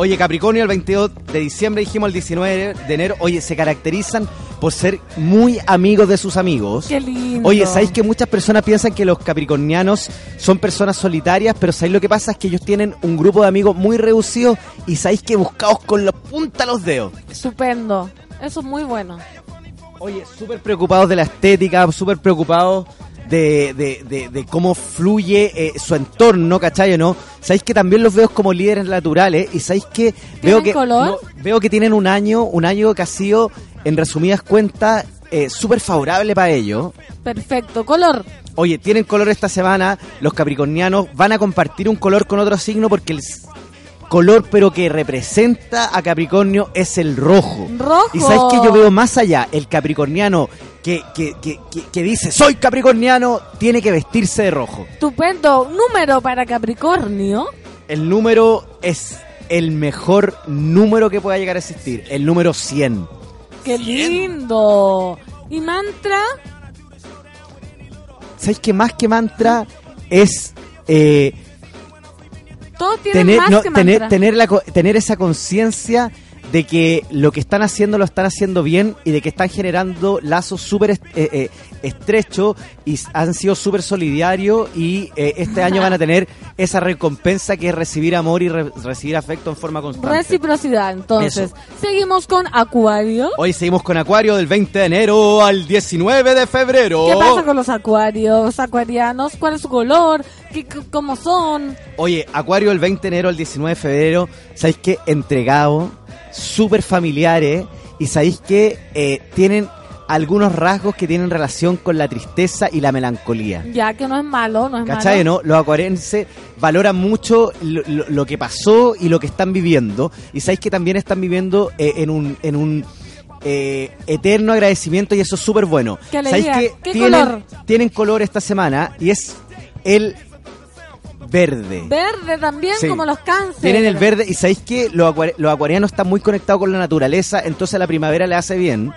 Oye, Capricornio el 22 de diciembre, dijimos el 19 de enero. Oye, se caracterizan por ser muy amigos de sus amigos. Qué lindo. Oye, ¿sabéis que muchas personas piensan que los capricornianos son personas solitarias? Pero ¿sabéis lo que pasa? Es que ellos tienen un grupo de amigos muy reducido y ¿sabéis que buscados con la punta de los dedos? Estupendo. Eso es muy bueno. Oye, súper preocupados de la estética, súper preocupados de, de, de- de cómo fluye eh, su entorno, ¿cachai? o ¿No? ¿Sabéis que también los veo como líderes naturales? Y ¿sabéis que veo ¿Tienen que color? no, veo que tienen un año, un año que ha sido, en resumidas cuentas, eh, súper favorable para ellos. Perfecto. Color. Oye, tienen color esta semana, los capricornianos van a compartir un color con otro signo porque el color pero que representa a Capricornio es el rojo. Rojo. Y sabes que yo veo más allá, el capricorniano que, que, que, dice soy capricorniano tiene que vestirse de rojo. Estupendo. Número para Capricornio. El número es el mejor número que pueda llegar a existir, el número 100. Qué lindo. Y mantra. ¿Sabes que más que mantra es... eh, Todos tienen tener, más no, que tener, mantra. tener, la, co- tener esa conciencia de que lo que están haciendo lo están haciendo bien y de que están generando lazos súper est- eh, eh, estrechos y han sido súper solidarios y eh, este año van a tener esa recompensa que es recibir amor y re- recibir afecto en forma constante. Reciprocidad, entonces. Eso. Seguimos con Acuario. Hoy seguimos con Acuario del 20 de enero al 19 de febrero. ¿Qué pasa con los acuarios, acuarianos? ¿Cuál es su color? ¿Qué, ¿Cómo son? Oye, Acuario el 20 de enero al 19 de febrero, ¿sabéis qué? Entregado, súper familiares y sabéis que eh, tienen algunos rasgos que tienen relación con la tristeza y la melancolía. Ya que no es malo, no es ¿Cachai? malo. ¿no? Los acuarenses valoran mucho lo, lo- lo que pasó y lo que están viviendo. Y sabéis que también están viviendo eh, en un, en un eh, eterno agradecimiento y eso es súper bueno. Qué ¿Sabéis alegría. que ¿Qué tienen, color? tienen color esta semana y es el verde. Verde también, Sí. como los cánceres. Tienen el verde y sabéis que los, acuari- los acuarianos están muy conectados con la naturaleza, entonces la primavera le hace bien.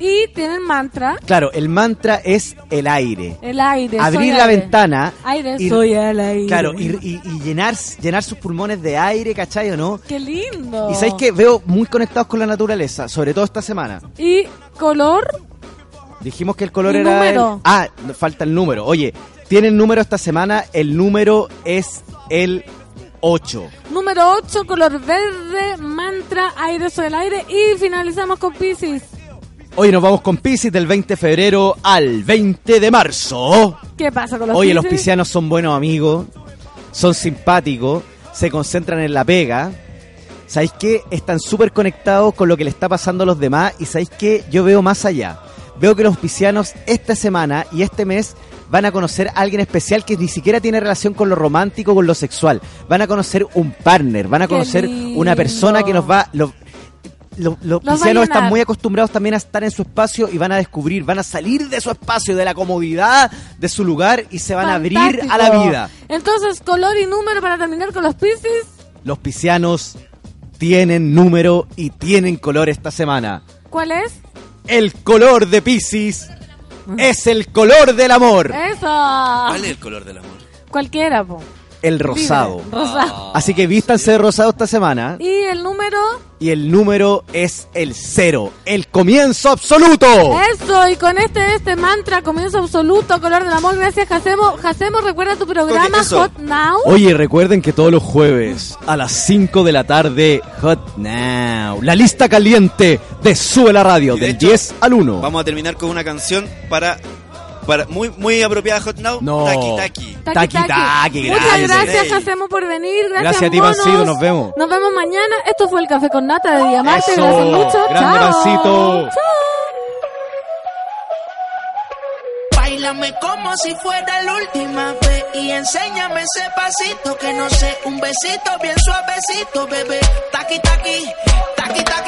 Y tienen mantra, Claro, el mantra es el aire. el aire. Abrir la aire. ventana. Aire, y- soy el aire. Claro, y, y- y llenar, llenar sus pulmones de aire, ¿cachai o no? Qué lindo. Y sabéis que veo muy conectados con la naturaleza, sobre todo esta semana. Y color, Dijimos que el color ¿Y era. número? el- ah, falta el número. Oye, tienen número esta semana. El número es el 8. número 8, color verde, mantra, aire, soy el aire. Y finalizamos con Pisces. Hoy nos vamos con Pisces del 20 de febrero al 20 de marzo. ¿Qué pasa con los Oye, los Piscis? piscianos son buenos amigos, son simpáticos, se concentran en la pega. ¿Sabéis qué? Están súper conectados con lo que le está pasando a los demás. Y ¿sabéis qué? Yo veo más allá. Veo que los piscianos esta semana y este mes van a conocer a alguien especial que ni siquiera tiene relación con lo romántico, con lo sexual. Van a conocer un partner, van a conocer una persona que nos va... lo- lo- los Los piscianos están muy acostumbrados también a estar en su espacio y van a descubrir, van a salir de su espacio, de la comodidad de su lugar y se van a abrir a la vida. Entonces, color y número para terminar con los Pisces. Los piscianos tienen número y tienen color esta semana. ¿Cuál es? El color de Piscis es el color del amor, Eso. ¿Cuál es el color del amor? Cualquiera, po. El rosado. Libre, Rosado. Así que vístanse de rosado esta semana Y el número. y el número es el cero, el comienzo absoluto. Eso, y con este este mantra, comienzo absoluto, color del amor. Gracias, Jacemo. Jacemo, recuerda tu programa. Hot Now. Oye, recuerden que todos los jueves a las 5 de la tarde, Hot Now, la lista caliente de Sube la Radio, Y de del hecho, 10 al 1. Vamos a terminar con una canción para, muy, muy apropiada Hot Now. No. Taki Taki. Taki Taki. taki Muchas gracias, gracias Hacemos, por venir. Gracias, gracias a ti, Nos vemos. Nos vemos mañana. Esto fue el Café con Nata de Diamante. Gracias mucho. Grande, Chao. Báilame como si fuera la última vez y enséñame ese pasito que no sé. Un besito bien suavecito, bebé. Taki Taki. Taki Taki.